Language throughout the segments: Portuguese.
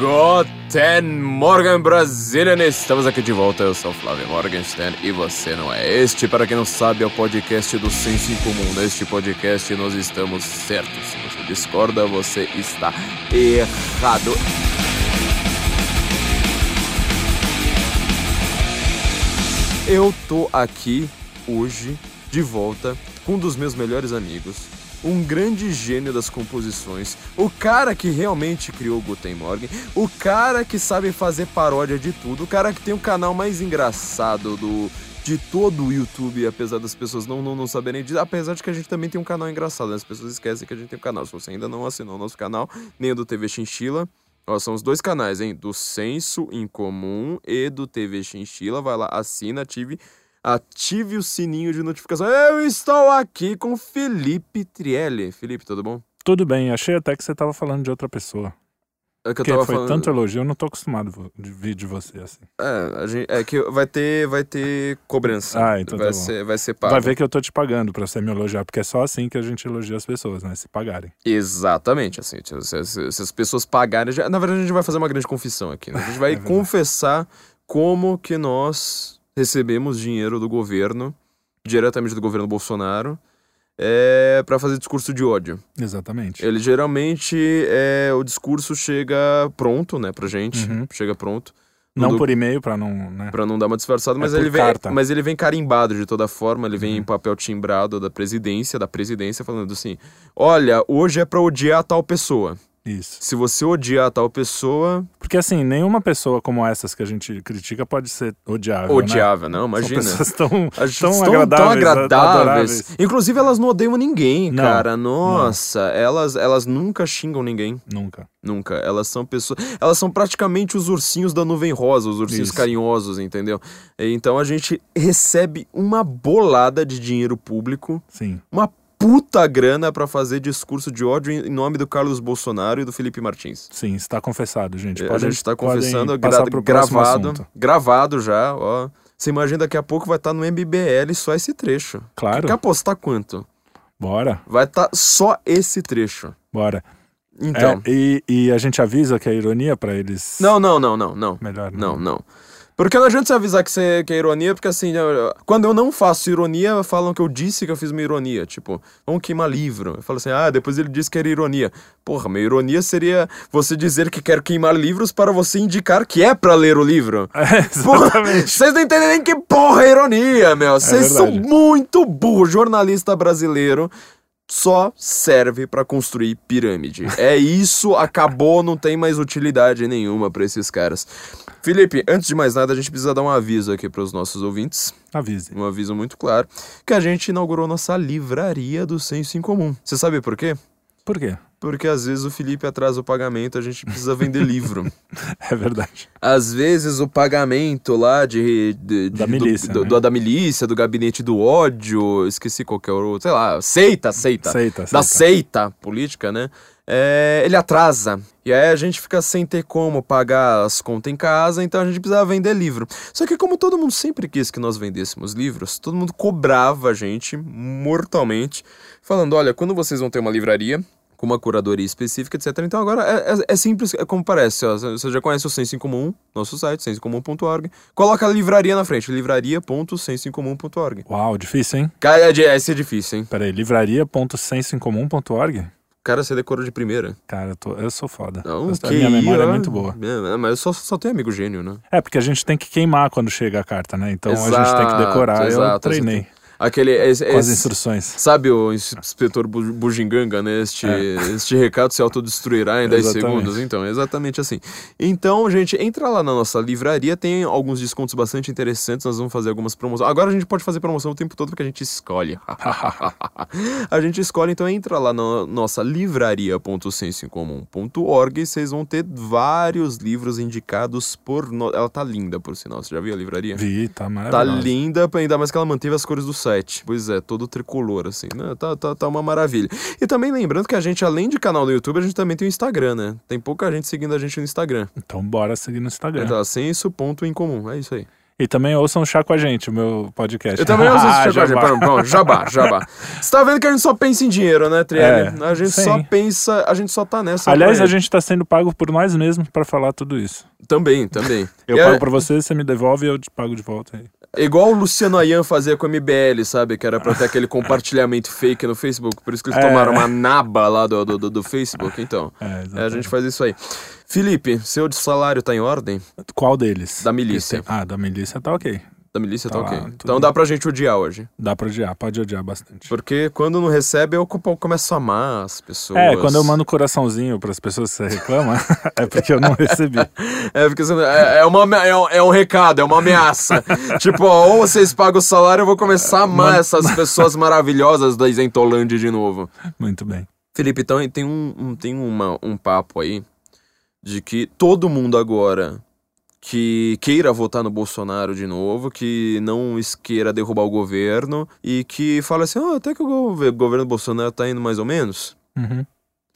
Guten Morgen Brasilian! Estamos aqui de volta, eu sou Flávio Morgenstern e você não é. Este, para quem não sabe, é o podcast do Senso em Comum. Neste podcast nós estamos certos. Se você discorda, você está errado. Eu tô aqui hoje, de volta, com um dos meus melhores amigos, um grande gênio das composições, o cara que realmente criou Guten Morgen, o cara que sabe fazer paródia de tudo, o cara que tem o canal mais engraçado do de todo o YouTube, apesar das pessoas não, não, não saberem disso, apesar de que a gente também tem um canal engraçado, né? as pessoas esquecem que a gente tem um canal. Se você ainda não assinou o nosso canal, nem o do TV Chinchila, Ó, são os dois canais, hein? Do Senso em Comum e do TV Chinchila. Vai lá, assina, ative, ative o sininho de notificação. Eu estou aqui com Felipe Trielli. Felipe, tudo bom? Tudo bem, achei até que você tava falando de outra pessoa. É que eu Porque tava foi falando... tanto elogio, eu não tô acostumado de vir de você assim. É, a gente... é que vai ter, vai ter cobrança. Ah, então vai tá bom. ser, vai ser pago. Vai ver que eu tô te pagando pra você me elogiar, porque é só assim que a gente elogia as pessoas, né? Se pagarem. Exatamente, assim, se, se- se as pessoas pagarem, já- na verdade a gente vai fazer uma grande confissão aqui, né? A gente vai É confessar como que nós recebemos dinheiro do governo, diretamente do governo Bolsonaro, é, para fazer discurso de ódio. Exatamente. Ele geralmente, é, o discurso chega pronto, né, pra gente, Uhum. chega pronto. Não Tudo- por e-mail pra não, né? Pra não dar uma disfarçada, mas, É ele vem, carta. mas ele vem carimbado de toda forma, ele vem Uhum. em papel timbrado da presidência, da presidência, falando assim: olha, hoje é pra odiar tal pessoa. Isso. Se você odiar tal pessoa, Porque assim, nenhuma pessoa como essas que a gente critica pode ser odiável. odiável, não, Né? imagina. São pessoas tão, tão tão, agradáveis, tão agradáveis. Inclusive, elas não odeiam ninguém, Não, cara. Nossa, Elas, elas nunca xingam ninguém. Nunca. Nunca. Elas são pessoas. Elas são praticamente os ursinhos da nuvem rosa, os ursinhos Isso. carinhosos, entendeu? Então a gente recebe uma bolada de dinheiro público, Sim. uma puta grana pra fazer discurso de ódio em nome do Carlos Bolsonaro e do Felipe Martins. Sim, está confessado, gente. a Podem- gente tá podem confessando, gra- gravado, gravado já, ó. Você imagina daqui a pouco vai estar no MBL só esse trecho. Claro. Quer apostar quanto? Bora, Vai estar só esse trecho. bora. Então. É, e, e a gente avisa que é ironia pra eles. Não, não, não, não, não. Melhor Não, não. Porque não adianta você avisar que, você, que é ironia, porque assim, eu- quando eu não faço ironia, falam que eu disse que eu fiz uma ironia. Tipo, vamos queimar livro. Eu falo assim, ah, depois ele disse que era ironia. Porra, minha ironia seria você dizer que quer queimar livros para você indicar que é pra ler o livro. É, exatamente. Vocês não entendem nem que porra é ironia, meu. Vocês são verdade. muito burros. Jornalista brasileiro só serve pra construir pirâmide. É isso, acabou, não tem mais utilidade nenhuma pra esses caras. Felipe, antes de mais nada, a gente precisa dar um aviso aqui pros nossos ouvintes. Avise. Um aviso muito claro. Que a gente inaugurou nossa livraria do Senso em Comum. Você sabe por quê? Por quê? Porque às vezes o Felipe atrasa o pagamento, a gente precisa vender livro. É verdade. Às vezes o pagamento lá de. de- de- Da milícia, Do, né? do- da milícia, do gabinete do ódio, esqueci qual que é outro. Sei lá, seita, seita. Seita, Da seita. seita política, né? É, ele atrasa. E aí a gente fica sem ter como pagar as contas em casa, então a gente precisava vender livro. Só que como todo mundo sempre quis que nós vendêssemos livros, todo mundo cobrava a gente mortalmente, falando, olha, quando vocês vão ter uma livraria, com uma curadoria específica, etc. Então agora é, é- é simples, é como parece. Ó, você já conhece o Senso em Comum, nosso site, sensoemcomum.org. Coloca a livraria na frente, livraria.sensoemcomum.org. Uau, difícil, hein? Cara, é, esse é difícil, hein? Peraí, livraria.sensoemcomum.org? Cara, você decorou de primeira. Cara, eu, tô- eu sou foda. Não, Eu- a minha memória é ó. muito boa. É, mas eu só, só tenho amigo gênio, né? É, porque a gente tem que queimar quando chega a carta, né? Então a gente tem Exato, que decorar. eu exato, treinei exato. Aquele. Esse, com as instruções. Sabe o inspetor Bu- Bujinganga, né? Este, É. este recado se autodestruirá em 10 Exatamente. segundos. Então, é exatamente assim. Então, gente, entra lá na nossa livraria, tem alguns descontos bastante interessantes. Nós vamos fazer algumas promoções. Agora a gente pode fazer promoção o tempo todo porque a gente escolhe. a gente escolhe, então entra lá na nossa livraria.sensoemcomum.org e vocês vão ter vários livros indicados por. No... Ela tá linda, por sinal. Você já viu a livraria? Vi, tá Tá maravilhoso. linda, ainda mais que ela manteve as cores do site. Pois é, todo tricolor, assim, né? Tá, tá, tá uma maravilha. E também lembrando que a gente, além de canal no YouTube, a gente também tem o Instagram, né? Tem pouca gente seguindo a gente no Instagram. Então bora seguir no Instagram. Então, senso ponto em comum, é isso aí. E também ouçam o Chá com a gente, o meu podcast. Eu também ouço Ah, chá com a gente. jabá. Pronto, jabá, jabá. Você tá vendo que a gente só pensa em dinheiro, né, Trielle? É, a gente sim. só pensa, a gente só tá nessa. Aliás, a gente tá sendo pago por nós mesmos pra falar tudo isso. Também, também. Eu E pago é- pra você, você me devolve e eu te pago de volta. aí. Igual o Luciano Ayan fazia com o MBL, sabe? Que era pra ter aquele compartilhamento fake no Facebook. Por isso que eles É. tomaram uma naba lá do, do, do- Facebook, então. É, É, a gente faz isso aí. Felipe, seu salário tá em ordem? Qual deles? Da milícia. Ah, da milícia tá ok. Da milícia tá, Tá ok. tudo Então dá pra gente odiar hoje. Dá pra odiar, pode odiar bastante. Porque quando não recebe, eu co- começo a amar as pessoas. É, quando eu mando coraçãozinho pras pessoas que você reclama, é porque eu não recebi. É, porque você- é, é uma, é, um, é um recado, é uma ameaça. tipo, ó, ou vocês pagam o salário, eu vou começar a amar essas pessoas maravilhosas da Isentolândia de novo. Muito bem. Felipe, então tem um, um- tem uma, um papo aí de que todo mundo agora que queira votar no Bolsonaro de novo, que não queira derrubar o governo e que fala assim, "Ah, até que o gov- governo Bolsonaro tá indo mais ou menos. Uhum.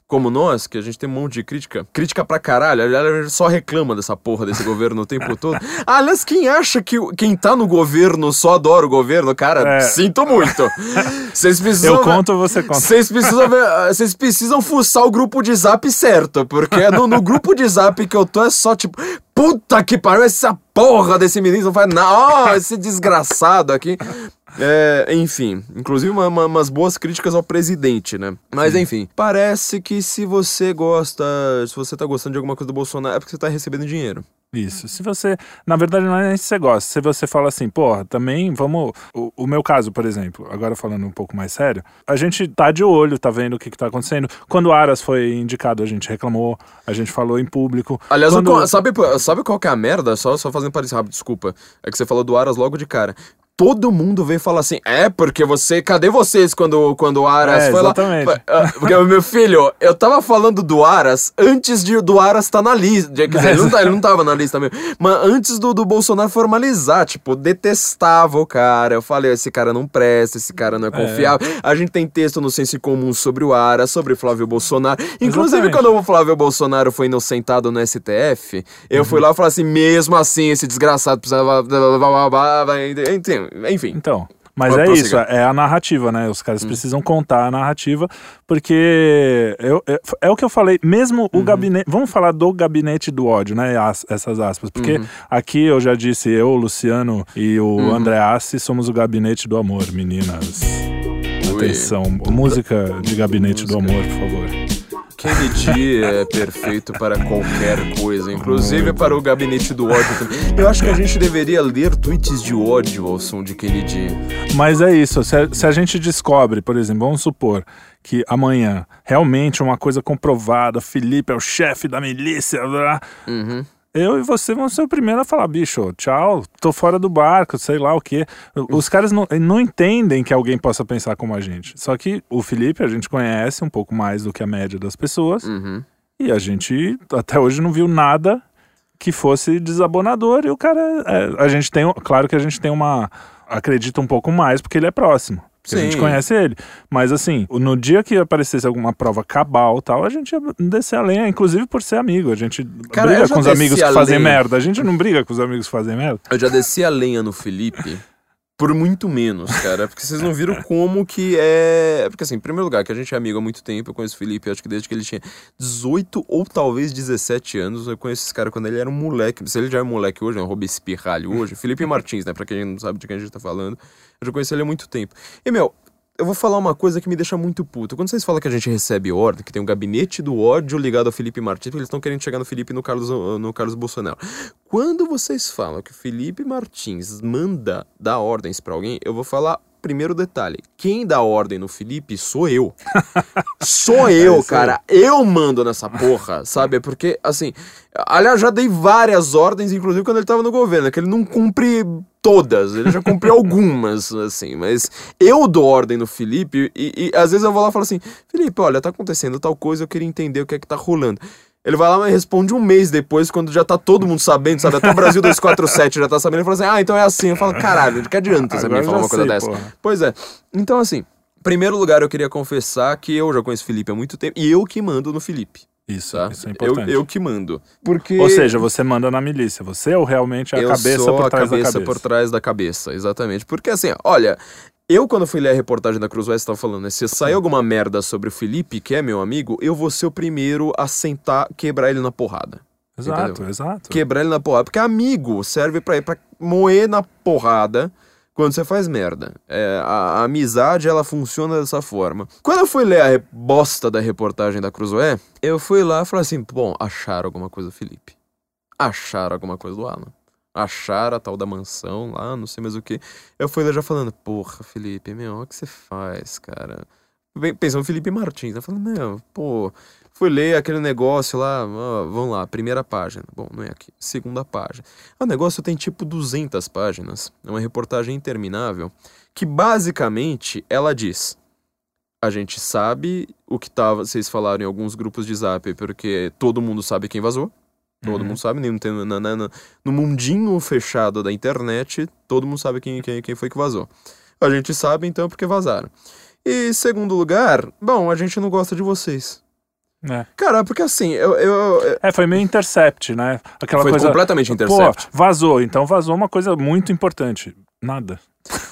Como nós, que a gente tem um monte de crítica. Crítica pra caralho. A gente só reclama dessa porra desse governo o tempo todo. Aliás, quem acha que quem tá no governo só adora o governo, cara, É. sinto muito. Vocês precisam. Eu conto ou você conta? Vocês precisam ver, vocês precisam fuçar o grupo de zap certo, porque no, no grupo de zap que eu tô é só tipo, puta que pariu, essa porra desse ministro não faz nada, oh, esse desgraçado aqui. É, enfim, inclusive uma- uma- umas boas críticas ao presidente, né? Mas enfim, parece que se você gosta, se você tá gostando de alguma coisa do Bolsonaro, é porque você tá recebendo dinheiro. Isso. Se você. Na verdade, não é nem se você gosta. Se você fala assim, porra, também vamos. O, o meu caso, por exemplo, agora falando um pouco mais sério, a gente tá de olho, tá vendo o que, que tá acontecendo. Quando o Aras foi indicado, a gente reclamou, a gente falou em público. Aliás, Quando- sabe, sabe qual que é a merda? Só, só fazendo parecido rápido, desculpa. É que você falou do Aras logo de cara. Todo mundo veio falar assim, é, porque você. Cadê vocês quando, quando o Aras É, foi exatamente. lá? Ah, Porque, meu filho, eu tava falando do Aras antes de, do Aras tá na lista. Quer dizer, ele não, tá- ele não tava na lista mesmo. Mas antes do, do Bolsonaro formalizar, tipo, detestava o cara. Eu falei, esse cara não presta, esse cara não é confiável. A gente tem texto no Senso Comum sobre o Aras, sobre Flávio Bolsonaro. Inclusive, Exatamente. quando o Flávio Bolsonaro foi inocentado no STF, eu fui lá e falei assim, mesmo assim, esse desgraçado precisava. Enfim, Enfim. Então. Mas é isso, é a narrativa, né? Os caras precisam contar a narrativa, porque eu, eu- é o que eu falei, mesmo o gabinete. Vamos falar do gabinete do ódio, né? As- essas aspas. Porque aqui eu já disse, eu, o Luciano e o André Assi somos o gabinete do amor, meninas. Atenção, música de gabinete do amor, por favor. Kennedy é perfeito para qualquer coisa, inclusive para o gabinete do ódio também. Eu acho que a gente deveria ler tweets de ódio ao som de Kennedy. Mas é isso, se a, se a gente descobre, por exemplo, vamos supor que amanhã realmente uma coisa comprovada, Felipe é o chefe da milícia, blá, Uhum. Eu e você vamos ser o primeiro a falar, bicho, tchau, tô fora do barco, sei lá o quê. Os caras não, não entendem que alguém possa pensar como a gente. Só que o Felipe a gente conhece um pouco mais do que a média das pessoas Uhum. e a gente até hoje não viu nada que fosse desabonador e o cara, é, a gente tem, claro que a gente tem uma, acredita um pouco mais porque ele é próximo. Porque A gente Sim. conhece ele. Mas assim, no dia que aparecesse alguma prova cabal tal, a gente ia descer a lenha, inclusive por ser amigo. A gente Cara, briga com os amigos que fazem lenha. merda. A gente não briga com os amigos que fazem merda. Eu já desci a lenha no Felipe por muito menos, cara. Porque vocês não viram como que é. Porque assim, em primeiro lugar, que a gente é amigo há muito tempo. Eu conheço o Felipe, acho que desde que ele tinha 18 ou talvez 17 anos. Eu conheço esse cara quando ele era um moleque. Se ele já é um moleque hoje, é um Robespierralho hoje. Felipe Martins, né? Pra quem não sabe de quem a gente tá falando. Eu já conheço ele há muito tempo. E, meu. Eu vou falar uma coisa que me deixa muito puto. Quando vocês falam que a gente recebe ordem, que tem um gabinete do ódio ligado ao Felipe Martins, porque eles estão querendo chegar no Felipe e no Carlos, no Carlos Bolsonaro. Quando vocês falam que o Felipe Martins manda dar ordens pra alguém, eu vou falar primeiro detalhe. Quem dá ordem no Felipe sou eu. sou eu, isso aí. cara. Eu mando nessa porra, sabe? Porque, assim. Aliás, já dei várias ordens, inclusive quando ele tava no governo, que ele não cumpre todas, ele já cumpriu algumas, assim, mas eu dou ordem no Felipe e, e às vezes eu vou lá e falo assim: Felipe, olha, tá acontecendo tal coisa, eu queria entender o que é que tá rolando. Ele vai lá e responde um mês depois, quando já tá todo mundo sabendo, sabe? Até o Brasil 247 já tá sabendo. Ele fala assim: ah, então é assim. Eu falo: caralho, de que adianta você me falar uma coisa sei, dessa? porra. Pois é. Então, assim, em primeiro lugar, eu queria confessar que eu já conheço o Felipe há muito tempo e eu que mando no Felipe. Isso, tá? isso é eu, importante. eu que mando. Porque Ou seja, você manda na milícia. Você é o realmente a eu cabeça sou por a trás cabeça da cabeça. por trás da cabeça, exatamente. Porque assim, olha, eu quando fui ler a reportagem da Cruz West, tava falando, né? Se sair alguma merda sobre o Felipe, que é meu amigo, eu vou ser o primeiro a sentar, quebrar ele na porrada. Exato, Entendeu? exato. Quebrar ele na porrada. Porque amigo serve pra, pra moer na porrada quando você faz merda. É, a, a amizade, ela funciona dessa forma. Quando eu fui ler a bosta da reportagem da Cruzoé, eu fui lá e falei assim, bom, acharam alguma coisa do Felipe. Acharam alguma coisa do Alan. Acharam a tal da mansão lá, não sei mais o que. Eu fui lá já falando, porra, Felipe, meu, o que você faz, cara? Pensando Felipe Martins, né? Falando, meu, pô, fui ler aquele negócio lá, ó, vamos lá, primeira página. Bom, não é aqui. Segunda página. O negócio tem tipo 200 páginas. É uma reportagem interminável que basicamente ela diz: a gente sabe o que tava, vocês falaram em alguns grupos de Zap, porque todo mundo sabe quem vazou. Todo Uhum. mundo sabe, nem tem, na, na- no mundinho fechado da internet, todo mundo sabe quem, quem, quem foi que vazou. A gente sabe então porque vazaram. E segundo lugar, bom, a gente não gosta de vocês. É. Cara, porque assim, eu, eu, eu- É, foi meio intercept, né? Aquela foi coisa. completamente intercept. Pô, vazou. Então vazou uma coisa muito importante. Nada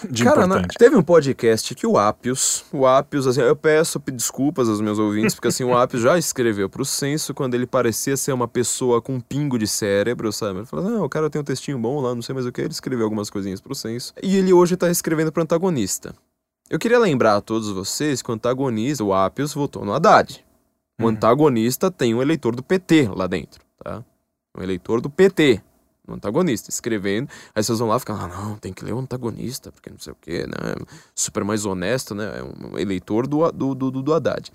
de Cara, na- teve um podcast que o Apios, o Apios, assim, eu peço pe- desculpas aos meus ouvintes, porque assim, o Apios já escreveu pro censo quando ele parecia ser uma pessoa com um pingo de cérebro, sabe? Ele falou, não, o cara tem um textinho bom lá, não sei mais o que, ele escreveu algumas coisinhas pro censo. E ele hoje tá escrevendo pro antagonista. Eu queria lembrar a todos vocês que o antagonista, o Apios, votou no Haddad. O Uhum. antagonista tem um eleitor do PT lá dentro, tá? Um eleitor do PT, no antagonista, escrevendo. Aí vocês vão lá e ficam, ah, não, tem que ler o antagonista, porque não sei o quê, né? Super mais honesto, né? É um eleitor do, do, do, do Haddad.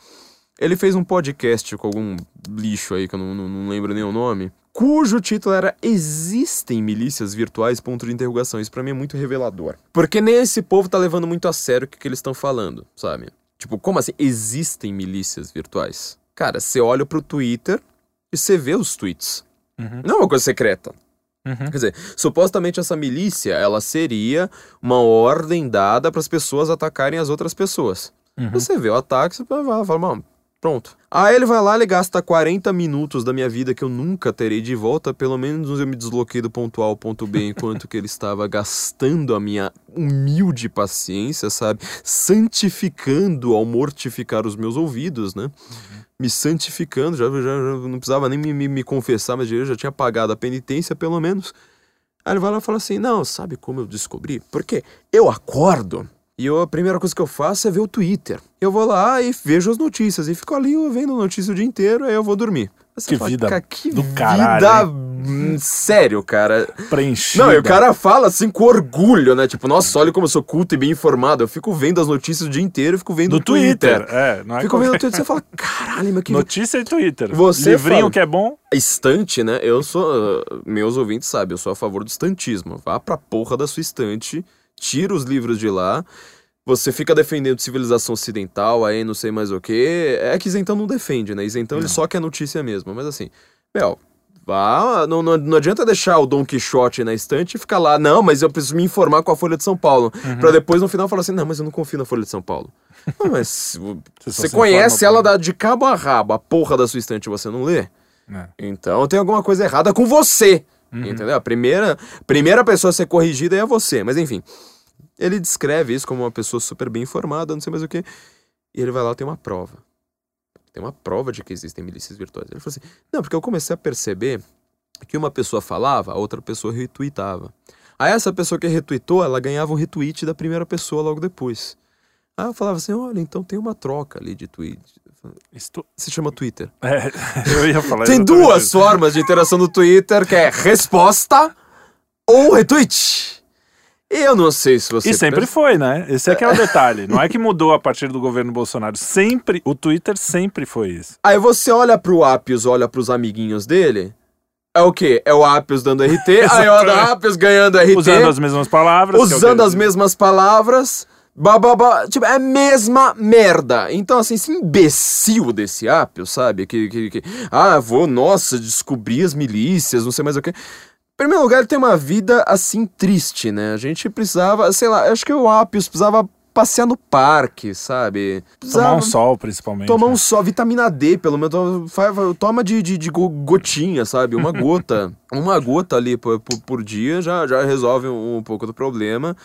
Ele fez um podcast com algum lixo aí, que eu não, não, não lembro nem o nome, cujo título era Existem milícias virtuais? Ponto de interrogação. Isso pra mim é muito revelador. Porque nem esse povo tá levando muito a sério o que, que eles estão falando, sabe? Tipo, como assim? Existem milícias virtuais? Cara, você olha pro Twitter e você vê os tweets. Uhum. Não é uma coisa secreta. Uhum. Quer dizer, supostamente essa milícia, ela seria uma ordem dada para as pessoas atacarem as outras pessoas. Uhum. Você vê o ataque, você fala, mano, pronto. Aí ele vai lá, ele gasta 40 minutos da minha vida que eu nunca terei de volta, pelo menos eu me desloquei do ponto A ao ponto B, enquanto que ele estava gastando a minha humilde paciência, sabe? Santificando ao mortificar os meus ouvidos, né? Me santificando, já, já, já não precisava nem me, me, me confessar, mas eu já tinha pagado a penitência, pelo menos. Aí ele vai lá e fala assim: Não, sabe como eu descobri? Porque eu acordo e eu- a primeira coisa que eu faço é ver o Twitter. Eu vou lá e vejo as notícias e fico ali vendo notícia o dia inteiro, aí eu vou dormir. Você Que fala, vida "Cara, que do vida caralho, hum, sério, cara. Preenchida. Não, e o cara fala assim com orgulho, né? Tipo, nossa, olha como eu sou culto e bem informado. Eu fico vendo as notícias o dia inteiro, eu fico vendo Do Twitter. Twitter. É, não é Fico vendo o Twitter e você fala, caralho, mas que Notícia e Twitter. Você Livrinho fala. que é bom. Estante, né? Eu sou. uh, Meus ouvintes sabem, eu sou a favor do estantismo. Vá pra porra da sua estante, tira os livros de lá. Você fica defendendo civilização ocidental, aí não sei mais o que. É que isentão não defende, né? Isentão ele Não. só quer notícia mesmo. Mas assim, Bel, vá. Não, não, não adianta deixar o Dom Quixote na estante e ficar lá. Não, mas eu preciso me informar com a Folha de São Paulo. Uhum. Pra depois no final falar assim: não, mas eu não confio na Folha de São Paulo. Não, mas Você conhece ela da- de cabo a rabo, a porra da sua estante você não lê? É. Então tem alguma coisa errada com você. Uhum. Entendeu? A primeira, primeira pessoa a ser corrigida é você. Mas enfim, ele descreve isso como uma pessoa super bem informada, não sei mais o que. E ele vai lá e tem uma prova. Tem uma prova de que existem milícias virtuais. Ele falou assim: não, porque eu comecei a perceber que uma pessoa falava, a outra pessoa retweetava. Aí essa pessoa que retweetou, ela ganhava um retweet da primeira pessoa logo depois. Aí eu falava assim: olha, então tem uma troca ali de tweet. Isto... Se chama Twitter. É, eu ia falar Tem duas formas de interação no Twitter, que é resposta ou retweet. Eu não sei se você... E sempre perce- foi, né? Esse aqui é o detalhe. Não é que mudou a partir do governo Bolsonaro. Sempre, o Twitter sempre foi isso. Aí você olha pro Apios, olha pros amiguinhos dele, é o quê? É o Apios dando RT, aí olha o Apios ganhando RT, Usando as mesmas palavras. que é que usando eles- as mesmas palavras, bababá, tipo, é a mesma merda. Então, assim, esse imbecil desse Apios, sabe? Que, que, que, ah, vou, nossa, descobrir as milícias, não sei mais o que. Em primeiro lugar, ele tem uma vida assim triste, né? A gente precisava, sei lá, acho que o Apios precisava passear no parque, sabe? Tomar um sol, principalmente. Tomar um né? sol, vitamina D, pelo menos. Toma de, de, de go- gotinha, sabe? Uma gota. uma gota ali por, por, por dia já, já resolve um, um pouco do problema.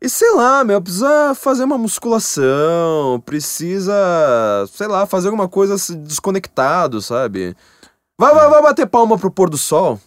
E sei lá, meu, precisa fazer uma musculação, precisa, sei lá, fazer alguma coisa desconectado, sabe? Vai, vai, vai bater palma pro pôr do sol.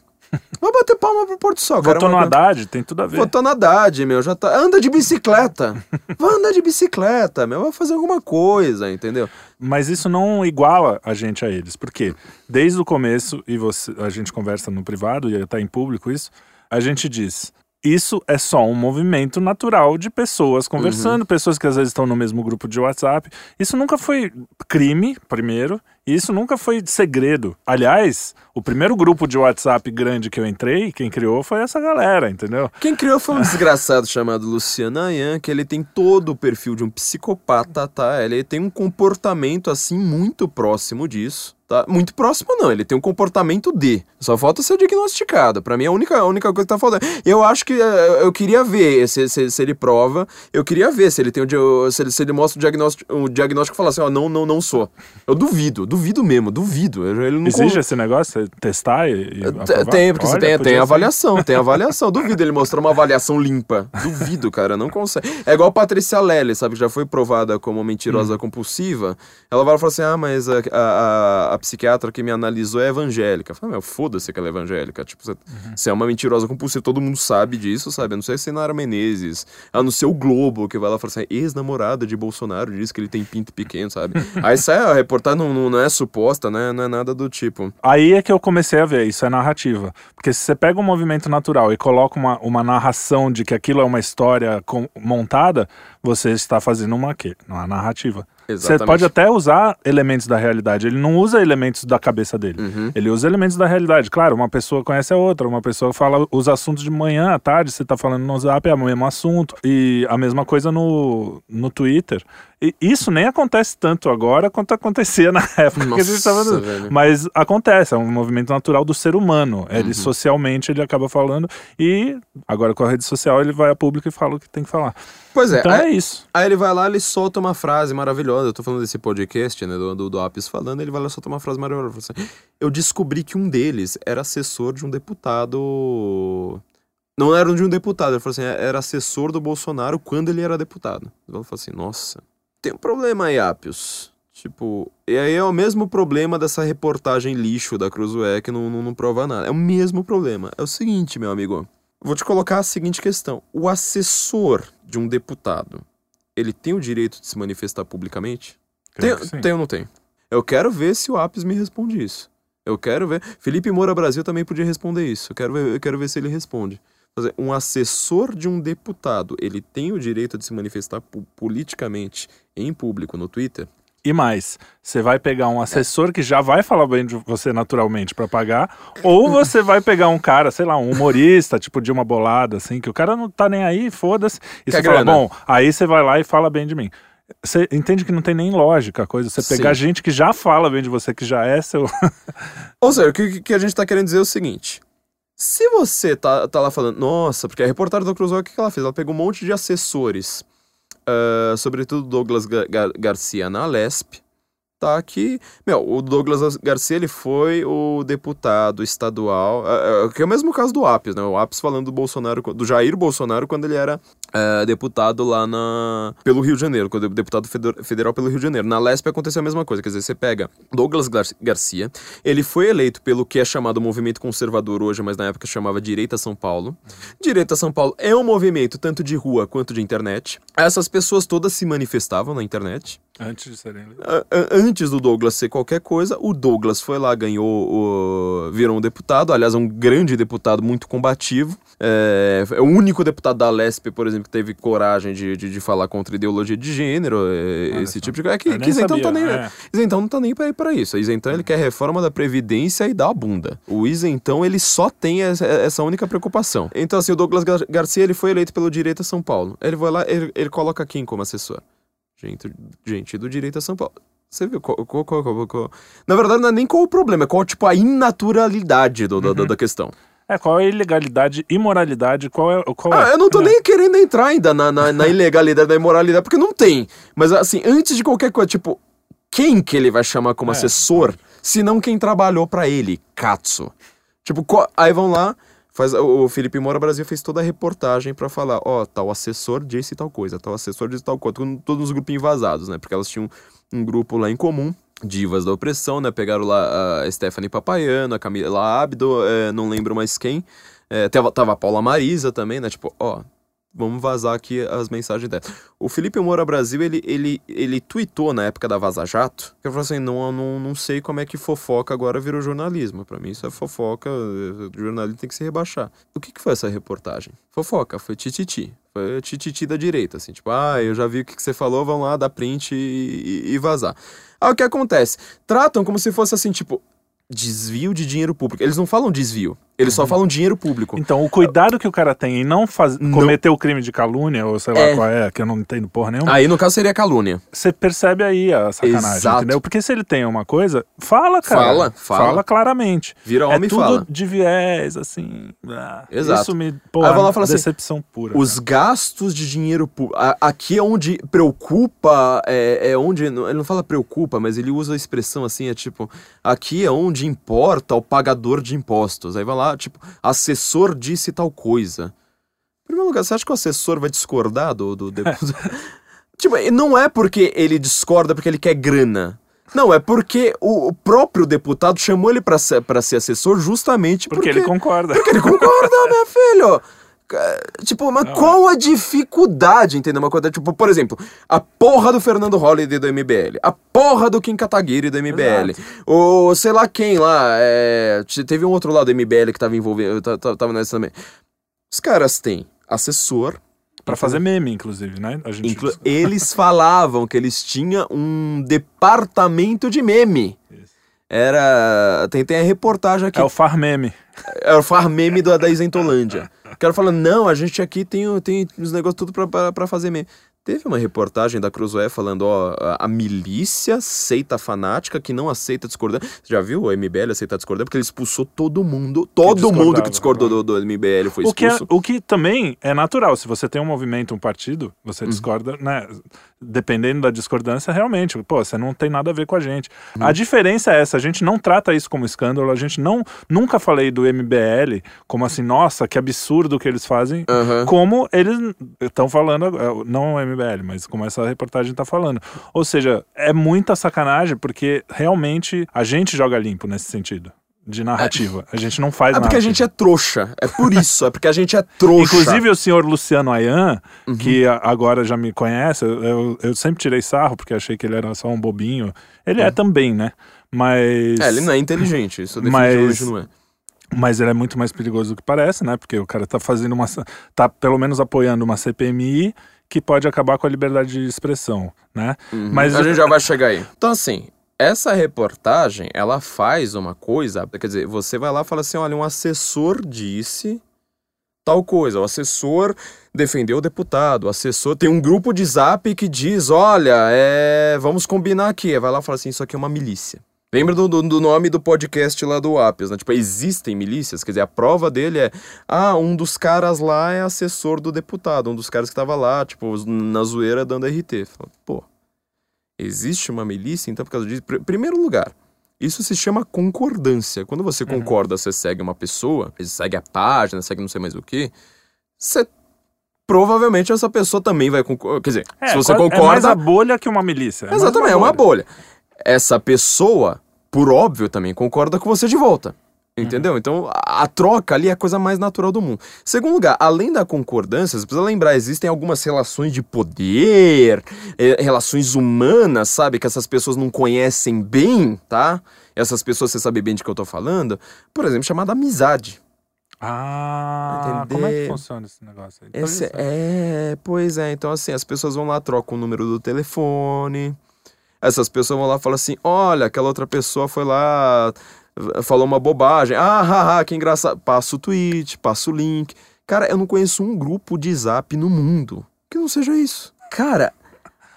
Vai bater palma pro pôr do sol, cara. Votou no Haddad, tem tudo a ver. Votou na Haddad, meu, já tá. Anda de bicicleta. Vai andar de bicicleta, meu, vai fazer alguma coisa, entendeu? Mas isso não iguala a gente a eles. Porque desde o começo, e você, a gente conversa no privado e está em público isso, a gente diz. Isso é só um movimento natural de pessoas conversando, pessoas que às vezes estão no mesmo grupo de WhatsApp. Isso nunca foi crime, primeiro, e isso nunca foi segredo. Aliás, o primeiro grupo de WhatsApp grande que eu entrei, quem criou foi essa galera, entendeu? Quem criou foi um desgraçado chamado Luciano Ayan, que ele tem todo o perfil de um psicopata, tá? Ele tem um comportamento assim muito próximo disso. Tá? Muito próximo não, ele tem um comportamento de. Só falta ser diagnosticado. Pra mim é a única, a única coisa que tá faltando. Eu acho que eh, eu queria ver se, se, se ele prova. Eu queria ver se ele tem dia- se ele, se ele mostra o diagnóstico, o diagnóstico e fala assim, ó, não, não, não sou. Eu duvido, duvido mesmo, duvido. Ele não Exige esse negócio, você testar e, e? Tem, porque Olha, tem, tem avaliação, tem avaliação. Duvido ele mostrar uma avaliação limpa. Duvido, cara, não consegue. É igual a Patrícia Lely, sabe, que já foi provada como mentirosa compulsiva. Ela vai falar assim: ah, mas a, a, a- a psiquiatra que me analisou é evangélica. Eu falo, meu, foda-se que ela é evangélica. Tipo, você, você é uma mentirosa compulsiva, todo mundo sabe disso, sabe? A não ser se Nara Menezes, a não ser o Globo, que vai lá falar assim: ex-namorada de Bolsonaro diz que ele tem pinto pequeno, sabe? Aí sai a reportagem, não, não, não é suposta, né? Não é nada do tipo. Aí é que eu comecei a ver, isso é narrativa. Porque se você pega um movimento natural e coloca uma, uma narração de que aquilo é uma história com- montada, você está fazendo uma quê? Uma narrativa. Você Exatamente. pode até usar elementos da realidade. Ele não usa elementos da cabeça dele. Uhum. Ele usa elementos da realidade. Claro, uma pessoa conhece a outra. Uma pessoa fala os assuntos de manhã, à tarde, você tá falando no zap, é o mesmo assunto. E a mesma coisa no, no Twitter. E isso nem acontece tanto agora quanto acontecia na época que a gente. Nossa. Mas acontece, é um movimento natural do ser humano. Ele Uhum. socialmente ele acaba falando. E agora com a rede social ele vai a público e fala o que tem que falar. Pois é, Então aí, é isso. aí ele vai lá, ele solta uma frase maravilhosa. Eu tô falando desse podcast, né, do, do, do Apis falando, ele vai lá e solta uma frase maravilhosa. Ele assim, Eu descobri que um deles era assessor de um deputado. Não era de um deputado, ele falou assim, era assessor do Bolsonaro quando ele era deputado. Então eu falo assim, nossa, tem um problema aí, Apios. Tipo, e aí é o mesmo problema dessa reportagem lixo da Cruzoé que não, não, não prova nada. É o mesmo problema. É o seguinte, meu amigo. Vou te colocar a seguinte questão. O assessor de um deputado, ele tem o direito de se manifestar publicamente? Tem, tem ou não tem? Eu quero ver se o Apis me responde isso. Eu quero ver. Felipe Moura Brasil também podia responder isso. Eu quero ver, eu quero ver se ele responde. Um assessor de um deputado, ele tem o direito de se manifestar politicamente em público no Twitter? E mais, você vai pegar um assessor que já vai falar bem de você naturalmente pra pagar, ou você vai pegar um cara, sei lá, um humorista, tipo de uma bolada, assim, que o cara não tá nem aí, foda-se. E Quer você fala, grana. bom, aí você vai lá e fala bem de mim. Você entende que não tem nem lógica a coisa. Você pegar Sim. gente que já fala bem de você, que já é seu. Ou seja, o que, que a gente tá querendo dizer é o seguinte. Se você tá, tá lá falando, nossa, porque a reportagem da Cruzoé, o que que ela fez? Ela pegou um monte de assessores, ah, sobretudo Douglas Ga- Gar- Garcia na Lesp, tá? Que, meu, o Douglas Garcia, ele foi o deputado estadual, ah, ah, que é o mesmo caso do Apis, né? O Apis falando do Bolsonaro, do Jair Bolsonaro, quando ele era ah, deputado lá na, pelo Rio de Janeiro, quando deputado feder- federal pelo Rio de Janeiro. Na Lesp aconteceu a mesma coisa, quer dizer, você pega Douglas Gar- Garcia, ele foi eleito pelo que é chamado movimento conservador hoje, mas na época chamava Direita São Paulo. Direita São Paulo é um movimento tanto de rua quanto de internet. Essas pessoas todas se manifestavam na internet. Antes de serem Antes do Douglas ser qualquer coisa, o Douglas foi lá, ganhou, o, virou um deputado. Aliás, é um grande deputado, muito combativo. É, é o único deputado da Lesp, por exemplo, que teve coragem de, de, de falar contra ideologia de gênero, é, esse tipo de coisa. É que, que nem isentão não tá nem. é. Isentão não tá nem pra ir pra isso. Isentão ele quer reforma da Previdência e da bunda. O isentão ele só tem essa, essa única preocupação. Então, assim, o Douglas Gar- Garcia ele foi eleito pelo Direita São Paulo. Ele vai lá, ele, ele coloca quem como assessor? Gente, gente do Direita São Paulo. Você viu qual, qual- qual- qual- Na verdade, não é nem qual o problema, é qual, tipo, a inaturalidade do- da- da, Uhum. da questão. É, qual é a ilegalidade, imoralidade, qual é... Qual Ah, é? eu não tô É. nem querendo entrar ainda na, na, na ilegalidade, na imoralidade, porque não tem. Mas assim, antes de qualquer coisa, tipo, quem que ele vai chamar como É. assessor, se não quem trabalhou pra ele, Katsu? Tipo, qual- aí vão lá, faz, o Felipe Moura Brasil fez toda a reportagem pra falar, ó, tal assessor disse tal coisa, tal assessor disse tal coisa, todos os grupinhos vazados, né? Porque elas tinham um grupo lá em comum, divas da opressão, né? Pegaram lá a Stephanie Papaiano, a Camila Abdo, é, não lembro mais quem. É, tava, tava a Paula Marisa também, né? Tipo, ó, vamos vazar aqui as mensagens dela. O Felipe Moura Brasil, ele, ele, ele tweetou na época da Vaza Jato, que ele falou assim, não, não, não sei como é que fofoca agora virou jornalismo. Pra mim isso é fofoca, eh, jornalismo tem que se rebaixar. O que que foi essa reportagem? Fofoca, foi tititi. Foi tititi da direita, assim, tipo, ah, eu já vi o que, que você falou, vamos lá, dar print e, e- e vazar. Aí o que acontece? Tratam como se fosse assim, tipo, desvio de dinheiro público. Eles não falam desvio, eles só falam dinheiro público. Então, o cuidado que o cara tem em não, faz... Não- cometer o crime de calúnia, ou sei lá É. qual é, que eu não entendo porra nenhuma, Aí no caso seria calúnia. você percebe aí a sacanagem, Exato. entendeu? Porque se ele tem uma coisa, fala, cara. Fala, fala. claramente. Vira é homem e tudo fala. de viés, assim. ah, Exato. Isso me. Pô, Aí lá assim, decepção pura. Os gastos de dinheiro público. Aqui é onde preocupa. É, é onde. Ele não fala preocupa, mas ele usa a expressão assim: é tipo. Aqui é onde importa o pagador de impostos. Aí vai lá, tipo, assessor disse tal coisa. Em primeiro lugar, você acha que o assessor vai discordar do, do deputado? tipo, não é porque ele discorda porque ele quer grana. Não, é porque o, o próprio deputado chamou ele pra ser, pra ser assessor justamente porque, ele concorda. porque ele concorda, meu filho. Tipo, mas qual a dificuldade, entendeu? Uma coisa, tipo, por exemplo, a porra do Fernando Holliday do MBL, a porra do Kim Kataguiri do MBL, ou sei lá quem lá, é, te- teve um outro lado do MBL que tava envolvido, ta- ta- tava nessa também. Os caras têm assessor, Pra fazer meme, inclusive, né? A gente. eles falavam que eles tinham um departamento de meme. Era. Tem, tem a reportagem aqui. É o far meme. Era o far meme do, da Isentolândia. O cara falando, não, a gente aqui tem, tem os negócios tudo pra, pra, pra fazer meme. Teve uma reportagem da Cruzoé falando, ó, a, a milícia seita fanática que não aceita discordância. Você já viu o MBL aceitar discordância? Porque ele expulsou todo mundo, todo mundo discordava, que discordou do, do MBL foi O que, é, expulso. o que também é natural. Se você tem um movimento, um partido, Uhum. você discorda, né? Dependendo da discordância, realmente, pô, você não tem nada a ver com a gente. Uhum. A diferença é essa: a gente não trata isso como escândalo, a gente não. Nunca falei do MBL como assim, nossa, que absurdo que eles fazem. Aham. Como eles estão falando, eh, não o MBL, mas como essa reportagem está falando. Ou seja, é muita sacanagem, porque realmente a gente joga limpo nesse sentido. De narrativa. A gente não faz É porque a gente é trouxa. É por isso. É porque a gente é trouxa. Inclusive o senhor Luciano Ayan, Uhum. que agora já me conhece, eu, eu, sempre tirei sarro porque achei que ele era só um bobinho. Ele é também, né? Mas. É, ele não é inteligente. Isso Mas- definitivamente não é. Mas ele é muito mais perigoso do que parece, né? Porque o cara tá fazendo uma. tá pelo menos apoiando uma CPMI que pode acabar com a liberdade de expressão, né? Mas a gente já vai chegar aí. Então, assim, essa reportagem, ela faz uma coisa, quer dizer, você vai lá e fala assim, olha, um assessor disse tal coisa, o assessor defendeu o deputado, o assessor tem um grupo de zap que diz, olha, é, vamos combinar aqui, vai lá e fala assim, isso aqui é uma milícia. Lembra do, do, nome do podcast lá do Apios, né? Tipo, existem milícias, quer dizer, a prova dele é, ah, um dos caras lá é assessor do deputado, um dos caras que tava lá, tipo, na zoeira dando RT. Fala, Pô, existe uma milícia, então por causa disso. Pr- primeiro lugar, isso se chama concordância. Quando você concorda, você segue uma pessoa, você segue a página, segue não sei mais o que, você. Provavelmente essa pessoa também vai concordar. Quer dizer, É, se você concorda. É mais a bolha que uma milícia. mais Exatamente, é uma bolha. Essa pessoa, por óbvio, também concorda com você de volta. Entendeu? Então, a, troca ali é a coisa mais natural do mundo. Segundo lugar, além da concordância, você precisa lembrar, existem algumas relações de poder, eh, relações humanas, sabe? Que essas pessoas não conhecem bem, tá? Essas pessoas, você sabe bem de que eu tô falando. Por exemplo, chamada amizade. Ah, como é que Entender. funciona esse negócio aí? Esse, é, pois é. Então, assim, as pessoas vão lá, trocam o número do telefone. Essas pessoas vão lá e falam assim: olha, aquela outra pessoa foi lá, falou uma bobagem. Ah, haha, que engraçado. Passa o tweet, passa o link. Cara, eu não conheço um grupo de zap no mundo que não seja isso. Cara,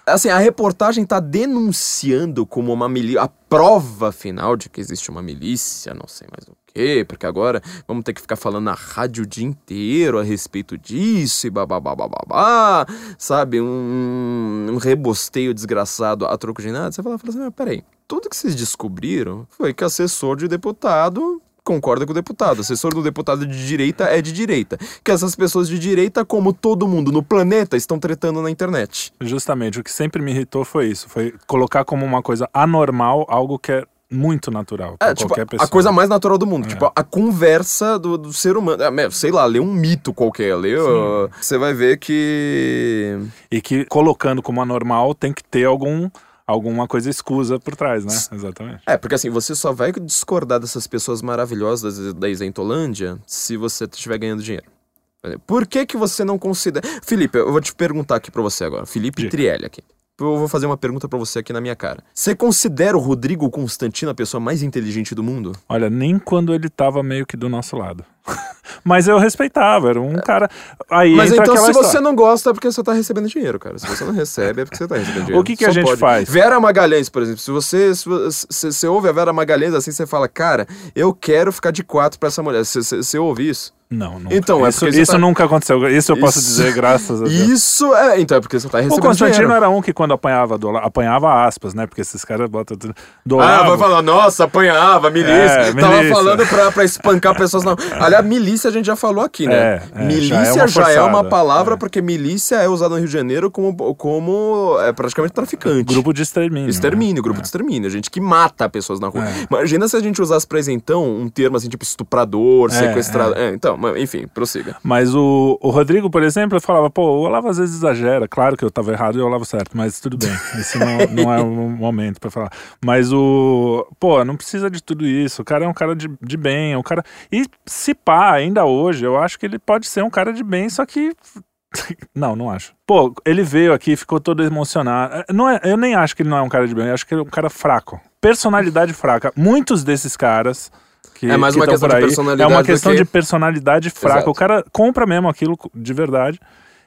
assim, a reportagem tá denunciando como uma milícia. A prova final de que existe uma milícia, não sei mais o quê, porque agora vamos ter que ficar falando na rádio o dia inteiro a respeito disso e babá, sabe? Um, um rebosteio desgraçado a troco de nada. Você fala, fala assim, peraí, tudo que vocês descobriram foi que assessor de deputado concorda com o deputado. Assessor do deputado de direita é de direita. Que essas pessoas de direita, como todo mundo no planeta, estão tretando na internet. Justamente, o que sempre me irritou foi isso. Foi colocar como uma coisa anormal algo que é muito natural É, tipo, qualquer pessoa. a coisa mais natural do mundo. É. Tipo, a conversa do, do ser humano. É, sei lá, lê um mito qualquer. Lê, você vai ver que. E que colocando como anormal tem que ter algum, alguma coisa escusa por trás, né? Exatamente. É, porque assim, você só vai discordar dessas pessoas maravilhosas da Isentolândia se você estiver ganhando dinheiro. Por que que você não considera... Felipe, eu vou te perguntar aqui pra você agora. Felipe Diga. Trielli aqui. Eu vou fazer uma pergunta pra você aqui na minha cara. Você considera o Rodrigo Constantino a pessoa mais inteligente do mundo? Olha, nem quando ele tava meio que do nosso lado. Mas eu respeitava, era um cara. Aí Mas então, se aquela você história. não gosta, é porque você tá recebendo dinheiro, cara. Se você não recebe, é porque você tá recebendo dinheiro. O que que Só a gente pode. faz? Vera Magalhães, por exemplo. Se você, se você, se ouve a Vera Magalhães assim, você fala, cara, eu quero ficar de quatro pra essa mulher. Você ouve isso? Não, nunca. Então, é isso, tá- nunca aconteceu. Isso eu posso Isso- dizer, graças a Deus. Isso é. Então, é porque você tá O recebendo Constantino dinheiro. era um que quando apanhava do, apanhava aspas, né? Porque esses caras botam tudo. Ah, vai falar, nossa, apanhava, milícia. É, Tava milícia. falando pra, pra espancar pessoas. Não. Aliás, milícia a gente já falou aqui, né? É, é, milícia já é uma já é uma palavra, é. porque milícia é usada no Rio de Janeiro como, como é, praticamente traficante. Grupo de extermínio. Extermínio, né? grupo de extermínio, gente que mata pessoas na rua. É. Imagina se a gente usasse pra então um termo assim, tipo estuprador, É, sequestrador. É, então, mas, enfim, prossiga. Mas o, o Rodrigo, por exemplo, eu falava, pô, o Olavo às vezes exagera. Claro que eu tava errado e o Olavo certo, mas tudo bem. Esse não, não é o momento pra falar. Mas o. Pô, não precisa de tudo isso. O cara é um cara de, de bem. É um cara. E se pá, ainda hoje, eu acho que ele pode ser um cara de bem, só que. Não, não acho. Pô, ele veio aqui, ficou todo emocionado. Não é, eu nem acho que ele não é um cara de bem, eu acho que ele é um cara fraco. Personalidade fraca. Muitos desses caras. Que, É mais que uma tão questão de personalidade É uma questão que- de personalidade fraca. Exato. O cara compra mesmo aquilo de verdade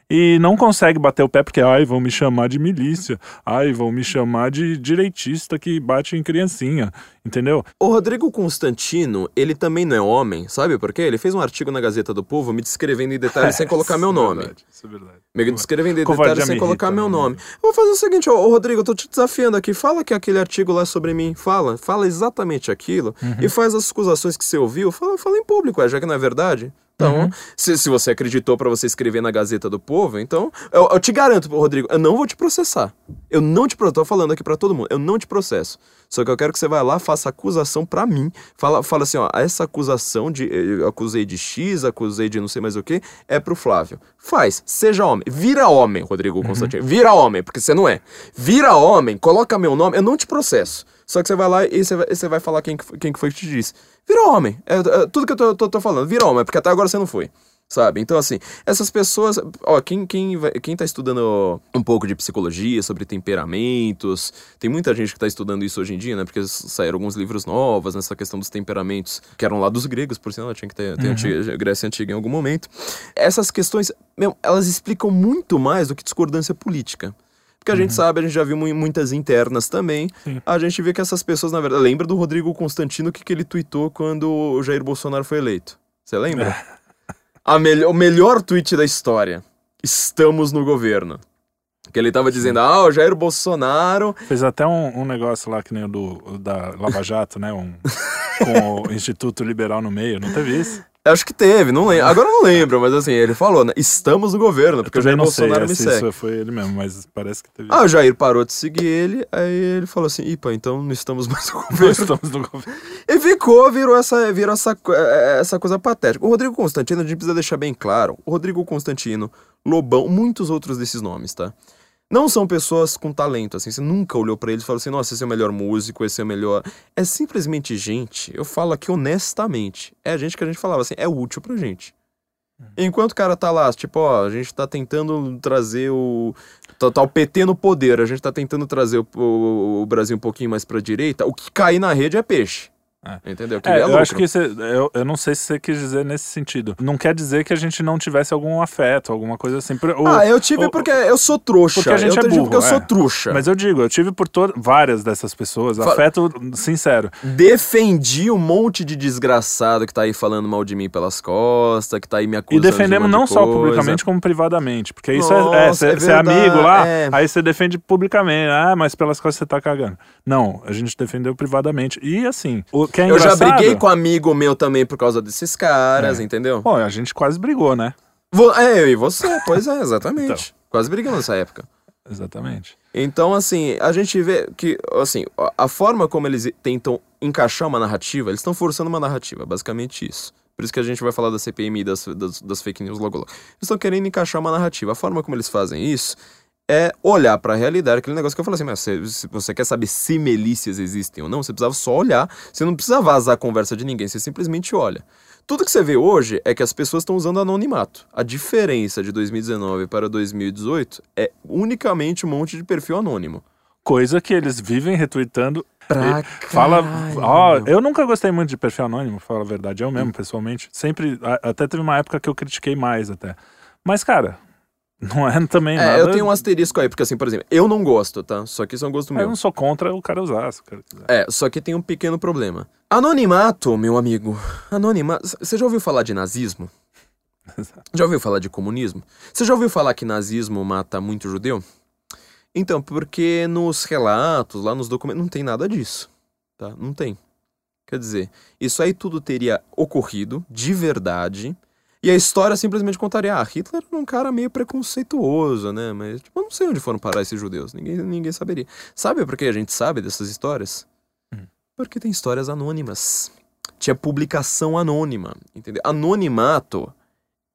e não consegue bater o pé porque, ai, vão me chamar de milícia. Ai, vão me chamar de direitista que bate em criancinha. Entendeu? O Rodrigo Constantino, ele também não é homem, sabe por quê? Ele fez um artigo na Gazeta do Povo me descrevendo em detalhes sem colocar meu nome. Isso é verdade. Me descrevendo em Covardia detalhes sem colocar meu né? nome. Eu vou fazer o seguinte, ó, ô Rodrigo, eu tô te desafiando aqui. Fala que aquele artigo lá é sobre mim. Fala. Fala exatamente aquilo. Uhum. E faz as acusações que você ouviu. Fala, fala em público, é, já que não é verdade. Então, Uhum. se, se você acreditou pra você escrever na Gazeta do Povo, então, eu, eu te garanto, Rodrigo, eu não vou te processar. Eu não te processo. Tô falando aqui pra todo mundo. Eu não te processo. Só que eu quero que você vá lá, faça acusação pra mim. Fala, fala assim, ó, essa acusação de eu acusei de X, acusei de não sei mais o que, é pro Flávio. Faz, seja homem. Vira homem, Rodrigo Constantino. Vira homem, porque você não é. Vira homem, coloca meu nome, eu não te processo. Só que você vai lá e você vai, você vai falar quem, quem que foi que te disse. Vira homem. É, é tudo que eu tô, tô, tô falando. Vira homem, porque até agora você não foi. Sabe? Então, assim, essas pessoas. Ó, quem, quem, vai- quem tá estudando um pouco de psicologia, sobre temperamentos, tem muita gente que tá estudando isso hoje em dia, né? Porque saíram alguns livros novos nessa questão dos temperamentos, que eram lá dos gregos, por sinal, tinha que ter, ter antiga- Grécia Antiga em algum momento. Essas questões, meu, elas explicam muito mais do que discordância política. Porque a gente sabe, a gente já viu mu- muitas internas também. Sim. A gente vê que essas pessoas, na verdade. Lembra do Rodrigo Constantino o que, que ele tweetou quando o Jair Bolsonaro foi eleito? Você lembra? A mel- o melhor tweet da história. Estamos no governo. Que ele tava dizendo, ah, o Jair Bolsonaro. Fez até um, um negócio lá que nem o do, da Lava Jato, né? Um, com o Instituto Liberal no meio. Não teve isso? Acho que teve, não lembro. Agora eu não lembro, mas assim, ele falou, né? Estamos no governo, porque o Também Jair não sei Bolsonaro me se segue. foi ele mesmo, mas parece que teve. Ah, o Jair parou de seguir ele, aí ele falou assim, ipa, então não estamos mais no governo. estamos no governo. E ficou, virou essa, virou essa, co- eh, essa coisa patética. O Rodrigo Constantino, a gente precisa deixar bem claro. O Rodrigo Constantino, Lobão, muitos outros desses nomes, tá? Não são pessoas com talento, assim. Você nunca olhou pra eles e falou assim, nossa, esse é o melhor músico, esse é o melhor... É simplesmente gente, eu falo aqui honestamente, é gente que a gente falava assim, é útil pra gente. Enquanto o cara tá lá, tipo, ó, a gente tá tentando trazer o. Tá, tá o PT no poder, a gente tá tentando trazer o, o- o Brasil um pouquinho mais pra direita, o que cair na rede é peixe. É. Entendeu? Que É, é eu acho que você, eu, eu não sei se você quis dizer nesse sentido. Não quer dizer que a gente não tivesse algum afeto, alguma coisa assim. Por- o- Ah, eu tive o- porque eu sou trouxa. Porque a gente eu é burro, porque eu sou é. trouxa. Mas eu digo, eu tive por to- várias dessas pessoas, Fala- afeto sincero. Defendi um monte de desgraçado que tá aí falando mal de mim pelas costas, que tá aí me E acusando defendemos de não de só publicamente, como privadamente. Porque isso é- Nossa, é, é você é, amigo lá, é. aí você defende publicamente. Ah, mas pelas costas você tá cagando. Não, a gente defendeu privadamente. E assim, o que é Eu já briguei com amigo meu também por causa desses caras, É. entendeu? Pô, a gente quase brigou, né? É, eu e você, pois é, exatamente. Quase brigamos nessa época. Exatamente. Então, assim, a gente vê que, assim, a- forma como eles tentam encaixar uma narrativa, eles estão forçando uma narrativa, basicamente isso. Por isso que a gente vai falar da CPMI e das, das, das fake news logo logo. Eles estão querendo encaixar uma narrativa. A forma como eles fazem isso é olhar pra realidade, aquele negócio que eu falei assim, mas se, se você quer saber se milícias existem ou não, você precisava só olhar, você não precisa vazar a conversa de ninguém, você simplesmente olha. Tudo que você vê hoje é que as pessoas estão usando anonimato. A diferença de 2019 para 2018 é unicamente um monte de perfil anônimo. Coisa que eles vivem retweetando. Pra Fala, ó, eu nunca gostei muito de perfil anônimo, pra falar a verdade, eu Hum. mesmo, pessoalmente. Sempre, a- até teve uma época que eu critiquei mais até. Mas, cara, não é também nada. É, eu tenho um asterisco aí, porque assim, por exemplo, eu não gosto, tá? Só que isso é um gosto Eu meu. não sou contra o cara usar, se o cara quiser. É, só que tem um pequeno problema. Anonimato, meu amigo. Anonimato. Você já ouviu falar de nazismo? Já ouviu falar de comunismo? Você já ouviu falar que nazismo mata muito judeu? Então, porque nos relatos, lá nos documentos, não tem nada disso. Tá? Não tem. Quer dizer, isso aí tudo teria ocorrido de verdade. E a história simplesmente contaria: ah, Hitler era um cara meio preconceituoso, né? Mas, tipo, eu não sei onde foram parar esses judeus. Ninguém, ninguém saberia. Sabe por que a gente sabe dessas histórias? Hum. Porque tem histórias anônimas. Tinha publicação anônima, entendeu? Anonimato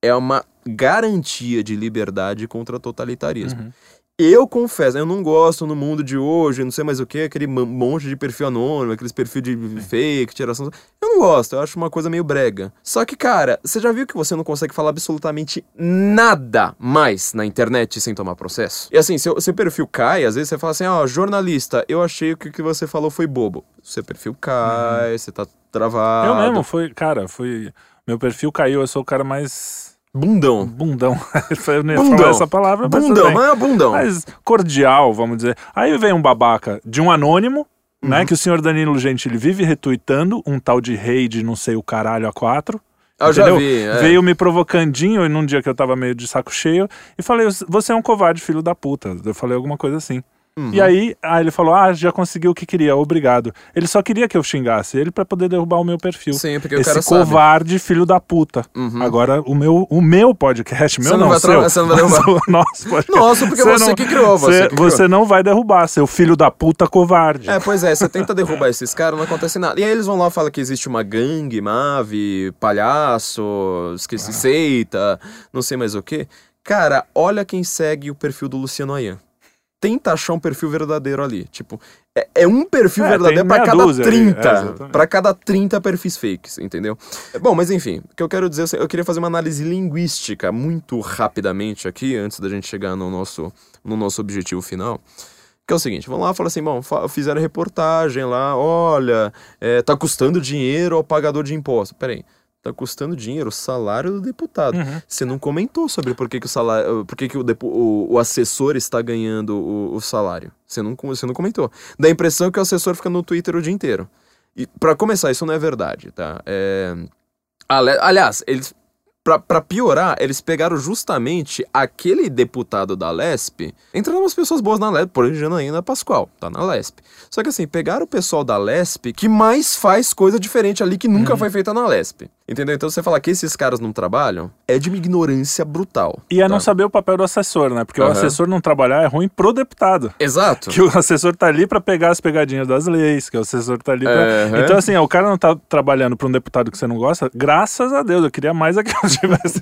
é uma garantia de liberdade contra totalitarismo. Uhum. Eu confesso, eu não gosto no mundo de hoje, não sei mais o que, aquele mon- monte de perfil anônimo, aqueles perfil de fake, tiração. Eu não gosto, eu acho uma coisa meio brega. Só que, cara, você já viu que você não consegue falar absolutamente nada mais na internet sem tomar processo? E assim, seu, seu perfil cai, às vezes você fala assim, ó, jornalista, eu achei que o que você falou foi bobo. Seu perfil cai, você tá travado. Eu mesmo, foi, cara, foi. Meu perfil caiu, eu sou o cara mais Bundão. bundão. eu não ia Bundão. falar essa palavra, mas Bundão, mas é bundão. mais cordial, vamos dizer. Aí vem um babaca de um anônimo, né? Uhum. Que o senhor Danilo Gentili vive retweetando um tal de rei de não sei o caralho a quatro. eu já vi. é. Veio me provocandinho e num dia que eu tava meio de saco cheio e falei: Você é um covarde, filho da puta. Eu falei alguma coisa assim. Uhum. E aí, aí ele falou: Ah, já conseguiu o que queria, obrigado. Ele só queria que eu xingasse ele pra poder derrubar o meu perfil. Sim, porque Esse cara sabe. covarde, filho da puta. Uhum. Agora, o meu, o meu podcast, meu Você não não, vai seu, você não vai derrubar. o nosso podcast. Nossa, porque você, não- que criou, você, Você, que criou. você não vai derrubar, seu filho da puta covarde. É, pois é, você tenta derrubar esses caras, não acontece nada. E aí eles vão lá e falam que existe uma gangue, mave, palhaço, esqueci, seita, não sei mais o que. Cara, olha quem segue o perfil do Luciano Ayan. Tenta achar um perfil verdadeiro ali. Tipo, é, é um perfil É, verdadeiro meia cada dúzia ali, 30. é, pra cada 30 perfis fakes, entendeu? Bom, mas enfim, o que eu quero dizer, eu queria fazer uma análise linguística muito rapidamente aqui, antes da gente chegar no nosso, no nosso objetivo final. Que é o seguinte, vamos lá, fala assim, bom, fizeram reportagem lá, olha, é, tá custando dinheiro ao pagador de imposto. Peraí, tá custando dinheiro o salário do deputado. Uhum. Você não comentou sobre por que, que o salário, por que, que o, o, o assessor está ganhando o, o salário. Você não, você não comentou. Dá a impressão que o assessor fica no Twitter o dia inteiro. E para começar, isso não é verdade, tá? É... Aliás, eles Pra, pra piorar, eles pegaram justamente aquele deputado da Lesp. Entraram umas pessoas boas na Lesp, por exemplo, Janaína Pascoal, tá na Lesp. Só que assim, pegaram o pessoal da Lesp que mais faz coisa diferente ali que nunca foi feita na Lesp. Entendeu? Então você falar que esses caras não trabalham é de uma ignorância brutal. E é não tá? saber o papel do assessor, né? Porque o Aham. assessor não trabalhar é ruim pro deputado. Exato. Que o assessor tá ali pra pegar as pegadinhas das leis, que o assessor tá ali pra... Aham. Então, assim, ó, o cara não tá trabalhando pra um deputado que você não gosta, graças a Deus, eu queria mais é que eu tivesse.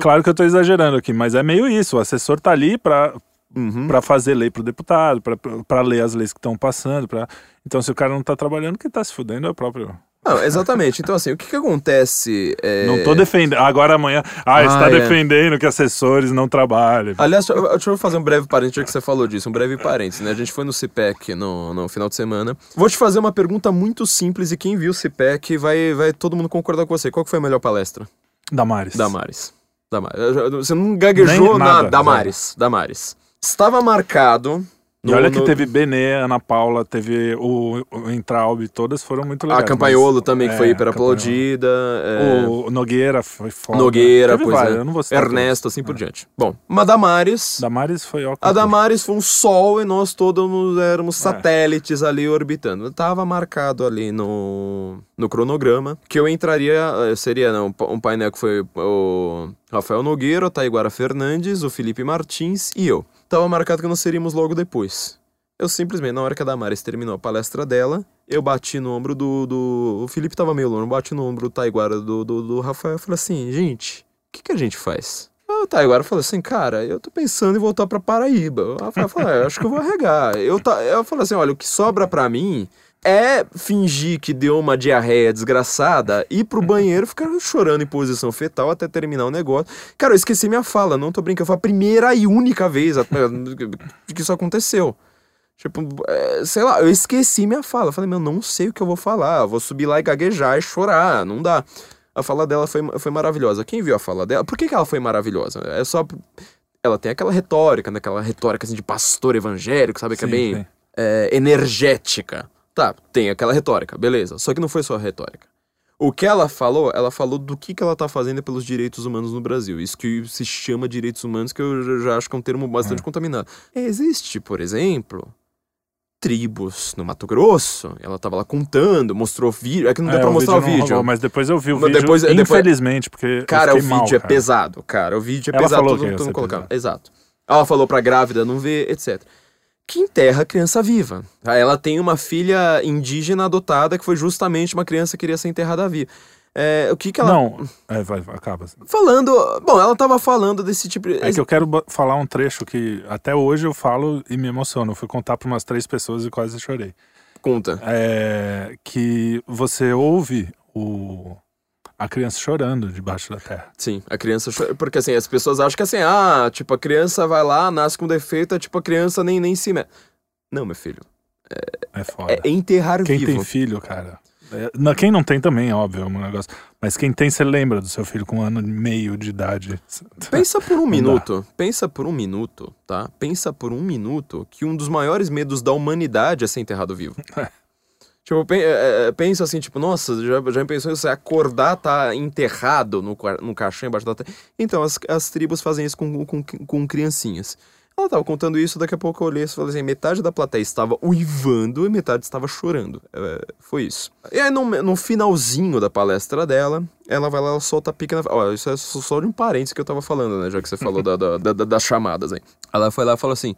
claro que eu tô exagerando aqui, mas é meio isso. O assessor tá ali pra, Uhum. pra fazer lei pro deputado, pra, pra ler as leis que estão passando. Pra... Então, se o cara não tá trabalhando, quem tá se fudendo é o próprio Não, exatamente. Então, assim, o que que acontece... é- Não tô defendendo. Agora amanhã. Ah, Ah, tá é. defendendo que assessores não trabalhem. Aliás, deixa eu- fazer um breve parênteses, já que você falou disso, um breve parênteses, né? A gente foi no CPEC no, no final de semana. Vou te fazer uma pergunta muito simples e quem viu o CPEC vai, vai todo mundo concordar com você. Qual que foi a melhor palestra? Damares. Damares. Damares. Você não gaguejou Nem na nada, Damares. Damares. Estava marcado. E no- olha que no- teve Benê, Ana Paula, teve o, o Entraub, todas foram muito A legais. Campanholo mas- também, que é, foi hiper Campanholo. aplaudida. é, O Nogueira foi foda. Nogueira, Teve pois vários, é. eu não vou Ernesto, assim por diante. Bom, uma Damares. Damares foi ó. A Damares foi um sol e nós todos éramos satélites ali orbitando. Tava marcado ali no, no cronograma que eu entraria, eh, seria né, um, pa- um painel que foi o Rafael Nogueira, Taiguara Fernandes, o Felipe Martins e eu. Tava marcado que nós seríamos logo depois. Eu simplesmente, na hora que a Damares terminou a palestra dela, eu bati no ombro do. do o Felipe tava meio longe, eu bati no ombro do Taiguara do, do, do Rafael e falei assim: gente, o que, que a gente faz? O Taiguara falou assim, cara, eu tô pensando em voltar pra Paraíba. Rafael falou, é, eu acho que eu vou arregar. Eu, ta... eu falei assim, olha, o que sobra pra mim é fingir que deu uma diarreia desgraçada, ir pro banheiro, ficar chorando em posição fetal até terminar o negócio. Cara, eu esqueci minha fala, não tô brincando. Foi a primeira e única vez que isso aconteceu. Tipo, é, sei lá, eu esqueci minha fala. Eu falei, meu, não sei o que eu vou falar. Eu vou subir lá e gaguejar e chorar. Não dá. A fala dela foi, foi maravilhosa. Quem viu a fala dela? Por que, que ela foi maravilhosa? É só. Ela tem aquela retórica, né? Aquela retórica assim, de pastor evangélico, sabe? Que é Sim, bem sim. é, energética. Tá, tem aquela retórica, beleza. Só que não foi só a retórica. O que ela falou, ela falou do que, que ela tá fazendo pelos direitos humanos no Brasil. Isso que se chama direitos humanos, que eu já- acho que é um termo bastante contaminado. Existe, por exemplo, tribos no Mato Grosso. Ela tava lá contando, mostrou vídeo. É que não deu É, pra o mostrar o não vídeo. rolou, mas depois eu vi o vídeo, depois- infelizmente, porque Cara, o vídeo mal, é cara. pesado, cara. O vídeo é Ela pesado, falou todo, colocar. pesado. Exato. Ela falou pra grávida não ver, etc. Que enterra a criança viva. Ela tem uma filha indígena adotada que foi justamente uma criança que queria ser enterrada viva. É, o que que ela... Não, é, vai, acaba. Falando... Bom, ela tava falando desse tipo de... É que eu quero falar um trecho que até hoje eu falo e me emociono. Eu fui contar para umas três pessoas e quase chorei. Conta. É que você ouve o, a criança chorando debaixo da terra. Sim, a criança... cho- Porque assim, as pessoas acham que assim, ah, tipo, a criança vai lá, nasce com defeito, é tipo, a criança nem, nem se mete. Não, meu filho. É foda. É enterrar Quem vivo. tem filho, cara. é- não, quem não tem também, óbvio, é um negócio. Mas quem tem, você lembra do seu filho com um ano e meio de idade. Pensa por um minuto, pensa por um minuto, tá? Pensa por um minuto que um dos maiores medos da humanidade é ser enterrado vivo. É, é, pensa assim, tipo, nossa, já, já pensou você acordar, tá enterrado no, no caixão embaixo da terra? Então, as, as tribos fazem isso com, com, com criancinhas. Ela tava contando isso, daqui a pouco eu olhei e falei assim, metade da plateia estava uivando e metade estava chorando. É, foi isso. E aí, no, no finalzinho da palestra dela, ela vai lá, ela solta a pica na... Ó, isso é só de um parênteses que eu tava falando, né? Já que você falou da- da- da- das chamadas aí. Ela foi lá e falou assim...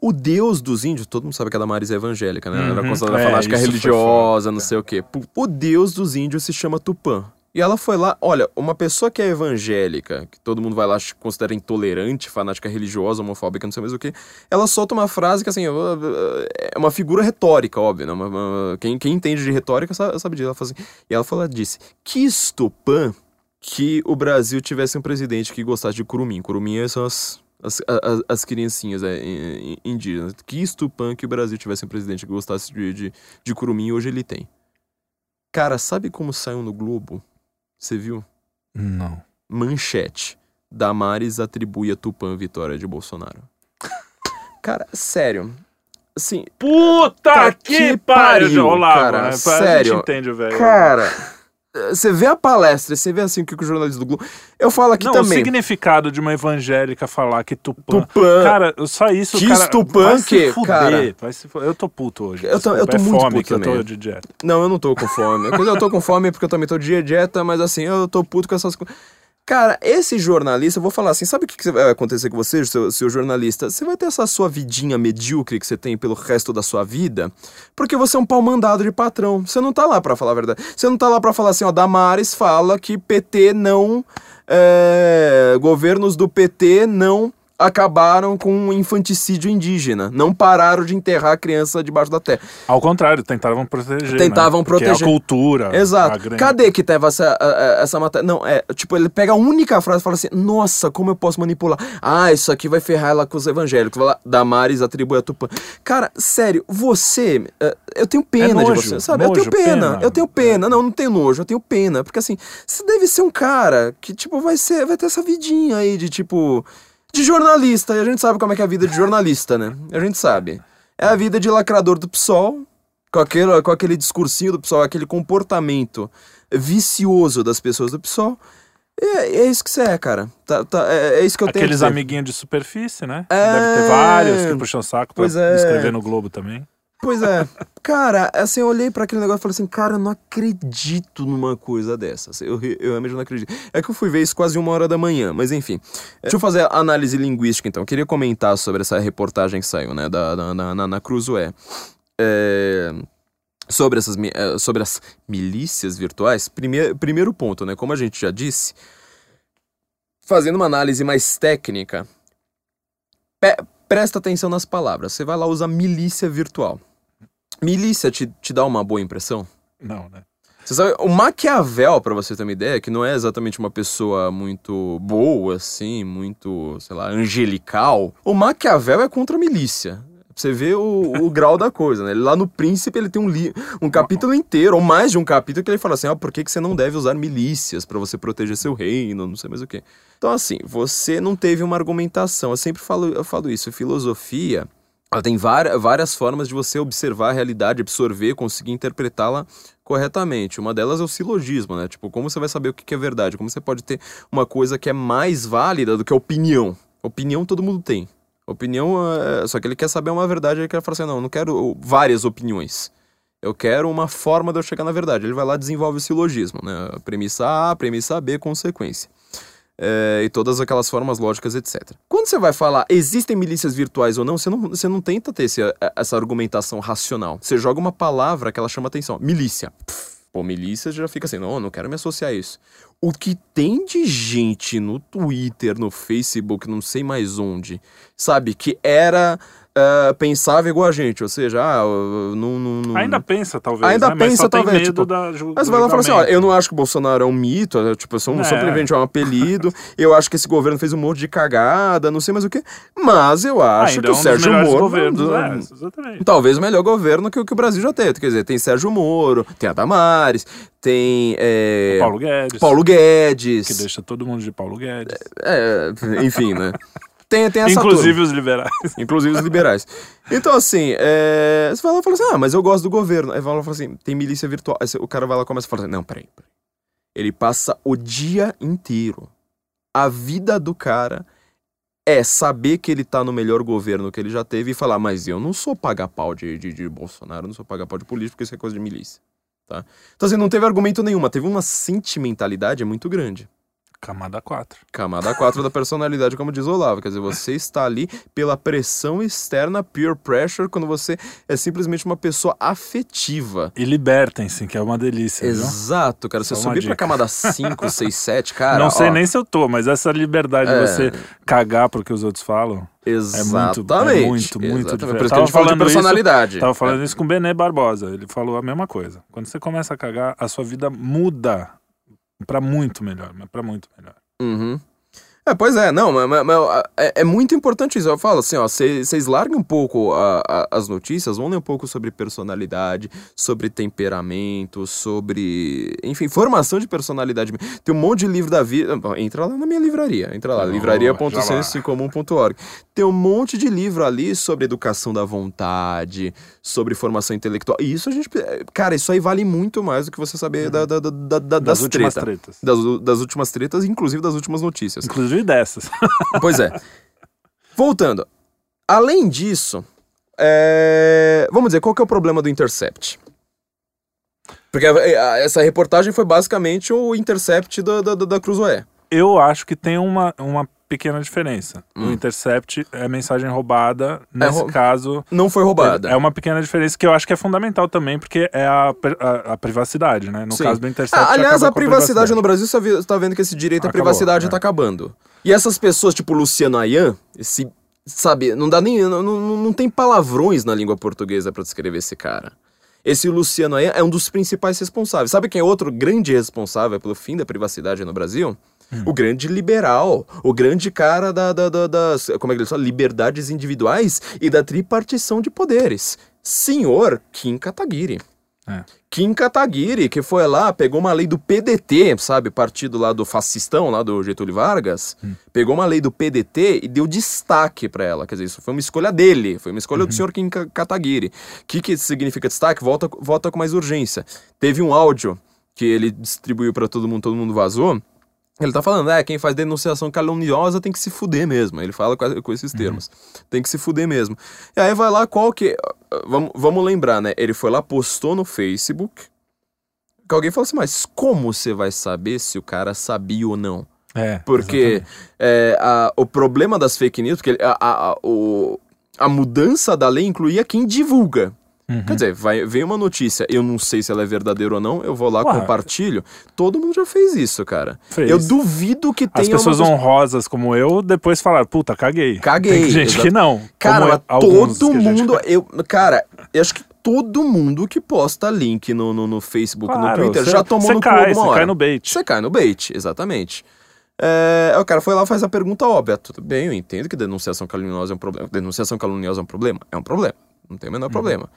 O deus dos índios, todo mundo sabe que a Damaris é evangélica, né? Ela era Uhum. considerada É, fanática religiosa, não sei o quê. O deus dos índios se chama Tupã. E ela foi lá, olha, uma pessoa que é evangélica, que todo mundo vai lá considera intolerante, fanática religiosa, homofóbica, não sei mais o que, ela solta uma frase que, assim, é uma figura retórica, óbvio, né? Uma- uma- quem, quem entende de retórica sabe, sabe disso. Ela fala assim, e ela falou, disse, quis Tupã que o Brasil tivesse um presidente que gostasse de curumim. Curumim são as, as, as, as criancinhas é, in- in- indígenas. Quis Tupã que o Brasil tivesse um presidente que gostasse de, de, de curumim e hoje ele tem. Cara, sabe como saiu no Globo? Você viu? Não. Manchete. Damares atribui a Tupã vitória de Bolsonaro. Cara, sério. Assim, Puta Tá que pariu, Olá, cara, né? A sério. gente entende, velho. cara. Você vê a palestra, você vê assim o que o jornalista do Globo. Eu falo aqui Não, o também. significado de uma evangélica falar que Tupã. Tupã. Cara, só isso, Quis cara. Tupã vai se que, fuder, cara? vai se fu- Eu tô puto hoje. Eu tô- eu tô é muito fome puto que eu tô também. de dieta. Não, eu não tô com fome. Eu tô com fome porque eu também tô de dieta, mas assim, eu tô puto com essas coisas. Cara, esse jornalista, eu vou falar assim, sabe o que, que vai acontecer com você, seu, seu jornalista? Você vai ter essa sua vidinha medíocre que você tem pelo resto da sua vida, porque você é um pau mandado de patrão. Você não tá lá pra falar a verdade. Você não tá lá pra falar assim, ó, Damares fala que PT não... é, governos do PT não acabaram com um infanticídio indígena. Não pararam de enterrar a criança debaixo da terra. Ao contrário, tentavam proteger. Tentavam né? Porque proteger. É a cultura. Exato. a grande- Cadê que teve essa, essa matéria? Não, é, tipo, ele pega a única frase e fala assim: Nossa, como eu posso manipular? Ah, isso aqui vai ferrar ela com os evangélicos. Vai lá, Damares atribui a Tupã. Cara, sério, você. é, Eu tenho pena É de nojo, você, sabe? eu nojo, tenho pena, pena. eu tenho pena. Não, não tenho nojo, eu tenho pena. Porque assim, você deve ser um cara que, tipo, vai ser, vai ter essa vidinha aí de tipo. De jornalista, e a gente sabe como é que é a vida de jornalista, né? A gente sabe. É a vida de lacrador do PSOL, com aquele, com aquele discursinho do PSOL, aquele comportamento vicioso das pessoas do PSOL. É, é isso que você é, cara. Tá, tá- é, é isso que eu tenho Aqueles amiguinhos de superfície, né? É. Deve ter vários que puxam o saco pra Pois é. escrever no Globo também. Pois é. Cara, assim, eu olhei pra aquele negócio e falei assim, cara, eu não acredito numa coisa dessas. Eu, re- eu realmente não acredito. É que eu fui ver isso quase uma hora da manhã, mas enfim. Deixa eu fazer a análise linguística, então. Eu queria comentar sobre essa reportagem que saiu, né, da, da- na, na, na Cruzoé. É, sobre, essas, eh, sobre as milícias virtuais. Primeiro, primeiro ponto, né, como a gente já disse, fazendo uma análise mais técnica, pe- presta atenção nas palavras. Você vai lá usar milícia virtual. Milícia te, te dá uma boa impressão? Não, né? Você sabe, o Maquiavel, pra você ter uma ideia, que não é exatamente uma pessoa muito boa, assim, muito, sei lá, angelical. O Maquiavel é contra a milícia. Pra Você vê o, o grau da coisa, né? Lá no Príncipe ele tem um, li um capítulo inteiro, ou mais de um capítulo, que ele fala assim: ó, por que, que você não deve usar milícias pra você proteger seu reino, não sei mais o quê. Então, assim, você não teve uma argumentação. Eu sempre falo, eu falo isso. Filosofia, ela tem várias, formas de você observar a realidade, absorver, conseguir interpretá-la corretamente. Uma delas é o silogismo, né? Tipo, como você vai saber o que que é verdade? Como você pode ter uma coisa que é mais válida do que a opinião? Opinião todo mundo tem. Opinião, é... só que ele quer saber uma verdade, ele quer falar assim, não, eu não quero várias opiniões. Eu quero uma forma de eu chegar na verdade. Ele vai lá e desenvolve o silogismo, né? Premissa A, premissa B, consequência. É, e todas aquelas formas lógicas, etc. Quando você vai falar existem milícias virtuais ou não, você não, você não tenta ter esse, essa argumentação racional. Você joga uma palavra que ela chama atenção. Milícia. Pô, milícia já fica assim, não, não quero me associar a isso. O que tem de gente no Twitter, no Facebook, não sei mais onde, sabe, que era. Ah, pensava igual a gente, ou seja, ah, não, não, não- Ainda pensa, talvez. Ainda né? Pensa, talvez, tipo, da ju- Mas vai lá e fala assim, ó, eu não acho que o Bolsonaro é um mito, é, tipo, só, um- É. simplesmente é um apelido, eu acho que esse governo fez um monte de cagada, não sei mais o que, mas eu acho Ainda que é o um Sérgio Moro... governos, é, é. Talvez o melhor governo que, o- que o Brasil já teve, quer dizer, tem Sérgio Moro, tem a Damares, tem é, Paulo Guedes. Paulo Guedes, Que deixa todo mundo de Paulo Guedes. é, enfim, né? Tem, tem essa Inclusive turma. os liberais. Inclusive os liberais. Então, assim, é, você vai lá e fala assim, ah, mas eu gosto do governo. Aí vai lá fala assim, tem milícia virtual. Aí o cara vai lá e começa a falar assim, não, peraí, peraí. Ele passa o dia inteiro. A vida do cara é saber que ele tá no melhor governo que ele já teve e falar, mas eu não sou paga-pau de, de, de Bolsonaro, não sou paga-pau de político, porque isso é coisa de milícia. Tá? Então, assim, não teve argumento nenhum, mas teve uma sentimentalidade muito grande. Camada 4. Camada 4 da personalidade, como diz o Olavo. Quer dizer, você está ali pela pressão externa, peer pressure, quando você é simplesmente uma pessoa afetiva. E libertem-se, que é uma delícia. viu? Exato, cara. Você Só uma subir pra dica. camada 5, 6, 7, cara. não sei ó, nem se eu tô, mas essa liberdade É. de você cagar pro que os outros falam. Exatamente. é muito, muito Exatamente. diferente. Por isso que a gente fala de falando isso- personalidade. Tava falando isso com o Bené Barbosa. Ele falou a mesma coisa. Quando você começa a cagar, a sua vida muda pra muito melhor, mas pra muito melhor. Uhum. É, pois é, não, mas, mas- mas, é, é muito importante isso. Eu falo assim, ó, vocês larguem um pouco a- a- as notícias, vão ler um pouco sobre personalidade, sobre temperamento, sobre. Enfim, formação de personalidade. Tem um monte de livro da vida. Entra lá na minha livraria. Entra lá, Boa, livraria.sensocomum.org. Tem um monte de livro ali sobre educação da vontade, sobre formação intelectual. E isso a gente. Cara, isso aí vale muito mais do que você saber da- da- da- da- Das das últimas treta. tretas. Das, das últimas tretas, inclusive das últimas notícias. Inclusive dessas. Pois é. Voltando. Além disso, é, vamos dizer, qual que é o problema do Intercept? Porque a- a- essa reportagem foi basicamente o Intercept da, da, da- Cruzoé. Eu acho que tem uma, uma pequena diferença. Hum. O intercept é mensagem roubada. Nesse rou- caso, Não foi roubada. é uma pequena diferença que eu acho que é fundamental também, porque é a, a, a privacidade, né? No Sim. caso do intercept. Ah, aliás, a com privacidade no Brasil, você tá ve- você tá vendo que esse direito à Acabou, privacidade é. tá acabando. E essas pessoas, tipo Luciano Ayan, esse, sabe, não dá nem. Não, não, não tem palavrões na língua portuguesa para descrever esse cara. Esse Luciano Ayan é um dos principais responsáveis. Sabe quem é outro grande responsável pelo fim da privacidade no Brasil? Hum. O grande liberal, o grande cara da, da, da, das como é que ele fala? liberdades individuais e da tripartição de poderes. Senhor Kim Kataguiri. É. Kim Kataguiri, que foi lá, pegou uma lei do PDT, sabe, partido lá do fascistão, lá do Getúlio Vargas, hum. pegou uma lei do PDT e deu destaque para ela. Quer dizer, isso foi uma escolha dele, foi uma escolha uhum. do senhor Kim Kataguiri. O que, que significa destaque? Volta, volta com mais urgência. Teve um áudio que ele distribuiu para todo mundo, todo mundo vazou. Ele tá falando, é, quem faz denunciação caluniosa tem que se fuder mesmo. Ele fala com, com esses uhum. termos. Uhum. Tem que se fuder mesmo. E aí vai lá, qual que. Vamos, vamos lembrar, né? Ele foi lá, postou no Facebook. Que alguém falou assim, mas como você vai saber se o cara sabia ou não? É. Porque é, a, o problema das fake news, porque a, a, a, o, a mudança da lei incluía quem divulga. Uhum. Quer dizer, vai, vem uma notícia, eu não sei se ela é verdadeira ou não, eu vou lá, compartilho. Todo mundo já fez isso, cara. Fez. Eu duvido que tenha. As pessoas uma... honrosas como eu depois falaram, puta, caguei. Caguei. Tem gente exato. que não. Cara, todo mundo. Eu, cara, eu acho que todo mundo que posta link no, no, no Facebook, claro, no Twitter, cê, já tomou no cai, cu Você cai no bait. Você cai no bait, exatamente. É, o cara foi lá faz a pergunta óbvia. Tudo bem, eu entendo que denunciação caluniosa é um problema. Denunciação caluniosa é um problema? É um problema. Não tem o menor uhum. problema.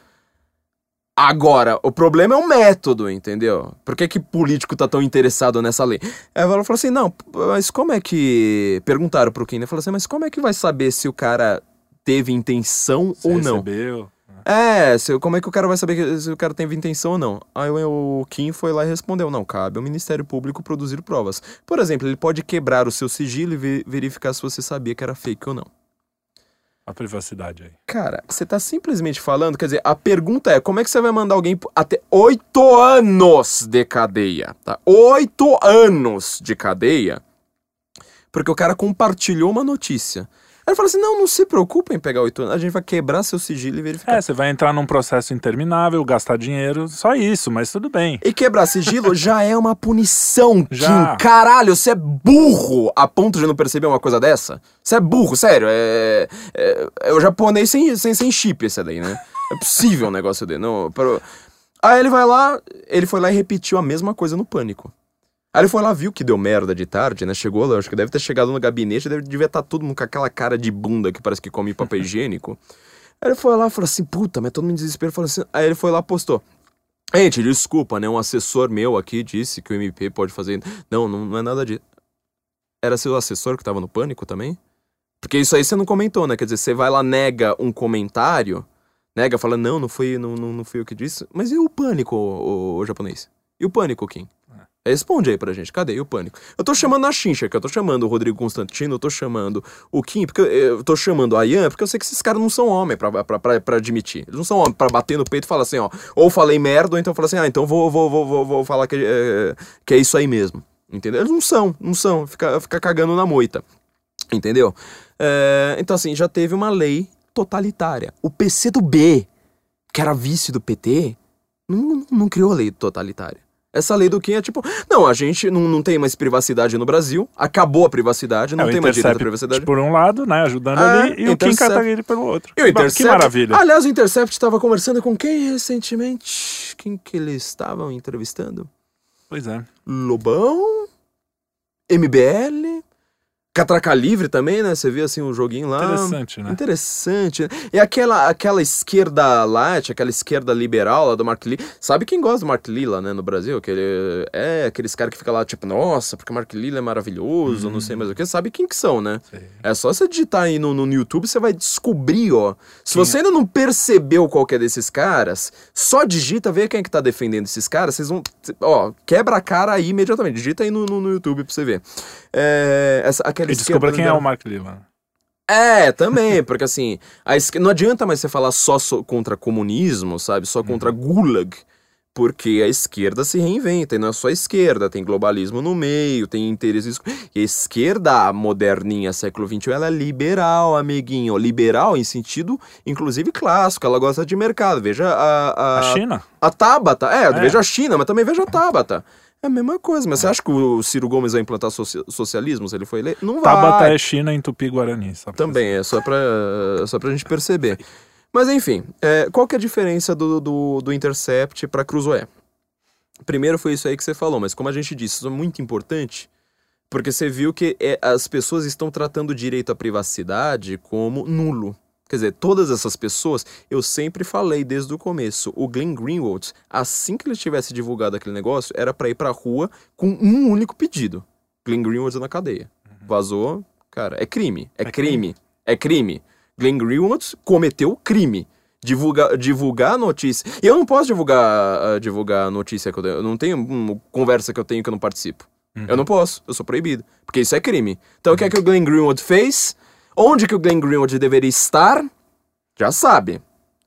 Agora, o problema é o método, entendeu? Por que, que político tá tão interessado nessa lei? Aí ela falou assim: não, mas como é que. Perguntaram pro Kinder, falou assim: mas como é que vai saber se o cara teve intenção Se ou recebeu. não? É, se, como é que o cara vai saber se o cara teve intenção ou não? Aí o Kim foi lá e respondeu: não, cabe ao Ministério Público produzir provas. Por exemplo, ele pode quebrar o seu sigilo e verificar se você sabia que era fake ou não a privacidade aí? Cara, você tá simplesmente falando, quer dizer, a pergunta é como é que você vai mandar alguém até oito anos de cadeia, tá? Oito anos de cadeia, porque o cara compartilhou uma notícia. Aí ele fala assim: não, não se preocupe em pegar oito anos, a gente vai quebrar seu sigilo e verificar. É, você vai entrar num processo interminável, gastar dinheiro, só isso, mas tudo bem. E quebrar sigilo já é uma punição, já. Kim. Caralho, você é burro a ponto de não perceber uma coisa dessa? Você é burro, sério. É, é, é o japonês sem, sem, sem chip esse daí, né? É possível um negócio dele. Não, para... Aí ele vai lá, ele foi lá e repetiu a mesma coisa no pânico. Aí ele foi lá, viu que deu merda de tarde, né? Chegou lá, acho que deve ter chegado no gabinete, deve, devia estar tá todo mundo com aquela cara de bunda que parece que come papel higiênico. Aí ele foi lá e falou assim, puta, mas todo mundo em desespero falou assim. Aí ele foi lá postou. Gente, desculpa, né? Um assessor meu aqui disse que o MP pode fazer. Não, não, não é nada disso. Era seu assessor que tava no pânico também? Porque isso aí você não comentou, né? Quer dizer, você vai lá, nega um comentário, nega, fala, não, não foi, não, não, não fui eu que disse. Mas e o pânico, o, o, o japonês? E o pânico, Kim? Responde aí pra gente, cadê o pânico? Eu tô chamando a Xincha, que eu tô chamando o Rodrigo Constantino, eu tô chamando o Kim, porque eu tô chamando a Ian, porque eu sei que esses caras não são homens pra, pra, pra, pra admitir. Eles não são homens pra bater no peito e falar assim, ó, ou falei merda, ou então falar assim, ah, então vou, vou, vou, vou, vou falar que é, que é isso aí mesmo. Entendeu? Eles não são, não são, fica, fica cagando na moita. Entendeu? É, então, assim, já teve uma lei totalitária. O PC do B, que era vice do PT, não, não criou a lei totalitária. Essa lei do Kim é tipo, não, a gente não, não tem mais privacidade no Brasil, acabou a privacidade, não é, tem mais direito à privacidade. Por um lado, né, ajudando é, ali, e o Kim Kataguiri pelo outro. E o Intercept, que maravilha. Aliás, o Intercept estava conversando com quem recentemente? Quem que eles estavam entrevistando? Pois é. Lobão? MBL? Catraca Livre também, né? Você viu assim um joguinho lá. Interessante, né? Interessante. E aquela, aquela esquerda light, aquela esquerda liberal lá do Mark Lee. Sabe quem gosta do Mark Lee lá, né, no Brasil? Aquele, é, aqueles caras que fica lá, tipo, nossa, porque o Mark Lee é maravilhoso, não sei mais o que. Sabe quem que são, né? Sim. É só você digitar aí no, no YouTube, você vai descobrir, ó. Se você ainda não percebeu qual que é desses caras, só digita, vê quem é que tá defendendo esses caras, vocês vão. Ó, quebra a cara aí imediatamente. Digita aí no, no, no YouTube pra você ver. É, essa, aquela e descubra quem é o Mark Lehman. É, também, porque assim, a esque... não adianta mais você falar só so... contra comunismo, sabe? Só contra uhum. gulag, porque a esquerda se reinventa, e não é só a esquerda, tem globalismo no meio, tem interesses. E a esquerda moderninha, século XXI, ela é liberal, amiguinho. Liberal em sentido, inclusive, clássico, ela gosta de mercado. Veja a. A, a China? A Tabata, é, é, veja a China, mas também veja a Tabata. É a mesma coisa, mas você acha que o Ciro Gomes vai implantar soci socialismo se ele for eleito? Não vai. Tabata é China em Tupi-Guarani. Também, é só pra, só pra gente perceber. Mas enfim, é, qual que é a diferença do, do, do Intercept para Cruzoé? Primeiro foi isso aí que você falou, mas como a gente disse, isso é muito importante, porque você viu que é, as pessoas estão tratando o direito à privacidade como nulo. Quer dizer, todas essas pessoas, eu sempre falei desde o começo, o Glenn Greenwald, assim que ele tivesse divulgado aquele negócio, era para ir pra rua com um único pedido. Glenn Greenwald na cadeia. Uhum. Vazou, cara, é crime. É, é crime. crime. É crime. Glenn Greenwald cometeu crime. Divulgar, divulgar a notícia. E eu não posso divulgar, uh, divulgar a notícia que eu. Eu não tenho conversa que eu tenho que eu não participo. Uhum. Eu não posso, eu sou proibido. Porque isso é crime. Então uhum. o que é que o Glenn Greenwald fez? Onde que o Glenn Greenwald deveria estar? Já sabe.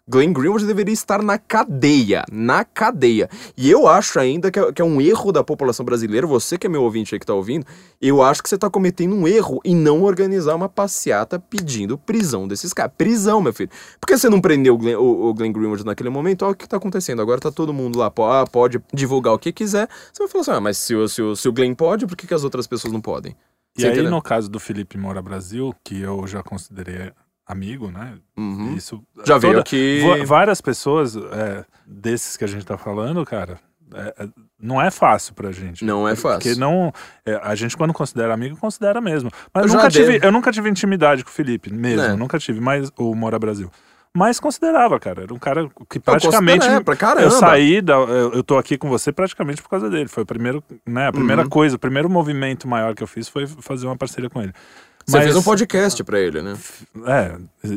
Glenn Greenwald deveria estar na cadeia, na cadeia. E eu acho ainda que é, que é, um erro da população brasileira, você que é meu ouvinte aí que tá ouvindo, eu acho que você tá cometendo um erro em não organizar uma passeata pedindo prisão desses caras. Prisão, meu filho. Por que você não prendeu o Glenn, o, o Glenn Greenwald naquele momento? Olha o que tá acontecendo. Agora tá todo mundo lá, ah, pode divulgar o que quiser. Você vai falar assim, ah, mas se o, se se o Glenn pode, por que, que as outras pessoas não podem? E aí, no caso do Felipe Moura Brasil, que eu já considerei amigo, né? Uhum. Isso, já toda, veio aqui. Várias pessoas é, desses que a gente tá falando, cara, é, é, não é fácil pra gente. Não é fácil. Porque não. É, a gente, quando considera amigo, considera mesmo. Mas eu nunca, tive, eu nunca tive intimidade com o Felipe, mesmo. É. Nunca tive, mas o Mora Brasil mas considerava, cara. Era um cara que praticamente. Eu, pra caramba. eu saí, da, eu, eu tô aqui com você praticamente por causa dele. Foi o primeiro, né, a primeira uhum. coisa, o primeiro movimento maior que eu fiz foi fazer uma parceria com ele. Você Mas, fez um podcast pra ele, né? É,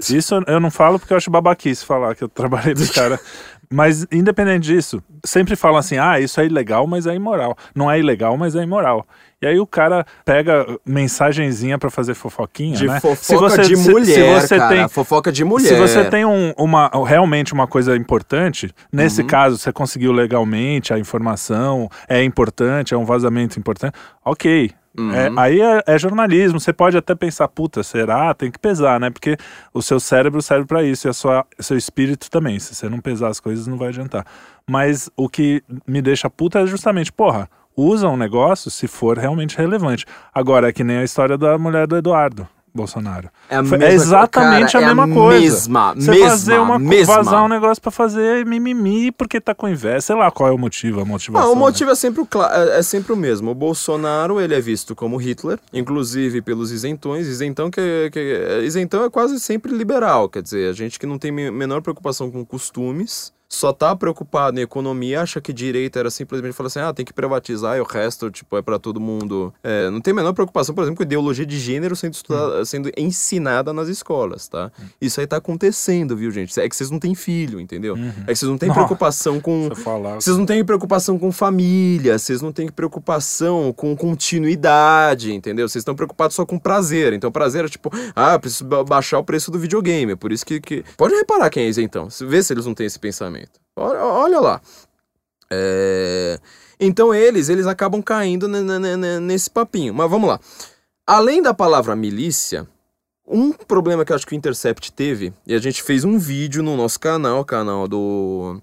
isso eu não falo porque eu acho babaquice falar que eu trabalhei com cara. Mas, independente disso, sempre falam assim: ah, isso é ilegal, mas é imoral. Não é ilegal, mas é imoral. E aí o cara pega mensagenzinha para fazer fofoquinha, de né? fofoca se você, de mulher, se, se você cara, tem, fofoca de mulher. Se você tem um, uma, realmente uma coisa importante, nesse uhum. caso você conseguiu legalmente a informação, é importante, é um vazamento importante, ok. Uhum. É, aí é, é, jornalismo, você pode até pensar, puta, será? Tem que pesar, né? Porque o seu cérebro serve para isso e a sua, seu espírito também. Se você não pesar as coisas, não vai adiantar. Mas o que me deixa puta é justamente, porra, usa um negócio se for realmente relevante. Agora, é que nem a história da mulher do Eduardo. Bolsonaro. É, a mesma, é exatamente cara, a mesma é a coisa. Mesma, Você mesma, fazer uma mesma. vazar um negócio para fazer mimimi porque tá com inveja. Sei lá qual é o motivo, a motivação. Ah, o motivo né? é, sempre o, é, é sempre o mesmo. O Bolsonaro, ele é visto como Hitler, inclusive pelos isentões. Isentão que, que isentão é quase sempre liberal, quer dizer, a gente que não tem menor preocupação com costumes só tá preocupado em economia, acha que direita era simplesmente falar assim, ah, tem que privatizar e o resto, tipo, é para todo mundo. É, não tem a menor preocupação, por exemplo, com ideologia de gênero sendo, estudada, hum. sendo ensinada nas escolas, tá? Hum. Isso aí tá acontecendo, viu, gente? É que vocês não têm filho, entendeu? Uhum. É que vocês não têm preocupação com... Vocês não têm preocupação com família, vocês não têm preocupação com continuidade, entendeu? Vocês estão preocupados só com prazer. Então, prazer é tipo, ah, preciso baixar o preço do videogame. É por isso que... que... Pode reparar quem é isentão. Vê se eles não têm esse pensamento. Olha, olha lá. É... Então eles, eles acabam caindo nesse papinho. Mas vamos lá. Além da palavra milícia, um problema que eu acho que o Intercept teve, e a gente fez um vídeo no nosso canal, canal do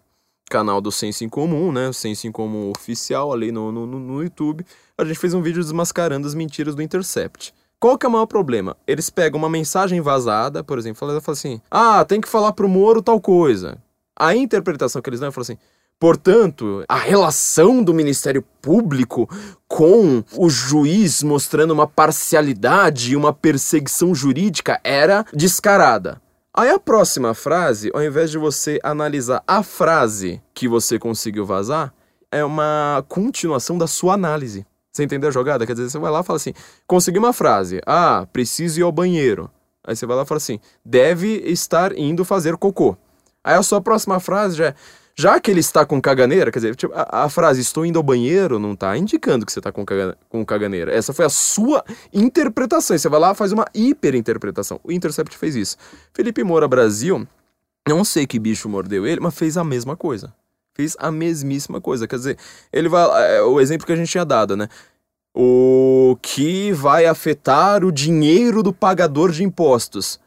canal do Senso em Comum, né? Senso em Comum oficial ali no, no, no YouTube. A gente fez um vídeo desmascarando as mentiras do Intercept. Qual que é o maior problema? Eles pegam uma mensagem vazada, por exemplo, falam assim: ah, tem que falar pro Moro tal coisa. A interpretação que eles dão é assim: Portanto, a relação do Ministério Público com o juiz mostrando uma parcialidade e uma perseguição jurídica era descarada. Aí a próxima frase, ao invés de você analisar a frase que você conseguiu vazar, é uma continuação da sua análise. Você entendeu a jogada? Quer dizer, você vai lá e fala assim: consegui uma frase. Ah, preciso ir ao banheiro. Aí você vai lá e fala assim: deve estar indo fazer cocô. Aí a sua próxima frase já é. Já que ele está com caganeira, quer dizer, tipo, a, a, frase estou indo ao banheiro não está indicando que você está com, caga, com caganeira. Essa foi a sua interpretação. E você vai lá faz uma hiperinterpretação. O Intercept fez isso. Felipe Moura Brasil, não sei que bicho mordeu ele, mas fez a mesma coisa. Fez a mesmíssima coisa. Quer dizer, ele vai. É, o exemplo que a gente tinha dado, né? O que vai afetar o dinheiro do pagador de impostos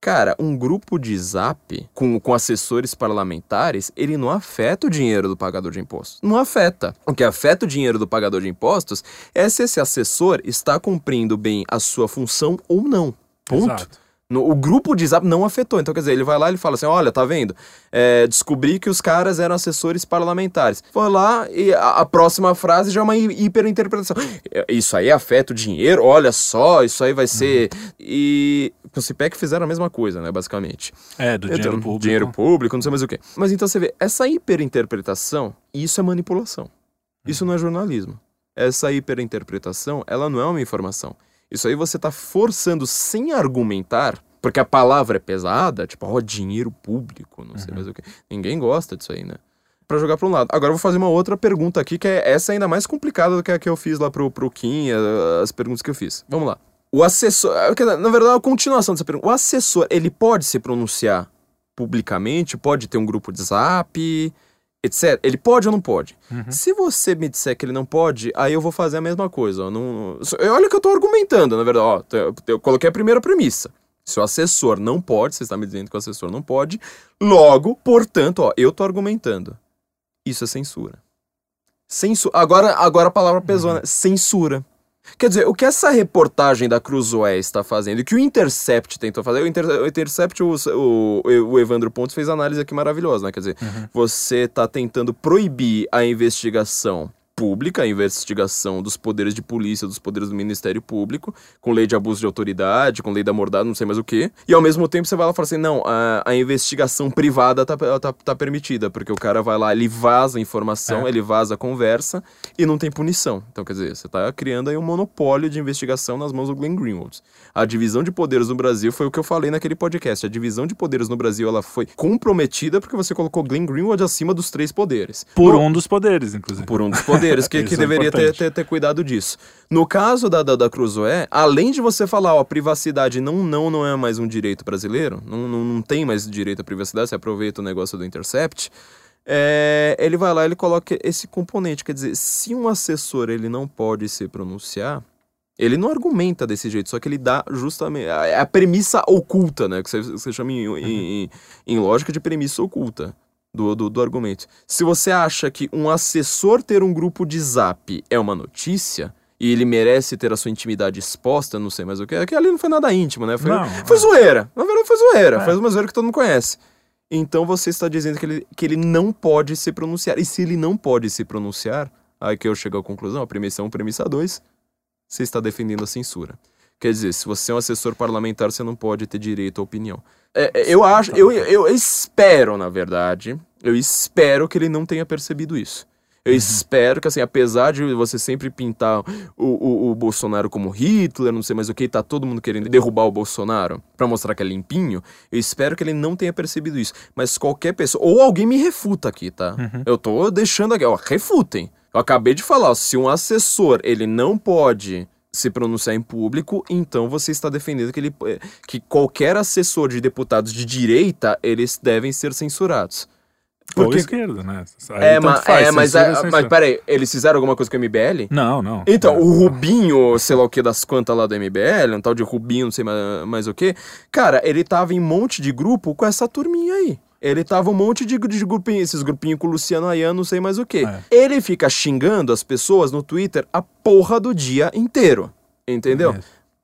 Cara, um grupo de zap com, com assessores parlamentares, ele não afeta o dinheiro do pagador de impostos. Não afeta. O que afeta o dinheiro do pagador de impostos é se esse assessor está cumprindo bem a sua função ou não. Ponto. Exato. No, o grupo de zap não afetou. Então, quer dizer, ele vai lá e fala assim: olha, tá vendo? É, descobri que os caras eram assessores parlamentares. Foi lá e a, a, próxima frase já é uma hiperinterpretação. Isso aí afeta o dinheiro, olha só, isso aí vai ser. Uhum. E com o CIPEC fizeram a mesma coisa, né, basicamente. É, do dinheiro então, público. Dinheiro público, não sei mais o quê. Mas então você vê, essa hiperinterpretação, isso é manipulação. Isso não é jornalismo. Essa hiperinterpretação, ela não é uma informação. Isso aí você está forçando sem argumentar, porque a palavra é pesada, tipo, ó, dinheiro público, não sei uhum. mais o que. Ninguém gosta disso aí, né? Para jogar para um lado. Agora eu vou fazer uma outra pergunta aqui, que é essa ainda mais complicada do que a que eu fiz lá pro, pro Kim, as perguntas que eu fiz. Vamos lá. O assessor. Na verdade, é a continuação dessa pergunta. O assessor, ele pode se pronunciar publicamente? Pode ter um grupo de zap? Etc. Ele pode ou não pode? Uhum. Se você me disser que ele não pode, aí eu vou fazer a mesma coisa. Ó, não, olha que eu estou argumentando, na verdade. Ó, eu, eu coloquei a primeira premissa. Se o assessor não pode, você está me dizendo que o assessor não pode, logo, portanto, ó, eu estou argumentando. Isso é censura. Censura. Agora, agora a palavra pesou, uhum. né? Censura. Quer dizer, o que essa reportagem da Cruzoé está fazendo, e que o Intercept tentou fazer, o, Inter, o Intercept, o, o, o, Evandro Pontes fez análise aqui maravilhosa, né? Quer dizer, uhum. você está tentando proibir a investigação pública, a investigação dos poderes de polícia, dos poderes do Ministério Público, com lei de abuso de autoridade, com lei da mordada, não sei mais o que. E ao mesmo tempo você vai lá e fala assim: não, a, a investigação privada tá, tá, tá, permitida, porque o cara vai lá, ele vaza a informação, é. ele vaza a conversa e não tem punição. Então, quer dizer, você tá criando aí um monopólio de investigação nas mãos do Glenn Greenwald. A divisão de poderes no Brasil foi o que eu falei naquele podcast. A divisão de poderes no Brasil ela foi comprometida porque você colocou Glenn Greenwald acima dos três poderes. Por um dos poderes, inclusive. Por um dos poderes que, que é deveria ter, ter, ter, cuidado disso. No caso da, da, da Cruzoé, além de você falar, ó, privacidade não, não, não é mais um direito brasileiro, não, não, não tem mais direito à privacidade, você aproveita o negócio do Intercept, é, ele vai lá ele coloca esse componente, quer dizer, se um assessor ele não pode se pronunciar, ele não argumenta desse jeito, só que ele dá justamente. a premissa oculta, né? Que você, você chama em, uhum. em, em, lógica de premissa oculta do, do, do argumento. Se você acha que um assessor ter um grupo de zap é uma notícia, e ele merece ter a sua intimidade exposta, não sei mais o que. Aquilo ali não foi nada íntimo, né? Foi, não, foi zoeira. Na verdade, foi zoeira. É. Foi uma zoeira que todo mundo conhece. Então você está dizendo que ele, que ele não pode se pronunciar. E se ele não pode se pronunciar, aí que eu chego à conclusão, a premissa 1, premissa 2, você está defendendo a censura. Quer dizer, se você é um assessor parlamentar, você não pode ter direito à opinião. É, é eu acho, eu, eu espero, na verdade, eu espero que ele não tenha percebido isso. Eu uhum. espero que, assim, apesar de você sempre pintar o, o, o, Bolsonaro como Hitler, não sei mais o que, tá todo mundo querendo derrubar o Bolsonaro para mostrar que é limpinho, eu espero que ele não tenha percebido isso. Mas qualquer pessoa, ou alguém me refuta aqui, tá? Uhum. Eu tô deixando aqui, ó, refutem. Eu acabei de falar, ó, se um assessor, ele não pode se pronunciar em público, então você está defendendo que, ele, que qualquer assessor de deputados de direita, eles devem ser censurados. Porque... Ou esquerda, né? Aí é, ma faz, é mas, é, mas peraí, eles fizeram alguma coisa com o MBL? Não, não. Então, é. o Rubinho, sei lá o que das quantas lá do MBL, um tal de Rubinho, não sei mais, mais o que, cara, ele tava em um monte de grupo com essa turminha aí. Ele tava um monte de, de grupinho, esses grupinhos com o Luciano Ayano, não sei mais o que. É. Ele fica xingando as pessoas no Twitter a porra do dia inteiro. Entendeu? É.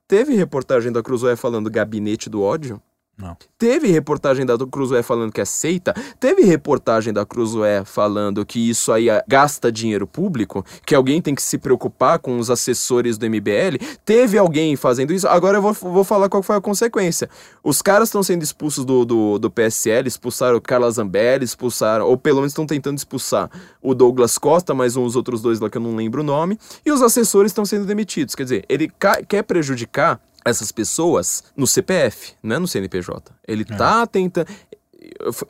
Teve reportagem da Cruzoé falando gabinete do ódio? Não. Teve reportagem da Cruzoé falando que é seita, teve reportagem da Cruzoé falando que isso aí é, gasta dinheiro público, que alguém tem que se preocupar com os assessores do MBL, teve alguém fazendo isso, agora eu vou, vou falar qual foi a consequência. Os caras estão sendo expulsos do, do, do PSL, expulsaram o Carlos Zambelli, expulsaram, ou pelo menos estão tentando expulsar o Douglas Costa, mais uns outros dois lá que eu não lembro o nome, e os assessores estão sendo demitidos. Quer dizer, ele quer prejudicar essas pessoas no CPF, não é no CNPJ. Ele é. tá tentando.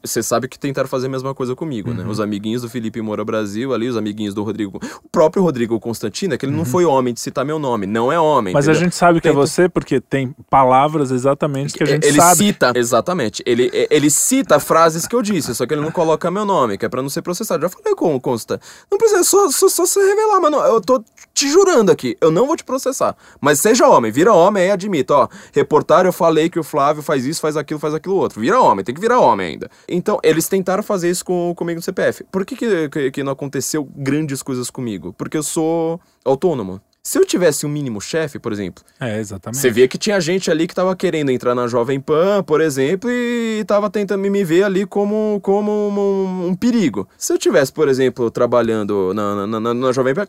Você sabe que tentaram fazer a mesma coisa comigo, Uhum. né? Os amiguinhos do Felipe Moura Brasil ali, os amiguinhos do Rodrigo. O próprio Rodrigo Constantino, é que ele não foi homem de citar meu nome. Não é homem. Uhum. Mas a entendeu? gente sabe que é você porque tem palavras exatamente que a gente ele sabe. cita, exatamente. Ele, ele cita frases que eu disse, só que ele não coloca meu nome, que é pra não ser processado. Já falei com o Consta. Não precisa, é só, só, só se revelar, mano. Eu tô te jurando aqui, eu não vou te processar. Mas seja homem, vira homem e admita, ó. Reportar, eu falei que o Flávio faz isso, faz aquilo, faz aquilo outro. Vira homem, tem que virar homem ainda. Então, eles tentaram fazer isso com, comigo no CPF. Por que, que, que, não aconteceu grandes coisas comigo? Porque eu sou autônomo. Se eu tivesse um mínimo chefe, por exemplo, É, exatamente. você via que tinha gente ali que tava querendo entrar na Jovem Pan, por exemplo, e tava tentando me ver ali como, como um, um perigo. Se eu tivesse, por exemplo, trabalhando na, na, na, na Jovem Pan,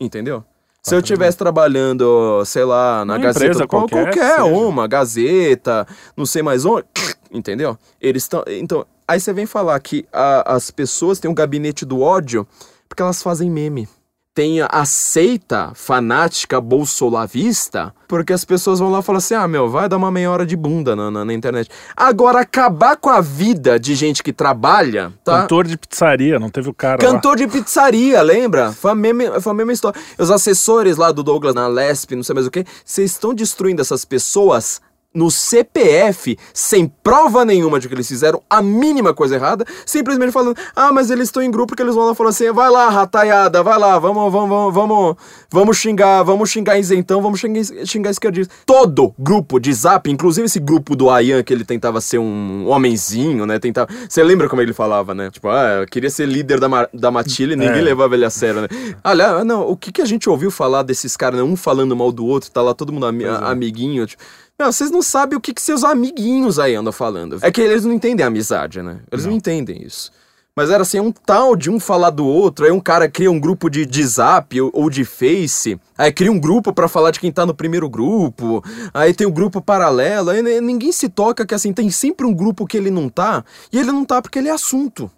entendeu? Se eu tivesse trabalhando, sei lá, na Uma Gazeta, qualquer, qualquer uma, Gazeta, não sei mais onde, entendeu? Eles estão, então, aí você vem falar que a- as pessoas têm um gabinete do ódio porque elas fazem meme tem a seita fanática bolsolavista, porque as pessoas vão lá e falam assim: ah, meu, vai dar uma meia hora de bunda na, na, na internet. Agora, acabar com a vida de gente que trabalha, tá? Cantor de pizzaria, não teve o cara lá. Cantor de pizzaria, lembra? Foi a, mesma, foi a mesma história. Os assessores lá do Douglas na Lesp, não sei mais o que, vocês estão destruindo essas pessoas no CPF, sem prova nenhuma de que eles fizeram a mínima coisa errada, simplesmente falando, ah, mas eles estão em grupo porque eles vão lá e falam assim, vai lá, rataiada, vai lá, vamos, vamos, vamos, vamos, vamos xingar, vamos xingar isentão, vamos xingar, xingar esquerdista. Todo grupo de zap, inclusive esse grupo do Ayan, que ele tentava ser um homenzinho, né, tentava... Você lembra como ele falava, né? Tipo, ah, eu queria ser líder da, Ma da Matilha e ninguém É. levava ele a sério, né? Olha, não, o que, que a gente ouviu falar desses caras, né? um falando mal do outro, tá lá todo mundo Pois é. amiguinho, tipo... Meu, vocês não sabem o que, que seus amiguinhos aí andam falando. É que eles não entendem a amizade, né? Eles não, Não. entendem isso. Mas era assim, é um tal de um falar do outro, aí um cara cria um grupo de, de zap ou, ou de face, aí cria um grupo pra falar de quem tá no primeiro grupo, aí tem o grupo paralelo, aí ninguém se toca que assim, tem sempre um grupo que ele não tá, e ele não tá porque ele é assunto.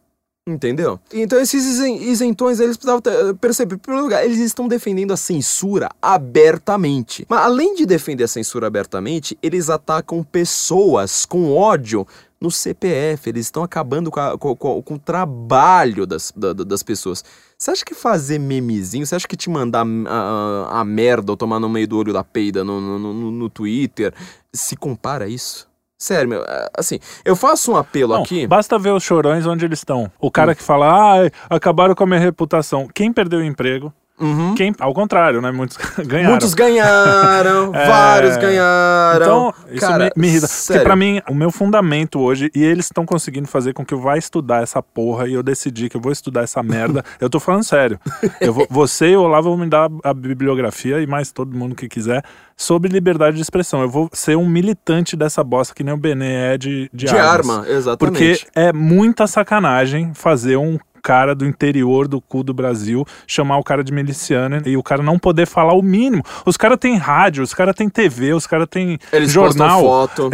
Entendeu? Então esses isen- isentões, eles precisavam ter- perceber, em primeiro lugar, eles estão defendendo a censura abertamente. Mas além de defender a censura abertamente, eles atacam pessoas com ódio no CPF. Eles estão acabando com, a- com- com- com o trabalho das, da- da- das pessoas. Você acha que fazer memezinho, você acha que te mandar a, a- a merda ou tomar no meio do olho da peida no, no, no- no Twitter se compara a isso? Sério, meu, é, assim, eu faço um apelo Não, aqui. basta ver os chorões onde eles estão. O cara que fala, ah, acabaram com a minha reputação. Quem perdeu o emprego? Uhum. Quem, ao contrário, né? Muitos ganharam. Muitos ganharam, É. vários ganharam. Então, isso Cara, me, me irrita. sério. Porque pra mim, o meu fundamento hoje, e eles estão conseguindo fazer com que eu vá estudar essa porra, e eu decidi que eu vou estudar essa merda. eu tô falando sério. Eu vou, você e o Olavo vão me dar a bibliografia, e mais todo mundo que quiser, sobre liberdade de expressão. Eu vou ser um militante dessa bosta, que nem o Benê é de, de, de armas. arma, exatamente. Porque é muita sacanagem fazer um cara do interior do cu do Brasil chamar o cara de miliciano e o cara não poder falar o mínimo. Os caras têm rádio, os caras têm TV, os caras têm jornal.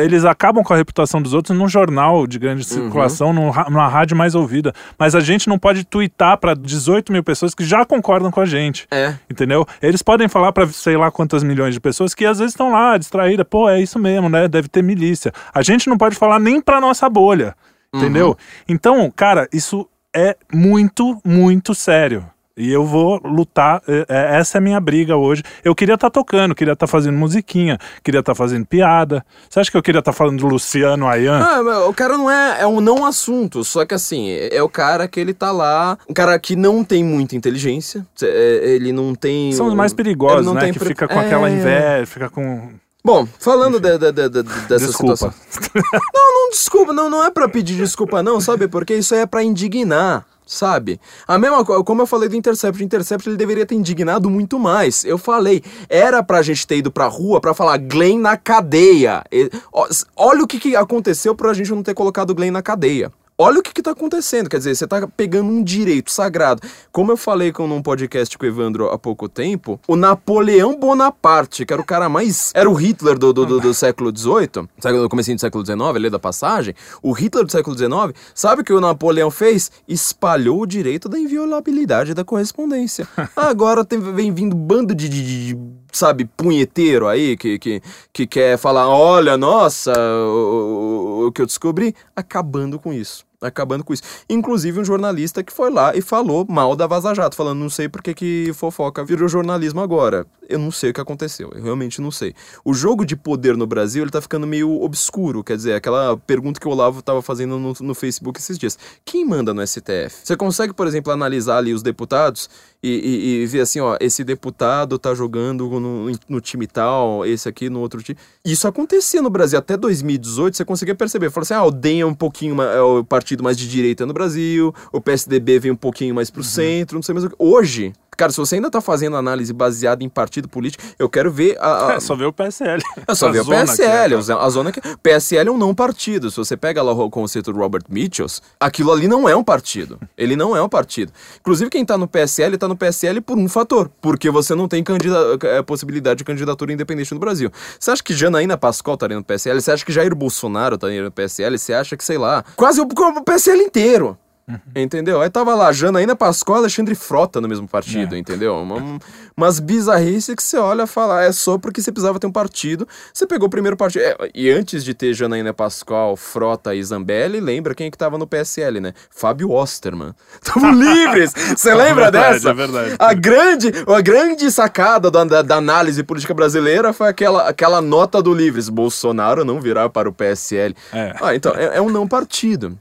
Eles acabam com a reputação dos outros num jornal de grande circulação, num ra- numa rádio mais ouvida. Mas a gente não pode twittar pra 18 mil pessoas que já concordam com a gente. É. Entendeu? Eles podem falar pra sei lá quantas milhões de pessoas que às vezes estão lá distraídas. Pô, é isso mesmo, né? Deve ter milícia. A gente não pode falar nem pra nossa bolha. Entendeu? Então, cara, isso é muito, muito sério. E eu vou lutar, é- é- essa é a minha briga hoje. Eu queria estar tocando, queria estar fazendo musiquinha, queria estar fazendo piada. Você acha que eu queria estar falando do Luciano Ayan? Ah, o cara não é, é um não assunto, só que assim, é é o cara que ele tá lá, um cara que não tem muita inteligência, ele não tem... São os mais perigosos, não né? Que pre- fica com aquela É. inveja, fica com. Bom, falando de, de, de, de- dessa Desculpa. situação... Não, não, desculpa, não, não é pra pedir desculpa não, sabe? Porque isso aí é pra indignar, sabe? A mesma coisa, como eu falei do Intercept, o Intercept ele deveria ter indignado muito mais. Eu falei, era pra gente ter ido pra rua pra falar Glenn na cadeia. E- ó, olha o que, que aconteceu pra gente não ter colocado Glenn na cadeia. Olha o que, que tá acontecendo, quer dizer, você tá pegando um direito sagrado. Como eu falei com, num podcast com o Evandro há pouco tempo, o Napoleão Bonaparte, que era o cara mais. Era o Hitler do, do, do, do século XVIII, no comecinho do século XIX, ali da passagem. O Hitler do século XIX, sabe o que o Napoleão fez? Espalhou o direito da inviolabilidade da correspondência. Agora tem, vem vindo bando de, de- de, sabe, punheteiro aí que, que, que quer falar: olha, nossa, o, o- o que eu descobri, acabando com isso. Acabando com isso. Inclusive um jornalista que foi lá e falou mal da Vaza Jato, falando, não sei por que, que fofoca virou jornalismo agora. Eu não sei o que aconteceu, eu realmente não sei. O jogo de poder no Brasil, ele tá ficando meio obscuro, quer dizer, aquela pergunta que o Olavo tava fazendo no, no Facebook esses dias. Quem manda no STF? Você consegue, por exemplo, analisar ali os deputados e, e, e ver assim, ó, esse deputado tá jogando no, no time tal, esse aqui no outro time. Isso acontecia no Brasil até 2018, você conseguia perceber. Falou assim, ah, o DEM é um pouquinho é o partido mais de direita no Brasil, o PSDB vem um pouquinho mais pro uhum. centro, não sei mais o que. Hoje, Cara, se você ainda tá fazendo análise baseada em partido político, eu quero ver a. a... É, só ver o PSL. É só ver o PSL. É, a zona que. PSL é um não partido. Se você pega lá o conceito do Robert Mitchells, aquilo ali não é um partido. Ele não é um partido. Inclusive, quem tá no PSL tá no PSL por um fator. Porque você não tem candida... É, possibilidade de candidatura independente no Brasil. Você acha que Janaína Pascoal estaria no PSL? Você acha que Jair Bolsonaro estaria no PSL? Você acha que, sei lá, quase o PSL inteiro. Uhum. Entendeu? Aí tava lá Janaína Pascoal e Alexandre Frota no mesmo partido, é. entendeu? Uma, umas bizarrices que você olha e fala, ah, é só porque você precisava ter um partido. Você pegou o primeiro partido. É, e antes de ter Janaína Pascoal, Frota e Zambelli, lembra quem é que tava no PSL, né? Fábio Osterman. Tamo livres! Você é lembra é verdade, dessa? É verdade. A grande, a grande sacada da, da, da, análise política brasileira foi aquela, aquela nota do Livres. Bolsonaro não virá para o PSL. É. Ah, então, é um não partido.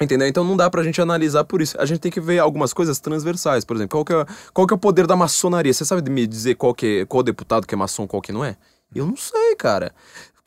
Entendeu? Então não dá pra gente analisar por isso. A gente tem que ver algumas coisas transversais. Por exemplo, qual que é, qual que é o poder da maçonaria? Você sabe me dizer qual, que, é, qual deputado que é maçom, qual que não é? Eu não sei, cara.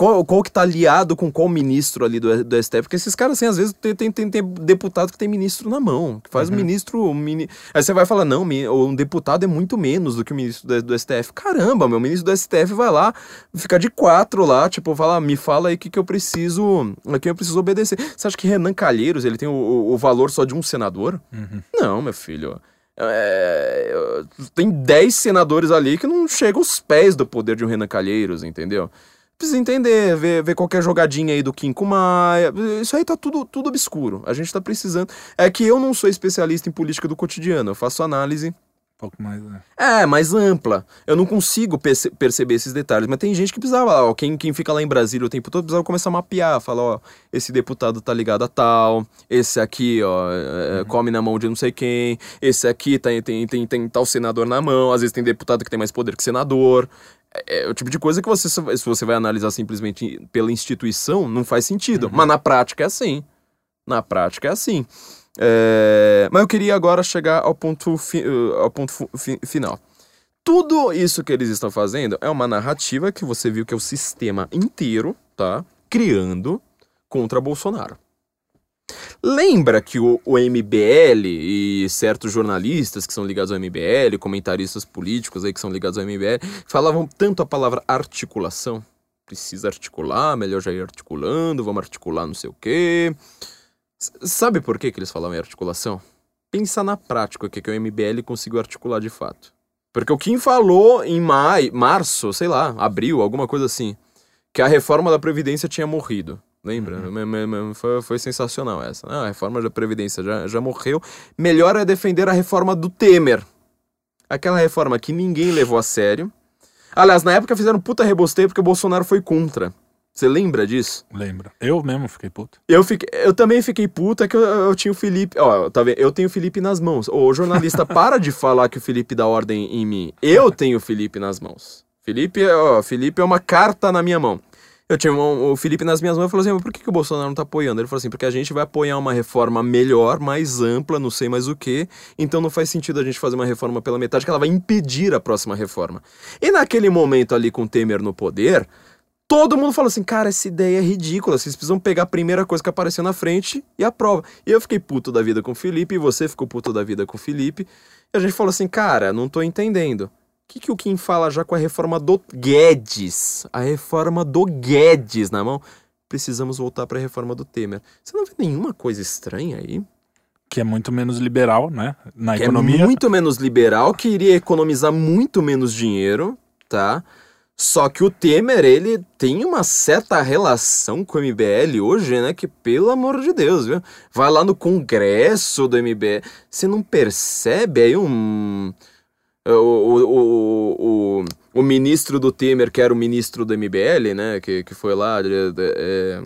Qual, qual que tá aliado com qual ministro ali do, do STF? Porque esses caras, assim, às vezes tem, tem, tem, tem deputado que tem ministro na mão, que faz uhum. ministro. Mini... Aí você vai falar, não, um deputado é muito menos do que o ministro do, do, STF. Caramba, meu ministro do STF vai lá, fica de quatro lá, tipo, fala, me fala aí o que, que eu preciso. A quem eu preciso obedecer. Você acha que Renan Calheiros ele tem o, o valor só de um senador? Uhum. Não, meu filho. É, tem 10 senadores ali que não chegam aos pés do poder de um Renan Calheiros, entendeu? Precisa entender, ver, ver qualquer jogadinha aí do Kim Maia. Isso aí tá tudo, tudo obscuro. A gente tá precisando. É que eu não sou especialista em política do cotidiano, eu faço análise. Um pouco mais, né? É, mais ampla. Eu não consigo perce perceber esses detalhes, mas tem gente que precisava, ó, quem, quem fica lá em Brasília o tempo todo precisava começar a mapear, falar, ó, esse deputado tá ligado a tal, esse aqui, ó, é, uhum. come na mão de não sei quem, esse aqui tem, tem, tem, tem tal senador na mão, às vezes tem deputado que tem mais poder que senador. É, é, o tipo de coisa que você, se você vai analisar simplesmente pela instituição, não faz sentido. Uhum. Mas na prática é assim. Na prática é assim. É... Mas eu queria agora chegar ao ponto, fi... ao ponto fi... final. Tudo isso que eles estão fazendo é uma narrativa que você viu que é o sistema inteiro, tá? Criando contra Bolsonaro. Lembra que o, o, MBL e certos jornalistas que são ligados ao MBL, comentaristas políticos aí que são ligados ao MBL, falavam tanto a palavra articulação? Precisa articular, melhor já ir articulando, vamos articular não sei o quê. sabe por que, que eles falavam em articulação? Pensa na prática que, que o MBL conseguiu articular de fato. Porque o Kim falou em maio, março, sei lá, abril, alguma coisa assim, que a reforma da Previdência tinha morrido. Lembra? Uhum. Foi, foi, sensacional essa. Ah, a reforma da Previdência já, já morreu. Melhor é defender a reforma do Temer. Aquela reforma que ninguém levou a sério. Aliás, na época fizeram puta rebosteio porque o Bolsonaro foi contra. Você lembra disso? Lembra. Eu mesmo fiquei puto. Eu, fiquei, eu também fiquei puto, é que eu, eu tinha o Felipe. Ó, tá vendo? Eu tenho o Felipe nas mãos. Ô, jornalista, para de falar que o Felipe dá ordem em mim. Eu tenho o Felipe nas mãos. Felipe, ó, Felipe é uma carta na minha mão. Eu tinha um, o Felipe nas minhas mãos e falou assim: por que, que o Bolsonaro não tá apoiando? Ele falou assim: porque a gente vai apoiar uma reforma melhor, mais ampla, não sei mais o que, então não faz sentido a gente fazer uma reforma pela metade, que ela vai impedir a próxima reforma. E naquele momento ali com o Temer no poder, todo mundo falou assim: cara, essa ideia é ridícula, vocês precisam pegar a primeira coisa que apareceu na frente e aprova. E eu fiquei puto da vida com o Felipe, e você ficou puto da vida com o Felipe, e a gente falou assim: cara, não tô entendendo que, que o Kim fala já com a reforma do Guedes? A reforma do Guedes na mão. Precisamos voltar para a reforma do Temer. Você não vê nenhuma coisa estranha aí? Que é muito menos liberal, né? Na que é economia. É muito menos liberal, que iria economizar muito menos dinheiro, tá? Só que o Temer, ele tem uma certa relação com o MBL hoje, né? Que, pelo amor de Deus, viu? Vai lá no congresso do MBL. Você não percebe aí um o, o, o, o, ministro do Temer, que era o ministro do MBL, né, que, que foi lá, é,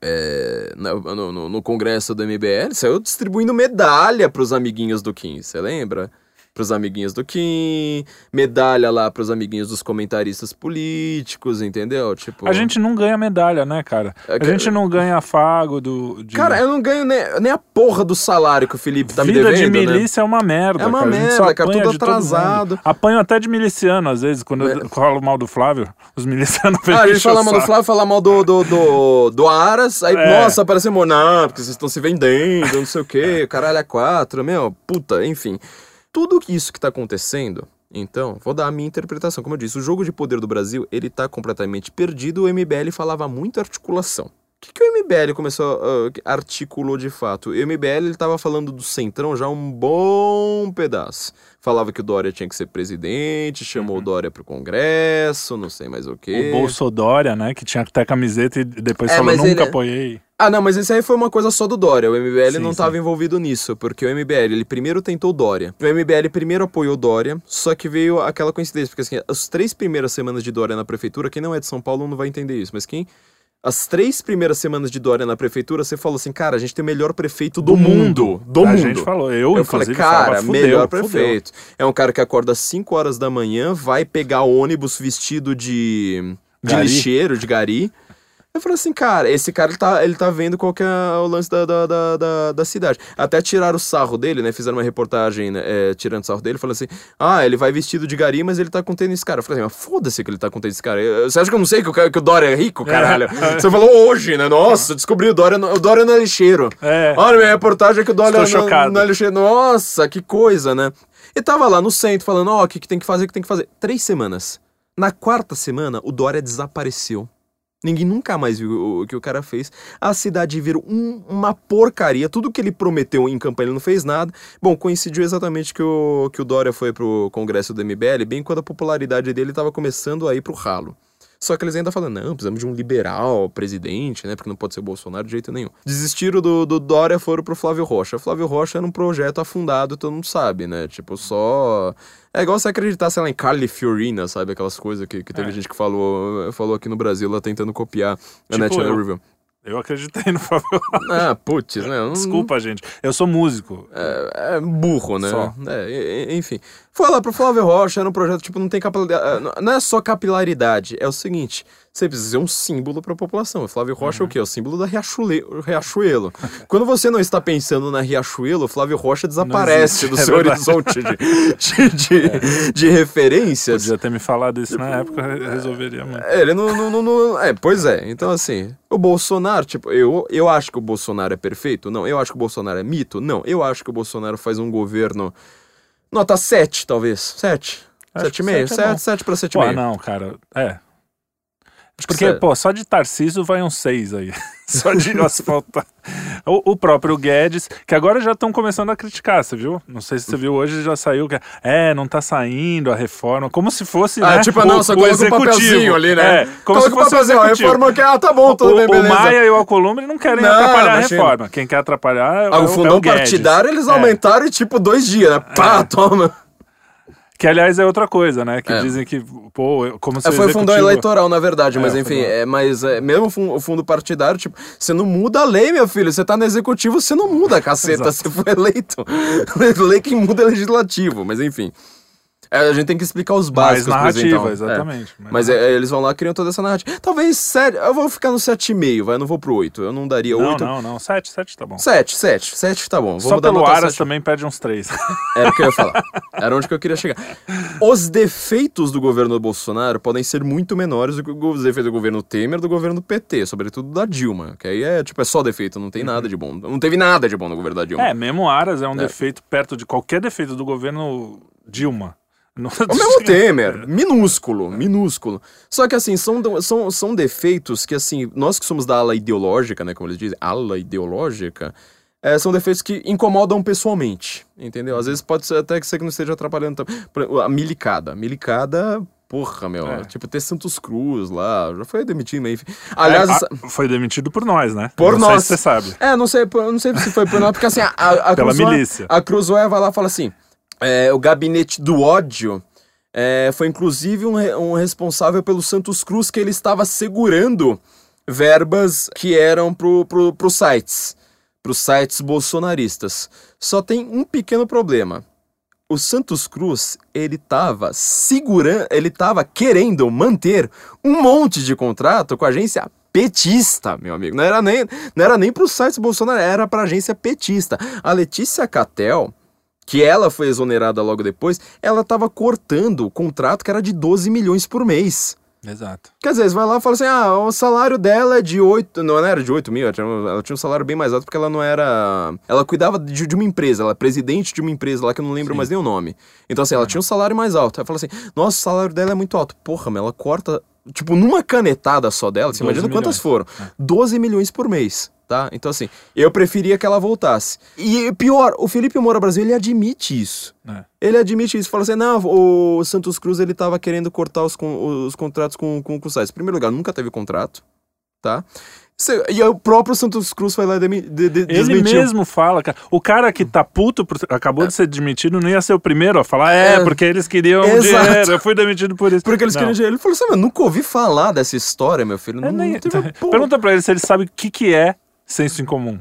é, no, no, no, congresso do MBL, saiu distribuindo medalha pros amiguinhos do Kim, você lembra? Pros amiguinhos do Kim, medalha lá pros amiguinhos dos comentaristas políticos, entendeu? Tipo... A gente não ganha medalha, né, cara? É a gente não ganha afago do... De... Cara, eu não ganho nem, nem a porra do salário que o Felipe tá Vida me devendo, de né? milícia né? é uma merda, É uma cara. merda, cara, tudo atrasado. Apanho até de miliciano, às vezes, quando é. eu falo mal do Flávio, os milicianos Ah, a gente fala mal do Flávio, fala mal do, do, do, do Aras, aí, é. nossa, parece não, porque vocês estão se vendendo, não sei o quê, caralho, é quatro, meu, puta, enfim tudo isso que está acontecendo, então, vou dar a minha interpretação. Como eu disse, o jogo de poder do Brasil, ele está completamente perdido. O MBL falava muito articulação. O que, que o MBL começou, uh, articulou de fato? O MBL estava falando do Centrão já um bom pedaço. Falava que o Dória tinha que ser presidente, chamou uhum. o Dória pro Congresso, não sei mais o quê. O Bolsodória, né? Que tinha que ter camiseta e depois é, falou, nunca ele... apoiei. Ah, não, mas isso aí foi uma coisa só do Dória. O MBL sim, não estava envolvido nisso, porque o MBL, ele primeiro tentou o Dória. O MBL primeiro apoiou o Dória, só que veio aquela coincidência, porque assim, as três primeiras semanas de Dória na prefeitura, quem não é de São Paulo não vai entender isso, mas quem as três primeiras semanas de Dória na prefeitura, você falou assim, cara, a gente tem o melhor prefeito do, do mundo. mundo. Do a mundo. gente falou, eu, eu falei, cara, falava, melhor prefeito. Fudeu. É um cara que acorda às 5 horas da manhã, vai pegar ônibus vestido de, de lixeiro, de gari. Eu falei assim, cara, esse cara ele tá, ele tá vendo qual que é o lance da, da, da, da, da cidade. Até tiraram o sarro dele, né? Fizeram uma reportagem né, é, tirando o sarro dele, falando assim: ah, ele vai vestido de gari, mas ele tá com tênis cara. Eu falei assim, mas foda-se que ele tá com tênis cara. Você acha que eu não sei que o, que o Dória é rico, caralho? É. Você falou hoje, né? Nossa, descobri o Dória, o Dória não é lixeiro. É. Olha, minha reportagem é que o Dória Estou não, não é lixeiro. Nossa, que coisa, né? E tava lá no centro falando: ó, oh, o que, que tem que fazer, o que tem que fazer. Três semanas. Na quarta semana, o Dória desapareceu. Ninguém nunca mais viu o que o cara fez. A cidade virou um, uma porcaria. Tudo que ele prometeu em campanha ele não fez nada. Bom, coincidiu exatamente que o, que o Dória foi pro congresso do MBL, bem quando a popularidade dele estava começando a ir pro ralo. Só que eles ainda falam, não, precisamos de um liberal presidente, né? Porque não pode ser Bolsonaro de jeito nenhum. Desistiram do, do Dória, foram pro Flávio Rocha. Flávio Rocha era um projeto afundado, todo mundo sabe, né? Tipo, só. É igual você acreditar, sei lá, em Carly Fiorina, sabe? Aquelas coisas que, que teve é. gente que falou, falou aqui no Brasil, lá tentando copiar a tipo, National Review. Eu acreditei no Fábio Ah, putz, né? Não... Desculpa, gente. Eu sou músico. É, é burro, né? Só. É, enfim. Foi lá pro Flávio Rocha, era um projeto, tipo, não tem capilaridade. É, não é só capilaridade, é o seguinte: você precisa ser um símbolo para a população. O Flávio Rocha uhum. é o quê? É o símbolo da Riachuelo. Quando você não está pensando na Riachuelo, o Flávio Rocha desaparece do é seu verdade. horizonte de, de, de, é. de, referências. Podia ter me falado isso tipo, na época, resolveria muito. É, ele não, não, não, não, É, pois é. Então, assim, o Bolsonaro, tipo, eu, eu acho que o Bolsonaro é perfeito? Não. Eu acho que o Bolsonaro é mito? Não. Eu acho que o Bolsonaro faz um governo Nota 7, talvez. 7. 7,5. 7, 7 para 7,5. Ah, não, cara. É. Porque, pô, só de Tarciso vai um 6 aí. só de asfaltar. O, o, próprio Guedes, que agora já estão começando a criticar, você viu? Não sei se você viu hoje, já saiu que é, não tá saindo a reforma, como se fosse. Ah, né, tipo, não, só coloca um papelzinho ali, né? É, como coloca se fosse um papelzinho, a reforma que, ah, tá bom, tudo o, bem, beleza. O Maia e o Alcolumbre não querem não, atrapalhar imagina. a reforma. Quem quer atrapalhar é, ah, o, o fundão é o partidário eles aumentaram em tipo dois dias, né? Pá, é. toma. Que, aliás, é outra coisa, né? Que é. dizem que, pô, como se. É, foi fundão eleitoral, na verdade, mas é, enfim, é, mas é, mesmo o fundo partidário, tipo, você não muda a lei, meu filho. Você tá no executivo, você não muda a caceta, você foi eleito. lei que muda é legislativo, mas enfim. É, a gente tem que explicar os básicos. Mais narrativa, então. exatamente. É. Mas é, eles vão lá criam toda essa narrativa. Talvez 7. Eu vou ficar no 7,5, vai. Eu não vou pro 8. Eu não daria não, 8. Não, não, 7, 7 tá bom. 7, 7. 7 tá bom. Vou Só pelo Aras também pede uns 3. Era o que eu ia falar. Era onde que eu queria chegar. Os defeitos do governo Bolsonaro podem ser muito menores do que os defeitos do governo Temer do governo PT, sobretudo da Dilma. Que aí é, tipo, é só defeito, não tem nada de bom. Não teve nada de bom no governo da Dilma. É, mesmo Aras é um é. defeito perto de qualquer defeito do governo Dilma. O mesmo Temer, minúsculo, minúsculo. Só que assim, são, são, são defeitos que assim, nós que somos da ala ideológica, né, como eles dizem, ala ideológica, é, são defeitos que incomodam pessoalmente, entendeu? Às vezes pode ser até que você não esteja atrapalhando tanto. A milicada, milicada, porra, meu, é. tipo, ter Santos Cruz lá, já foi demitido, enfim. Aliás, é, a, foi demitido por nós, né? Por não nós. você sabe. É, não sei, não sei se foi por nós, porque assim, a, a, a Pela milícia. A Cruzoé vai lá e fala assim, é, o gabinete do ódio é, foi inclusive um, um, responsável pelo Santos Cruz que ele estava segurando verbas que eram pro, pro, pros sites, pros sites bolsonaristas. Só tem um pequeno problema. O Santos Cruz, ele tava segurando, ele tava querendo manter um monte de contrato com a agência petista, meu amigo. Não era nem, não era nem pros sites Bolsonaro, era pra agência petista. A Letícia Catel, que ela foi exonerada logo depois, ela tava cortando o contrato que era de 12 milhões por mês. Exato. Quer dizer, você vai lá e fala assim: ah, o salário dela é de 8. Não era de 8 mil, ela tinha, ela tinha um salário bem mais alto porque ela não era. Ela cuidava de, de uma empresa, ela é presidente de uma empresa lá que eu não lembro Sim. mais nem o nome. Então, assim, ela tinha um salário mais alto. Ela fala assim: nossa, o salário dela é muito alto. Porra, mas ela corta. Tipo, numa canetada só dela, você 12 imagina quantas milhões. foram? 12 milhões por mês, tá? Então, assim, eu preferia que ela voltasse. E pior, o Felipe Moura Brasil, ele admite isso. É. Ele admite isso, fala assim, não, o Santos Cruz, ele tava querendo cortar os, os contratos com, com, os sites. Em primeiro lugar, nunca teve contrato, tá? E o próprio Santos Cruz foi lá e demi- de, de, Ele desmentiu. mesmo fala, cara. O cara que tá puto, por- acabou de ser demitido, não ia ser o primeiro a falar, é, É. porque eles queriam Exato. dinheiro, eu fui demitido por isso. Porque eles Não. queriam dinheiro. Ele falou assim, mas nunca ouvi falar dessa história, meu filho. Não, É, nem- não teve. Pergunta pra ele se ele sabe o que, que é senso em comum.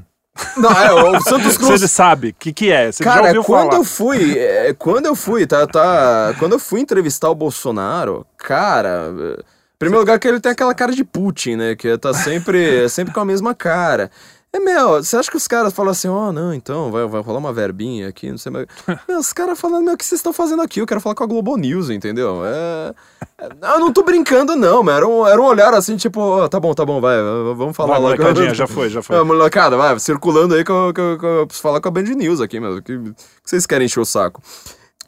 Não, é, o Santos Cruz... ele sabe o que, que é, se ele já Cara, ouviu quando falar. eu fui, é, quando eu fui, tá, tá, quando eu fui entrevistar o Bolsonaro, cara, é, em primeiro lugar que ele tem aquela cara de Putin, né, que tá sempre, sempre com a mesma cara. É, meu, você acha que os caras falam assim, ó, não, então, vai, vai rolar uma verbinha aqui, não sei mais. Meu, os caras falando, meu, o que vocês estão fazendo aqui? Eu quero falar com a Globo News, entendeu? É, é, eu não tô brincando, não, mas era um, era um olhar assim, tipo, ó, tá bom, tá bom, vai, vamos falar Vai, lá. molecadinha, já foi, já foi. É, molecada, vai, circulando aí que eu, que eu- que eu preciso falar com a Band News aqui, meu. Que, que vocês querem encher o saco?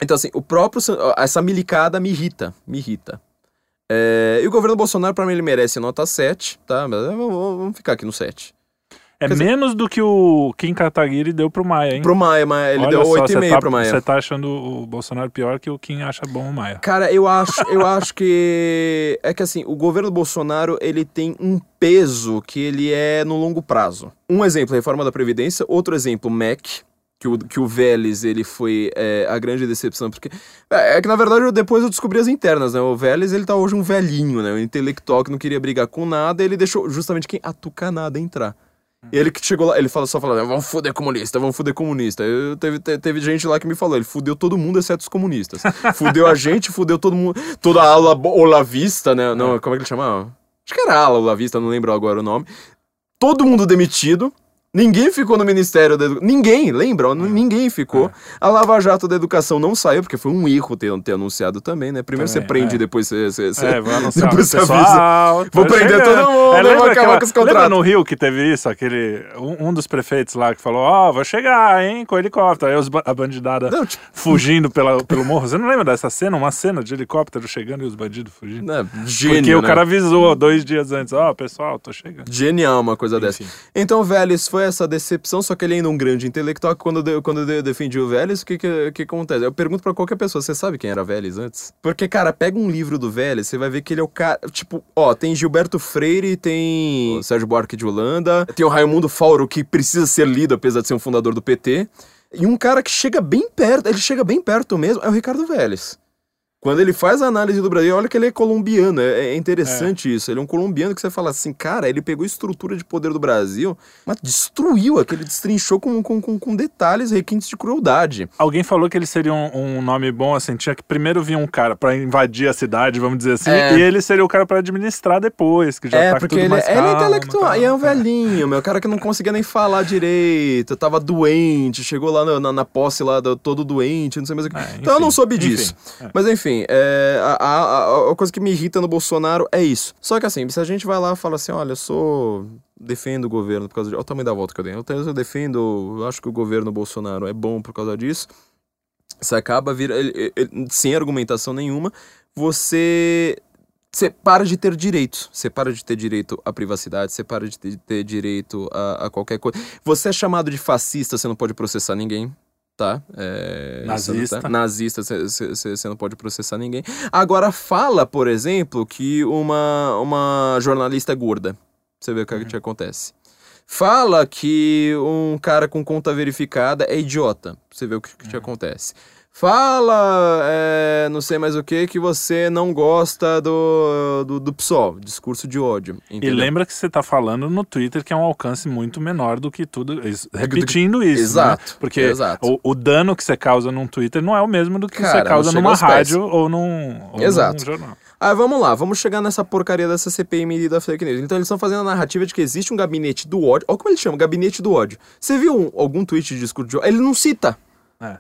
Então, assim, o próprio. Essa milicada me irrita, me irrita. É, e o governo Bolsonaro, pra mim, ele merece nota 7, tá? Mas vamos, vamos ficar aqui no 7. É quer dizer- menos do que o Kim Kataguiri deu pro Maia, hein? Pro Maia, mas ele Olha deu só, 8,5 tá, pro Maia. Você tá achando o Bolsonaro pior que o Kim acha bom o Maia. Cara, eu acho, eu acho que é que assim, o governo Bolsonaro, ele tem um peso que ele é no longo prazo. Um exemplo, reforma da previdência, outro exemplo, MEC, que o, que o Vélez, ele foi é, a grande decepção, porque é, é que na verdade eu- depois eu descobri as internas, né? O Vélez, ele tá hoje um velhinho, né? Um intelectual que não queria brigar com nada, ele deixou justamente quem a tucanada entrar. Ele que chegou lá, ele fala, só falando, vamos foder comunista, vamos foder comunista. Eu, teve, te- teve gente lá que me falou, ele fudeu todo mundo, exceto os comunistas. fudeu a gente, fudeu todo mundo, toda a ala olavista, né? Não, como é que ele chamava? Acho que era ala olavista, não lembro agora o nome. Todo mundo demitido. Ninguém ficou no Ministério da Educação. Ninguém, lembra? Ninguém ficou. A Lava Jato da Educação não saiu, porque foi um erro ter, ter anunciado também, né? Primeiro Também, você prende, é. depois você. você, você- É, vou anunciar depois você avisa. pessoal. Vou tô prender chegando. todo mundo, É, né? lembra, Vou acabar com os lembra contratos. no Rio que teve isso? Aquele, um, um dos prefeitos lá que falou, ó, vai chegar, hein, com helicóptero. Aí os, a bandidada Não, tipo, fugindo pela, pelo morro. Você não lembra dessa cena? Uma cena de helicóptero chegando e os bandidos fugindo? né, gênio, Porque o né? cara avisou dois dias antes, ó, pessoal, tô chegando. Genial uma coisa dessa. Enfim. Então o Vélez foi essa decepção, só que ele ainda é um grande intelectual. Quando eu, quando eu de- defendi o Vélez, o que, que, que acontece? Eu pergunto pra qualquer pessoa, você sabe quem era Vélez antes? Porque, cara, pega um livro do Vélez, você vai ver que ele é o cara. Tipo, ó, tem Gilberto Freire, tem o Sérgio Buarque de Holanda, tem o Raimundo Fauro, que precisa ser lido, apesar de ser um fundador do PT. E um cara que chega bem perto, ele chega bem perto mesmo, é o Ricardo Vélez. Quando ele faz a análise do Brasil, olha que ele é colombiano, é, é interessante isso. Ele é um colombiano que você fala assim, cara, ele pegou a estrutura de poder do Brasil, mas destruiu aquele, destrinchou com, com, com, com detalhes requintes de crueldade. Alguém falou que ele seria um, um nome bom, assim, tinha que primeiro vir um cara pra invadir a cidade, vamos dizer assim, É. e ele seria o cara pra administrar depois, que já é, tá porque tudo ele, mais ele é calmo, intelectual, tá? e é um velhinho, meu, cara que não conseguia nem falar direito, tava doente, chegou lá na, na, na posse lá, do- todo doente, não sei mais o que. É, então eu não enfim, soube enfim, disso. é. Mas enfim, é, a, a, a- coisa que me irrita no Bolsonaro é isso. Só que assim, se a gente vai lá e fala assim, olha, eu sou. defendo o governo por causa de. Olha o tamanho da volta que eu dei. Eu, eu defendo. Eu acho que o governo Bolsonaro é bom por causa disso. Você acaba vir. ele- ele- sem argumentação nenhuma, você. Você para de ter direito. Você para de ter direito à privacidade, você para de ter direito a, a qualquer coisa. Você é chamado de fascista, você não pode processar ninguém. Tá? É, Nazista. você não tá- Nazista, você- não pode processar ninguém. Agora, fala, por exemplo, que uma, uma jornalista é gorda. Você vê o que, que te acontece. Fala que um cara com conta verificada é idiota. Você vê o que, que te acontece. Fala, é, não sei mais o que, que você não gosta do, do, do PSOL, discurso de ódio. E entendeu? lembra que você tá falando no Twitter que é um alcance muito menor do que tudo. isso- Repetindo isso. Exato, Né? Porque exato. O, o dano que você causa num Twitter não é o mesmo do que Cara, você causa numa rádio ou num, ou num Exato. jornal. Ah, vamos lá, vamos chegar nessa porcaria dessa CPMI da fake news. Então eles estão fazendo a narrativa de que existe um gabinete do ódio. Olha como ele chama, gabinete do ódio. Você viu um- algum tweet de discurso de ódio? Ele não cita. É.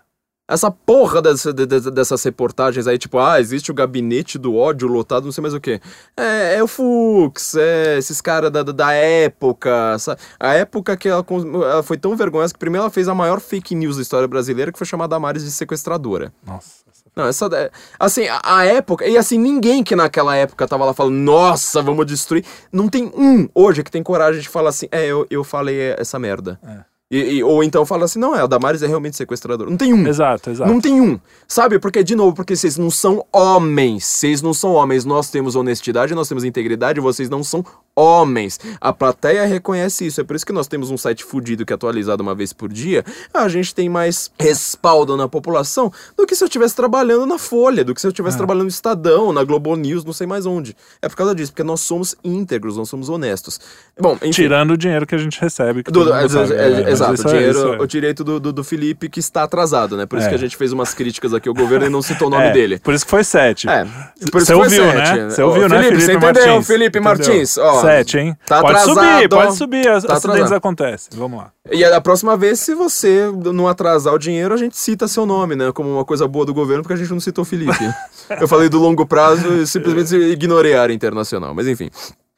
Essa porra dessa- de- de- dessas reportagens aí, tipo, ah, existe o gabinete do ódio lotado, não sei mais o que. É, é o Fux, é esses caras da, da- época. sa- A época que ela, ela foi tão vergonhosa que primeiro ela fez a maior fake news da história brasileira, que foi chamada Damares de sequestradora. Nossa. Não, essa. é- Assim, a, a época. E assim, ninguém que naquela época tava lá falando, nossa, vamos destruir. Não tem um hoje que tem coragem de falar assim, é, eu, eu falei essa merda. É. E, e- ou então fala assim, não, é, a Damares é realmente sequestradora. Não tem um. Exato, exato. Não tem um. Sabe? Porque, de novo, porque vocês não são homens. Vocês não são homens. Nós temos honestidade, nós temos integridade, vocês não são homens. A plateia reconhece isso. É por isso que nós temos um site fudido que é atualizado uma vez por dia. A gente tem mais respaldo na população do que se eu estivesse trabalhando na Folha, do que se eu estivesse trabalhando no Estadão, na Globo News, não sei mais onde. É por causa disso, porque nós somos íntegros, nós somos honestos. Bom, enfim. Tirando o dinheiro que a gente recebe. Do- mundo é, é, É, exato, o, é- dinheiro, é- o direito do, do, do Felipe que está atrasado, né? Por isso É. que a gente fez umas críticas aqui ao governo e não citou o nome É, dele. Por isso que foi sete. É, por isso Você que foi ouviu, sete. né? Você Ô, ouviu, né, Felipe? Felipe Você entendeu, Martins? Felipe? Martins? Ó, Sete, hein? Tá pode atrasado, subir, pode subir. As, Tá acidentes atrasado. acontecem. Vamos lá. E a próxima vez, se você não atrasar o dinheiro, a gente cita seu nome, né? Como uma coisa boa do governo, porque a gente não citou o Felipe. Eu falei do longo prazo e simplesmente ignorei a área internacional. Mas enfim.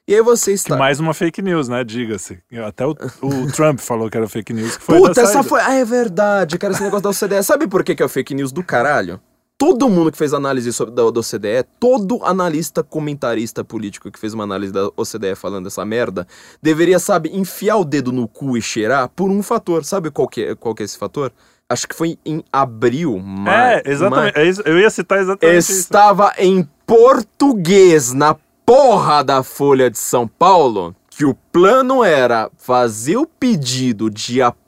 E aí você está. Mais uma fake news, né? Diga-se. Até o, o Trump falou que era fake news. Que foi Puta, essa foi. Ah, é verdade, cara, esse negócio da OCDE. Sabe por que, que é o fake news do caralho? Todo mundo que fez análise sobre, da, da OCDE, todo analista comentarista político que fez uma análise da OCDE falando essa merda, deveria, sabe, enfiar o dedo no cu e cheirar por um fator. Sabe qual que é, qual que é esse fator? Acho que foi em abril, ma- É, exatamente. É isso- eu ia citar exatamente isso. estava em português na porra da Folha de São Paulo que o plano era fazer o pedido de apoio.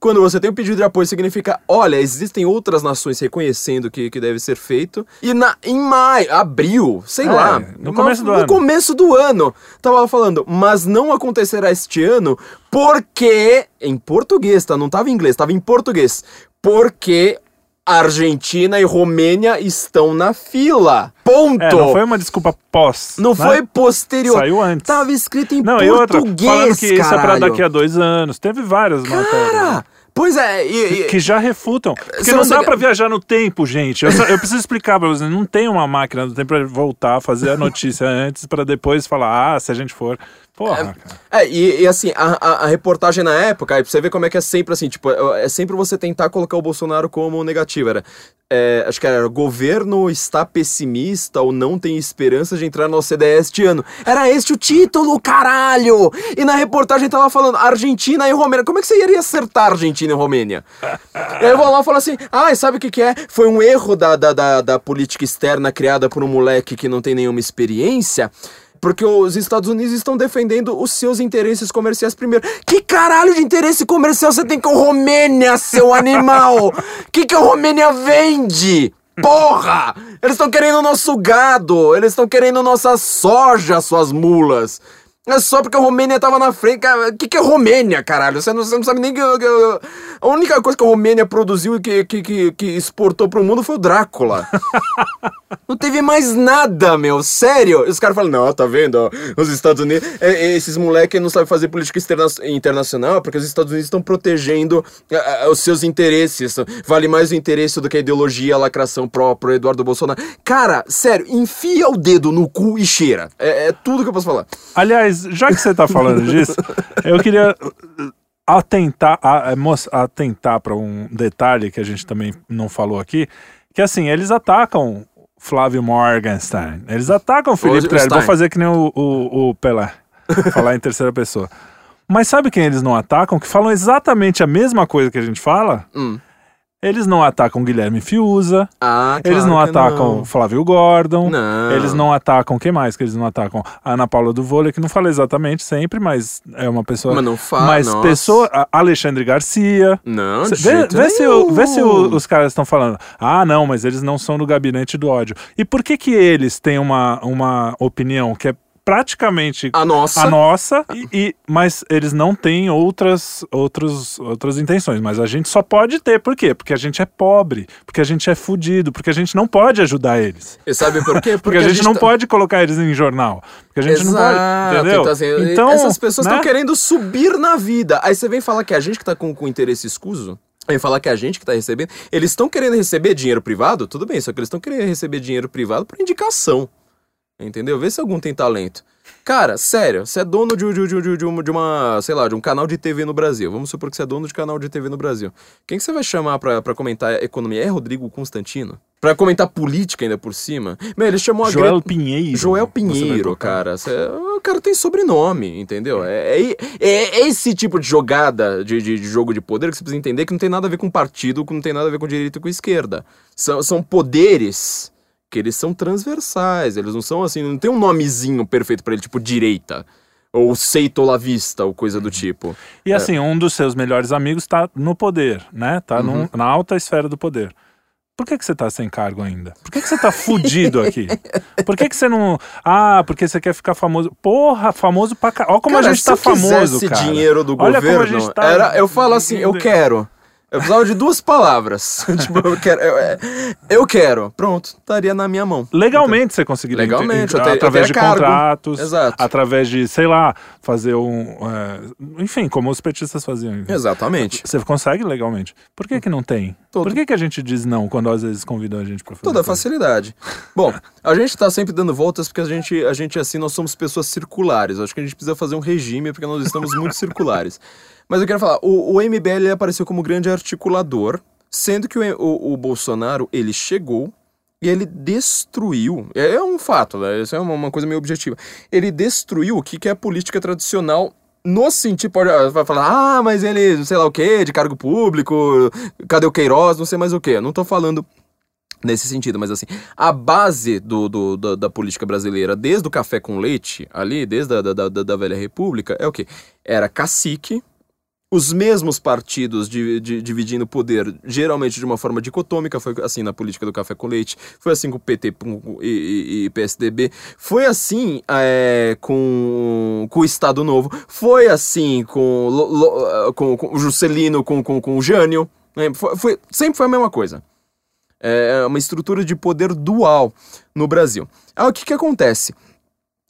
Quando você tem um pedido de apoio, significa: olha, existem outras nações reconhecendo que, que deve ser feito. E na, em maio, abril, sei É, lá. no começo do no ano. começo do ano. Tava falando, mas não acontecerá este ano porque. Em português, tá? Não tava em inglês, tava em português. Porque. Argentina e Romênia estão na fila. Ponto. É, não foi uma desculpa pós. Não né? foi posterior. Saiu antes. Tava escrito em Não, e outra, português, falando que isso é pra caralho. daqui a dois anos. Teve várias matérias. Cara, pois é. E, e- Que já refutam. Porque não dá pra viajar no tempo, gente. Eu, só- eu preciso explicar pra vocês. Não tem uma máquina do tempo pra voltar, fazer a notícia antes, pra depois falar, ah, se a gente for. Porra, cara. É, e, e assim, a, a- a reportagem na época, aí pra você ver como é que é sempre assim, tipo, é, é sempre você tentar colocar o Bolsonaro como negativo. Era, é, acho que era, governo está pessimista ou não tem esperança de entrar na OCDE este ano. Era este o título, caralho! E na reportagem tava falando Argentina e Romênia. Como é que você iria acertar Argentina e Romênia? E aí eu vou lá e falo assim, ah, sabe o que que é? Foi um erro da, da, da, da política externa criada por um moleque que não tem nenhuma experiência. Porque os Estados Unidos estão defendendo os seus interesses comerciais primeiro. Que caralho de interesse comercial você tem com Romênia, seu animal? que que a Romênia vende? Porra! Eles estão querendo o nosso gado, eles estão querendo nossa soja, suas mulas. É só porque a Romênia tava na frente. O que, que é Romênia, caralho? Você não, você não sabe nem que, que- A única coisa que a Romênia produziu e que, que, que, que exportou pro mundo foi o Drácula. Não teve mais nada, meu. Sério. E os caras falam, não, tá vendo? ó, os Estados Unidos. é, é, esses moleques não sabem fazer política externa- internacional porque os Estados Unidos estão protegendo ah, os seus interesses. Vale mais o interesse do que a ideologia, a lacração pró pro Eduardo Bolsonaro. Cara, sério, enfia o dedo no cu e cheira. É, é tudo que eu posso falar. Aliás, já que você tá falando disso, eu queria atentar, mos- atentar para um detalhe que a gente também não falou aqui, que assim, eles atacam Flávio Morgenstern, eles atacam Felipe Trelli, vou fazer que nem o, o, o Pelé, falar em terceira pessoa. Mas sabe quem eles não atacam? Que falam exatamente a mesma coisa que a gente fala? Hum. Eles não atacam Guilherme Fiuza. Ah, eles claro não que atacam não. Flávio Gordon. Não. Eles não atacam. Quem mais que eles não atacam? A Ana Paula do Vôlei, que não fala exatamente sempre, mas é uma pessoa. Mas não fala. mas nossa. pessoa. Alexandre Garcia. Não, de Vê, vê se, o- vê se o- os caras estão falando. Ah, não, mas eles não são do gabinete do ódio. E por que que eles têm uma, uma opinião que é praticamente A nossa. a nossa, e, e- mas eles não têm outras, outros, outras intenções. Mas a gente só pode ter. Por quê? Porque a gente é pobre, porque a gente é fudido, porque a gente não pode ajudar eles. E sabe por quê? Porque, a gente, não tá- pode colocar eles em jornal. Porque a gente não pode. Exato, Entendeu? Então, assim, Então, essas pessoas estão né? querendo subir na vida. Aí você vem falar que a gente que tá com, com interesse escuso. Vem falar que a gente que tá recebendo. Eles estão querendo receber dinheiro privado? Tudo bem, só que eles estão querendo receber dinheiro privado por indicação. Entendeu? Vê se algum tem talento. Cara, sério, você é dono de, de, de, de, uma, de uma, sei lá, de um canal de TV no Brasil. Vamos supor que você é dono de canal de TV no Brasil. Quem que você vai chamar pra, pra comentar economia? É Rodrigo Constantino? Pra comentar política ainda por cima? Meu, ele chamou a Joel Greta- Pinheiro. Joel Pinheiro, cara. Cê- o cara tem sobrenome, entendeu? É, é- é esse tipo de jogada de, de- de jogo de poder que você precisa entender que não tem nada a ver com partido, que não tem nada a ver com direita e com esquerda. São, são poderes que eles são transversais, eles não são assim, não tem um nomezinho perfeito pra ele, tipo direita. Ou seito la vista, ou coisa do tipo. E assim, um dos seus melhores amigos tá no poder, né? Tá Uhum. num- na alta esfera do poder. Por que, que você tá sem cargo ainda? Por que, que você tá fudido aqui? Por que, que você não. Ah, porque você quer ficar famoso. Porra, famoso pra caralho. Olha como Cara, a gente se tá famoso, cara. dinheiro do Olha como a governo, gente tá- era, eu falo assim, eu quero. Eu precisava de duas palavras. tipo, eu quero. Eu, é, eu quero. Pronto, estaria na minha mão. Legalmente você conseguiria. Legalmente, ent- eu ter- eu através de cargo. contratos. Exato. Através de, sei lá, fazer um. é, enfim, como os petistas faziam. Exatamente. Você consegue legalmente. Por que, que não tem? Todo. Por que, que a gente diz não quando às vezes convidam a gente pra fazer? Toda coisa? facilidade. Bom, a gente tá sempre dando voltas porque a gente, a gente, assim, nós somos pessoas circulares. Acho que a gente precisa fazer um regime porque nós estamos muito circulares. Mas eu quero falar, o, o MBL apareceu como grande articulador, sendo que o, o, o Bolsonaro, ele chegou e ele destruiu, é é um fato, né? isso é uma, uma coisa meio objetiva, ele destruiu o que, que é a política tradicional no sentido, pode, vai falar, ah, mas ele, sei lá o quê, de cargo público, cadê o Queiroz, não sei mais o quê. Não tô falando nesse sentido, mas assim, a base do, do- da, da política brasileira, desde o café com leite, ali, desde a da, da- da velha república, é o quê? Era cacique, os mesmos partidos di- di- dividindo poder, geralmente de uma forma dicotômica, foi assim na política do café com leite, foi assim com o PT e, e- e PSDB, foi assim é, com, com o Estado Novo, foi assim com, Lo- Lo- com, com o Juscelino, com, com, com o Jânio, né? Foi- foi- sempre foi a mesma coisa. É uma estrutura de poder dual no Brasil. O que, que acontece?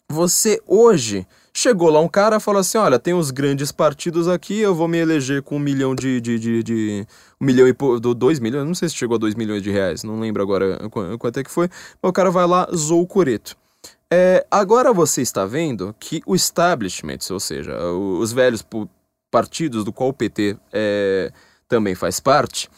Você hoje chegou lá um cara e falou assim: olha, tem os grandes partidos aqui, eu vou me eleger com um milhão de. de, de, de- um milhão e do dois milhões, não sei se chegou a dois milhões de reais, não lembro agora qu- quanto é que foi. Mas o cara vai lá, zoou o coreto. É, agora você está vendo que o establishment, ou seja, os velhos partidos do qual o PT é, também faz parte,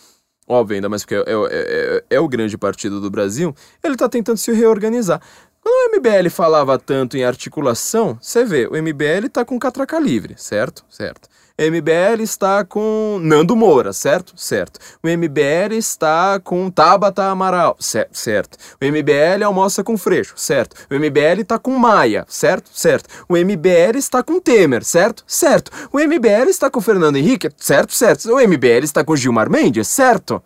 óbvio, ainda mais porque é, é- é- é o grande partido do Brasil, ele está tentando se reorganizar. Quando o MBL falava tanto em articulação, você vê, o MBL está com catraca livre, certo? Certo. O MBL está com Nando Moura, certo? Certo. O MBL está com Tabata Amaral, cer- certo. O MBL almoça com Freixo, certo. O MBL está com Maia, certo? Certo. O MBL está com Temer, certo? Certo. O MBL está com Fernando Henrique, certo? Certo. O MBL está com Gilmar Mendes, certo?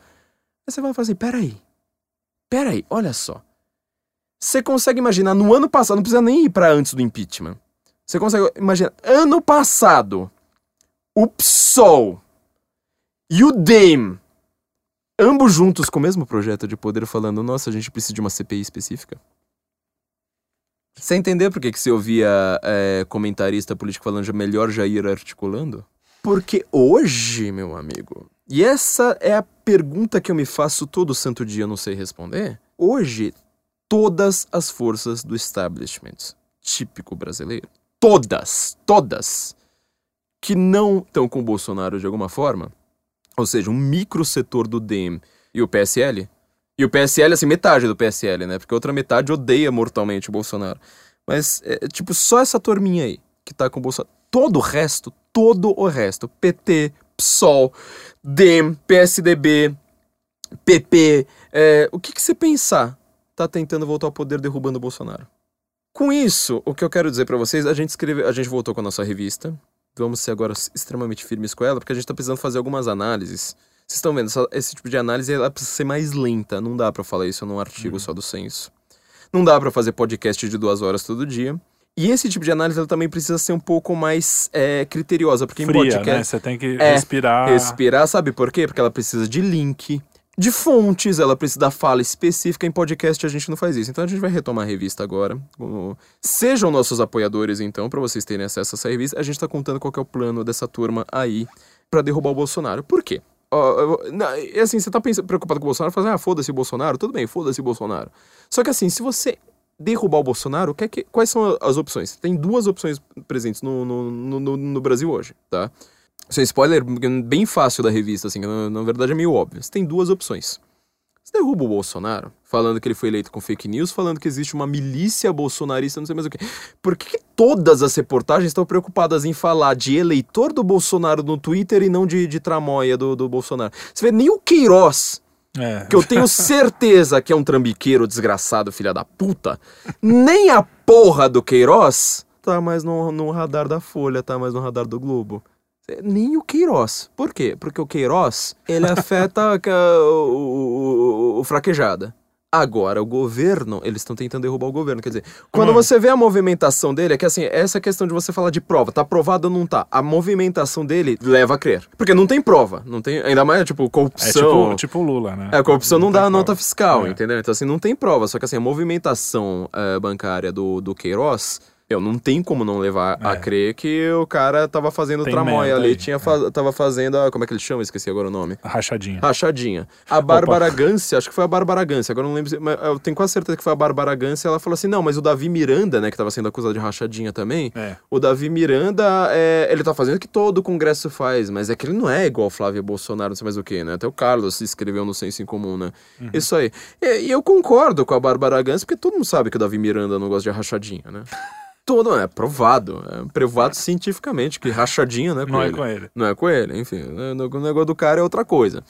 Aí você vai falar assim, peraí, peraí, olha só. Você consegue imaginar no ano passado, não precisa nem ir para antes do impeachment. Você consegue imaginar, ano passado, o PSOL e o DEM, ambos juntos com o mesmo projeto de poder, falando: nossa, a gente precisa de uma CPI específica. Você entender por que, que você ouvia é, comentarista político falando já melhor já ir articulando? Porque hoje, meu amigo, e essa é a pergunta que eu me faço todo santo dia, eu não sei responder. Hoje, todas as forças do establishment típico brasileiro, todas, todas, que não estão com o Bolsonaro de alguma forma, ou seja, um micro setor do DEM e o PSL, e o PSL, assim, metade do PSL, né? Porque a outra metade odeia mortalmente o Bolsonaro. Mas, é, tipo, só essa turminha aí que tá com o Bolsonaro. Todo o resto, todo o resto, PT, PSOL, DEM, PSDB, PP, é, o que, que você pensar, tá tentando voltar ao poder derrubando o Bolsonaro. Com isso, o que eu quero dizer para vocês, a gente escreve, a gente voltou com a nossa revista. Vamos ser agora extremamente firmes com ela, porque a gente tá precisando fazer algumas análises. Vocês estão vendo, essa, esse tipo de análise ela precisa ser mais lenta. Não dá para falar isso num artigo uhum. só do censo. Não dá para fazer podcast de duas horas todo dia. E esse tipo de análise ela também precisa ser um pouco mais é, criteriosa, porque Fria, em podcast. Né? Você tem que é, respirar. Respirar, sabe por quê? Porque ela precisa de link, de fontes, ela precisa da fala específica. Em podcast a gente não faz isso. Então a gente vai retomar a revista agora. Sejam nossos apoiadores, então, para vocês terem acesso a essa revista. A gente tá contando qual é o plano dessa turma aí para derrubar o Bolsonaro. Por quê? Uh, assim, você tá pensando, preocupado com o Bolsonaro, fazendo, ah, foda-se o Bolsonaro, tudo bem, foda-se o Bolsonaro. Só que assim, se você derrubar o Bolsonaro, é que, quais são as opções? Tem duas opções presentes no, no, no, no Brasil hoje, tá? Isso é spoiler bem fácil da revista, assim, que na, na verdade é meio óbvio. Você tem duas opções. Você derruba o Bolsonaro, falando que ele foi eleito com fake news, falando que existe uma milícia bolsonarista, não sei mais o que. Por que, que todas as reportagens estão preocupadas em falar de eleitor do Bolsonaro no Twitter e não de, de tramóia do, do Bolsonaro? Você vê nem o Queiroz é. Que eu tenho certeza que é um trambiqueiro desgraçado, filha da puta. Nem a porra do Queiroz tá mais no, no radar da Folha, tá mais no radar do Globo. Nem o Queiroz. Por quê? Porque o Queiroz, ele afeta o, o, o, fraquejada. Agora, o governo, eles estão tentando derrubar o governo. Quer dizer, quando hum. você vê a movimentação dele, é que assim, essa questão de você falar de prova, tá provado ou não tá? A movimentação dele leva a crer. Porque não tem prova. Não tem, ainda mais, tipo, corrupção. É tipo, tipo Lula, né? É, a corrupção não, não dá prova. nota fiscal, é. entendeu? Então, assim, não tem prova. Só que assim, a movimentação é, bancária do, do Queiroz eu não tem como não levar é. a crer que o cara tava fazendo tem tramóia ali, aí. tinha fa é. tava fazendo a, como é que ele chama? Esqueci agora o nome. A rachadinha. Rachadinha. A Bárbara Gância, acho que foi a Bárbara Gância, agora não lembro, mas eu tenho quase certeza que foi a Bárbara Gância, ela falou assim, não, mas o Davi Miranda, né, que tava sendo acusado de rachadinha também, é. o Davi Miranda, é, ele tá fazendo o que todo o Congresso faz, mas é que ele não é igual o Flávio Bolsonaro, não sei mais o que, né, até o Carlos se escreveu no Senso em Comum, né, uhum. isso aí. E, e, eu concordo com a Bárbara Gância, porque todo mundo sabe que o Davi Miranda não gosta de rachadinha, né. Todo, é provado, é provado cientificamente que rachadinha não é com não ele. é com ele. Não é com ele, enfim, o negócio do cara é outra coisa.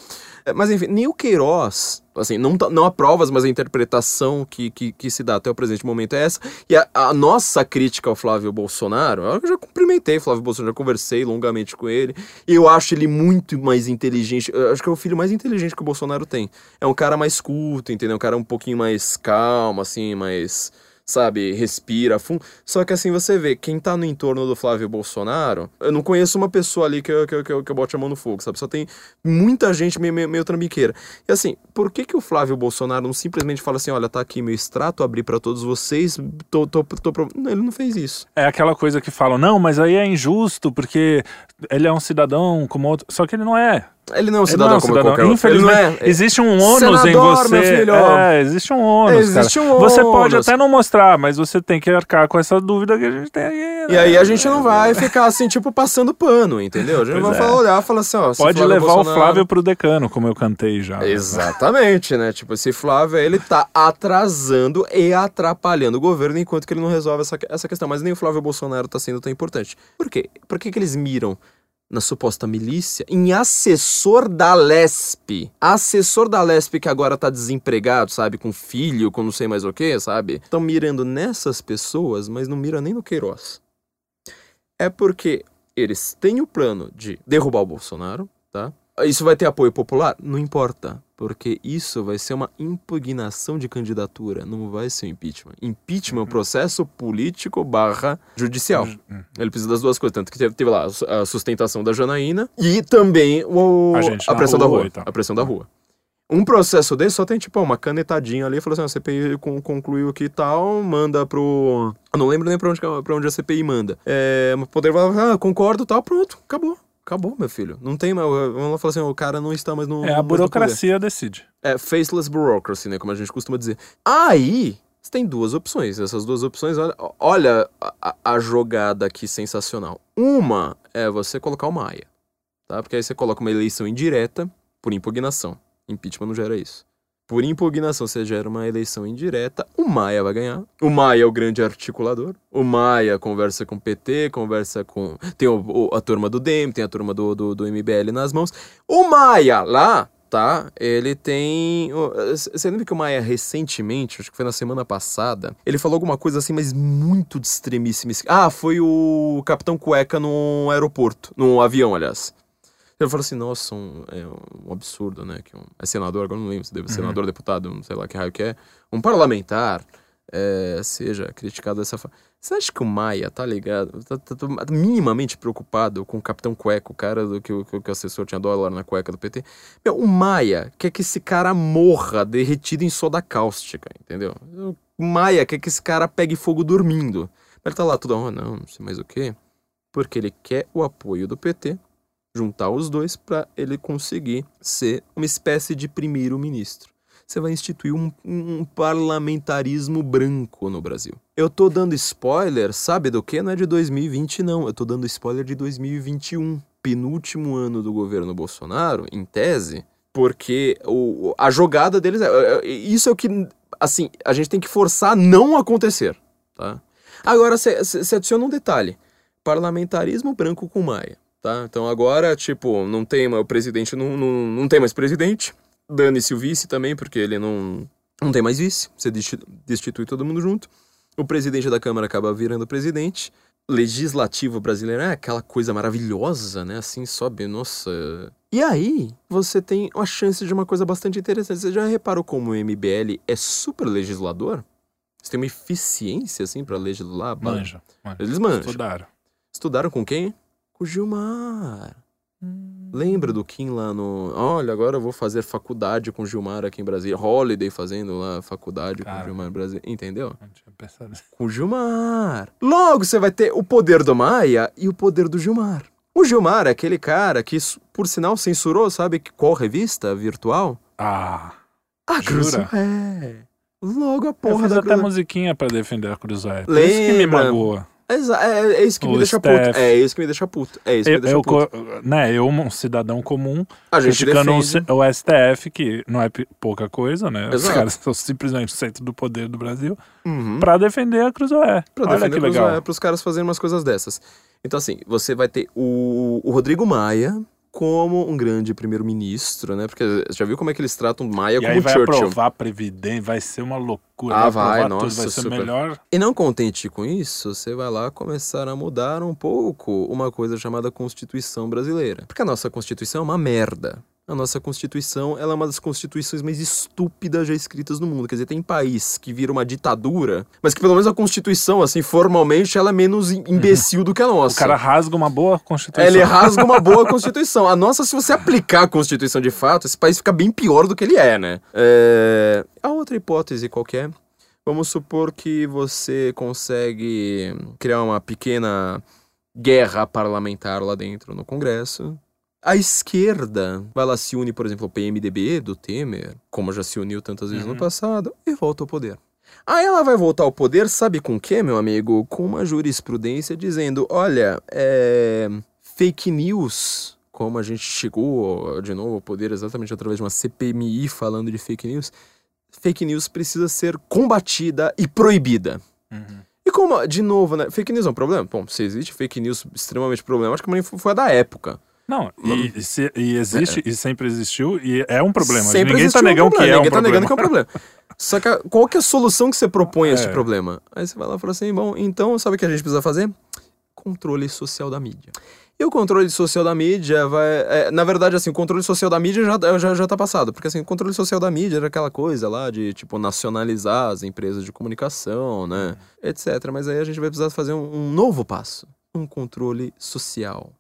É, mas enfim, nem o Queiroz, assim, não, tá, não há provas, mas a interpretação que, que, que se dá até o presente momento é essa. E a, a nossa crítica ao Flávio Bolsonaro, eu já cumprimentei o Flávio Bolsonaro, já conversei longamente com ele, e eu acho ele muito mais inteligente, eu acho que é o filho mais inteligente que o Bolsonaro tem. É um cara mais culto, entendeu? Um cara um pouquinho mais calmo, assim, mais sabe, respira fundo. Só que assim você vê, quem tá no entorno do Flávio Bolsonaro, eu não conheço uma pessoa ali que eu, que eu, que eu, que eu bote a mão no fogo, sabe? Só tem muita gente meio, meio, meio trambiqueira. E assim, por que que o Flávio Bolsonaro não simplesmente fala assim, olha, tá aqui meu extrato, abri para todos vocês, tô, tô, tô, tô... Não, ele não fez isso. É aquela coisa que falam, não, mas aí é injusto, porque ele é um cidadão como outro. Só que ele não é. Ele não é um cidadão, não é um cidadão. qualquer Infelizmente, é. existe um ônus Senador, em você. Meu filho. É, existe um ônus. Existe um ônus. Você pode até não mostrar, mas você tem que arcar com essa dúvida que a gente tem aqui. Né? E aí a gente não vai ficar assim, tipo, passando pano, entendeu? A gente pois vai é. olhar e falar assim, ó. Pode levar Bolsonaro... o Flávio pro decano, como eu cantei já. Exatamente, né? Tipo, esse Flávio, ele tá atrasando e atrapalhando o governo enquanto que ele não resolve essa, essa questão. Mas nem o Flávio Bolsonaro tá sendo tão importante. Por quê? Por que, que eles miram na suposta milícia, em assessor da Lesp. Assessor da Lesp que agora tá desempregado, sabe? Com filho, com não sei mais o que, sabe? Estão mirando nessas pessoas, mas não mira nem no Queiroz. É porque eles têm o plano de derrubar o Bolsonaro, tá? Isso vai ter apoio popular? Não importa porque isso vai ser uma impugnação de candidatura, não vai ser um impeachment. Impeachment é um uhum. processo político barra judicial. Uhum. Ele precisa das duas coisas, tanto que teve, lá a sustentação da Janaína e também o, a, a pressão rua da rua. A pressão da rua. Um processo desse só tem, tipo, uma canetadinha ali, falou assim, a CPI concluiu aqui e tal, manda pro... Eu não lembro nem pra onde, pra onde a CPI manda. É, poder falar, ah, concordo tal, pronto, acabou. Acabou, meu filho. Não tem mais. Vamos falar assim, o cara não está mais no. É, a burocracia decide. É, faceless bureaucracy, né? Como a gente costuma dizer. Aí, você tem duas opções. Essas duas opções, olha, olha a, a, jogada aqui sensacional. Uma é você colocar o Maia, tá? Porque aí você coloca uma eleição indireta por impugnação. Impeachment não gera isso por impugnação, você gera uma eleição indireta, o Maia vai ganhar. O Maia é o grande articulador. O Maia conversa com o PT, conversa com. Tem o, o, a turma do DEM, tem a turma do, do, do MBL nas mãos. O Maia lá tá? Ele tem. Você lembra que o Maia recentemente, acho que foi na semana passada, ele falou alguma coisa assim, mas muito de extremíssima. Ah, foi o Capitão Cueca no aeroporto, no avião, aliás. Ele falou assim, nossa, um, é um absurdo, né? Que um, é senador, agora não lembro se deve uhum. senador, deputado, não sei lá que raio que é. Um parlamentar é, seja criticado dessa forma. Você acha que o Maia tá ligado? Tá, tá, tá, minimamente preocupado com o Capitão Cueca, o cara do que, que, que o assessor tinha dólar na cueca do PT? Meu, o Maia quer que esse cara morra derretido em soda cáustica, entendeu? O Maia quer que esse cara pegue fogo dormindo. Ele tá lá tudo, oh, não, não sei mais o que. Porque ele quer o apoio do PT, juntar os dois para ele conseguir ser uma espécie de primeiro-ministro você vai instituir um, um, parlamentarismo branco no Brasil. Eu tô dando spoiler, sabe do que? Não é de 2020, não. Eu tô dando spoiler de 2021. Penúltimo ano do governo Bolsonaro, em tese, porque o, a jogada deles é, é, é. Isso é o que, assim, a gente tem que forçar não acontecer, tá? Agora, você adiciona um detalhe: parlamentarismo branco com Maia, tá? Então agora, tipo, não tem o presidente, não, não, não tem mais presidente Dane-se o vice também, porque ele não, não tem mais vice. Você destitui todo mundo junto. O presidente da Câmara acaba virando presidente. Legislativo brasileiro é aquela coisa maravilhosa, né? Assim, sobe, nossa. E aí, você tem a chance de uma coisa bastante interessante. Você já reparou como o MBL é super legislador? Você tem uma eficiência, assim, para legislar? Manja, manja. Eles manjam. Estudaram. Estudaram com quem? Com o Gilmar. Lembra do Kim lá no. Olha, agora eu vou fazer faculdade com o Gilmar aqui em Brasília. Holiday fazendo lá faculdade Cara, com o Gilmar em Brasília. Entendeu? Não tinha pensado. Com o Gilmar. Logo você vai ter o poder do Maia e o poder do Gilmar. O Gilmar é aquele cara que, por sinal, censurou, sabe qual revista virtual? Ah. A Jura? É. Logo a porra eu fiz da até Cruz... musiquinha para defender a Cruzoé. Por isso que me magoa. É, é, isso que o me deixa Steph. puto. É isso que me deixa puto. É isso que eu, me deixa eu, puto. Né, eu, um cidadão comum, a gente criticando o, o, STF, que não é pouca coisa, né? Exato. Os caras são simplesmente o centro do poder do Brasil, uhum. pra defender a Cruzoé. Pra Olha defender que legal. a Cruzoé, pros caras fazerem umas coisas dessas. Então, assim, você vai ter o, o Rodrigo Maia, como um grande primeiro-ministro, né? Porque já viu como é que eles tratam Maia e como aí vai Churchill. aprovar Previdência, vai ser uma loucura. Ah, vai, vai nossa, tudo, vai ser super. melhor. E não contente com isso, você vai lá começar a mudar um pouco uma coisa chamada Constituição Brasileira. Porque a nossa Constituição é uma merda a nossa Constituição ela é uma das constituições mais estúpidas já escritas no mundo. Quer dizer, tem país que vira uma ditadura, mas que pelo menos a Constituição, assim, formalmente, ela é menos imbecil do que a nossa. O cara rasga uma boa Constituição. Ele rasga uma boa Constituição. A nossa, se você aplicar a Constituição de fato, esse país fica bem pior do que ele é, né? É... A outra hipótese qualquer, vamos supor que você consegue criar uma pequena guerra parlamentar lá dentro no Congresso a esquerda vai lá, se une, por exemplo, ao PMDB do Temer, como já se uniu tantas vezes uhum. no passado, e volta ao poder. Aí ela vai voltar ao poder, sabe com o que, meu amigo? Com uma jurisprudência dizendo: olha, é... fake news, como a gente chegou de novo ao poder exatamente através de uma CPMI falando de fake news, fake news precisa ser combatida e proibida. Uhum. E como, de novo, né? Fake news é um problema? Bom, se existe fake news extremamente problemática, mas foi a da época. Não, e, se, e existe, é. e sempre existiu, e é um problema. Sempre ninguém está negando um que é ninguém um tá negando que é um problema. Só que qual que é a solução que você propõe a este é. problema? Aí você vai lá e fala assim, bom, então sabe o que a gente precisa fazer? Controle social da mídia. E o controle social da mídia vai. É, na verdade, assim, o controle social da mídia já, já, já tá passado. Porque assim, o controle social da mídia era aquela coisa lá de, tipo, nacionalizar as empresas de comunicação, né? Etc. Mas aí a gente vai precisar fazer um, um novo passo. Um controle social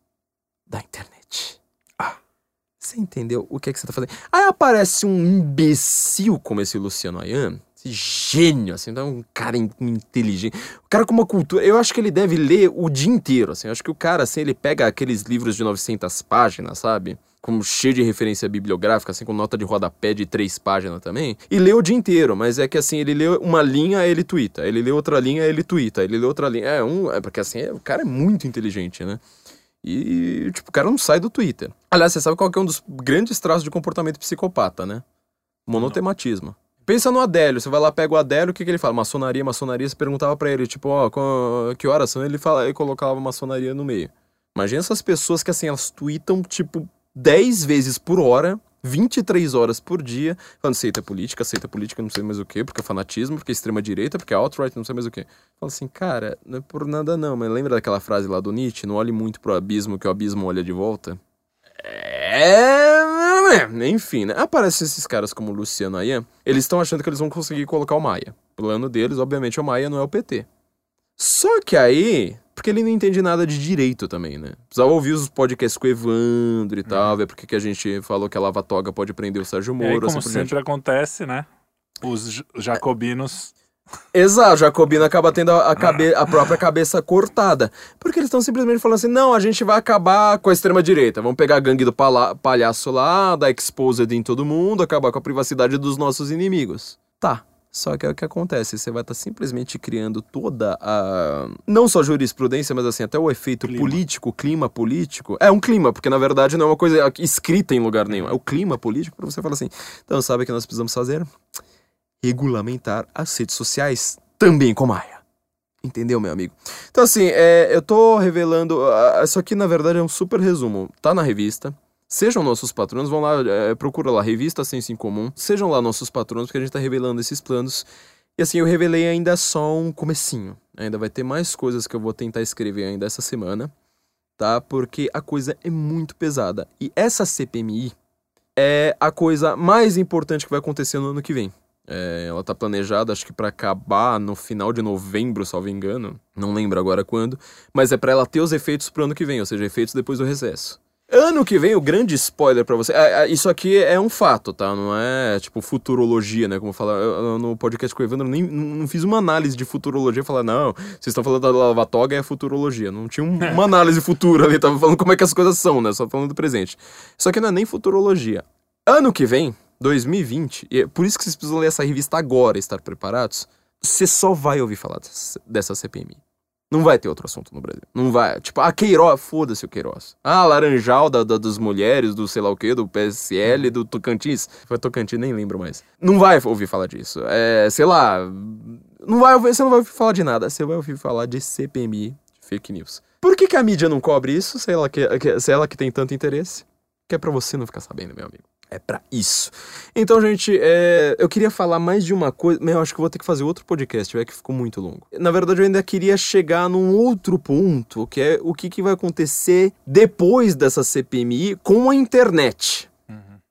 da internet. Ah, você entendeu o que é que você tá fazendo? Aí aparece um imbecil como esse Luciano Ayan, esse gênio, assim, então um cara inteligente, um cara com uma cultura, eu acho que ele deve ler o dia inteiro, assim, eu acho que o cara, assim, ele pega aqueles livros de 900 páginas, sabe? como cheio de referência bibliográfica, assim, com nota de rodapé de três páginas também, e lê o dia inteiro, mas é que assim, ele lê uma linha, ele twitta, ele lê outra linha, ele twitta, ele lê outra linha. É um. É porque assim, é, o cara é muito inteligente, né? E, tipo, o cara não sai do Twitter. Aliás, você sabe qual é um dos grandes traços de comportamento psicopata, né? Monotematismo. Não. Pensa no Adélio, você vai lá, pega o Adélio, o que, que ele fala? Maçonaria, maçonaria, você perguntava para ele, tipo, ó, que horas são? Ele, fala, ele colocava maçonaria no meio. Imagina essas pessoas que, assim, elas tweetam, tipo, 10 vezes por hora 23 horas por dia, falando aceita política, aceita política, não sei mais o que, porque é fanatismo, porque é extrema-direita, porque é alt-right, não sei mais o que. Fala assim, cara, não é por nada não, mas lembra daquela frase lá do Nietzsche? Não olhe muito pro abismo, que o abismo olha de volta? É. Enfim, né? Aparecem esses caras como Luciano Ayan, eles estão achando que eles vão conseguir colocar o Maia. O plano deles, obviamente, é o Maia, não é o PT. Só que aí, porque ele não entende nada de direito também, né? Precisava ouvir os podcasts com o Evandro e tal, ver porque que a gente falou que a Lava Toga pode prender o Sérgio E aí, Moro. como assim sempre acontece, né? Os jacobinos. Exato, Jacobino acaba tendo a, a cabe- a própria cabeça cortada. Porque eles estão simplesmente falando assim: não, a gente vai acabar com a extrema-direita. Vamos pegar a gangue do palhaço lá, dar exposed em todo mundo, acabar com a privacidade dos nossos inimigos. Tá. Só que é o que acontece, você vai estar simplesmente criando toda a. Não só jurisprudência, mas assim, até o efeito Clima. político, clima político. É um clima, porque na verdade não é uma coisa escrita em lugar nenhum. É o clima político pra você falar assim. Então, sabe o que nós precisamos fazer? regulamentar as redes sociais também com Maia. Entendeu, meu amigo? Então, assim, é, eu tô revelando. ah, Isso aqui, na verdade, é um super resumo. Tá na revista. Sejam nossos patronos, vão lá, é, procura lá, Revista Senso em Comum. Sejam lá nossos patronos, porque a gente tá revelando esses planos. E assim, eu revelei ainda só um comecinho. Ainda vai ter mais coisas que eu vou tentar escrever ainda essa semana, tá? Porque a coisa é muito pesada. E essa CPMI é a coisa mais importante que vai acontecer no ano que vem. É, ela tá planejada, acho que pra acabar no final de novembro, salvo engano. Não lembro agora quando. Mas é pra ela ter os efeitos pro ano que vem, ou seja, efeitos depois do recesso. Ano que vem, o grande spoiler pra você. é, é, isso aqui é um fato, tá? Não é tipo futurologia, né? Como falar no podcast com o Evandro, nem, não, fiz uma análise de futurologia. Falar, não, vocês estão falando da lava toga é futurologia. Não tinha um- uma análise futura ali, tava falando como é que as coisas são, né? Só falando do presente. Isso aqui não é nem futurologia. Ano que vem, 2020, e é por isso que vocês precisam ler essa revista agora e estar preparados, você só vai ouvir falar dessa CPMI. Não vai ter outro assunto no Brasil. Não vai. Tipo, a Queiroz, foda-se o Queiroz. Ah, Laranjal da, da- das mulheres, do sei lá o quê, do PSL, do Tocantins. Foi Tocantins, nem lembro mais. Não vai ouvir falar disso. É, sei lá. Não vai, ouvir- você não vai ouvir falar de nada. Você vai ouvir falar de CPMI, de fake news. Por que, que a mídia não cobre isso? Sei lá que, que, sei ela que tem tanto interesse. Que é pra você não ficar sabendo, meu amigo. É pra isso. Então, gente, é, eu queria falar mais de uma coisa. Mas eu acho que eu vou ter que fazer outro podcast, vai que ficou muito longo. Na verdade, eu ainda queria chegar num outro ponto, que é o que, que vai acontecer depois dessa CPMI com a internet.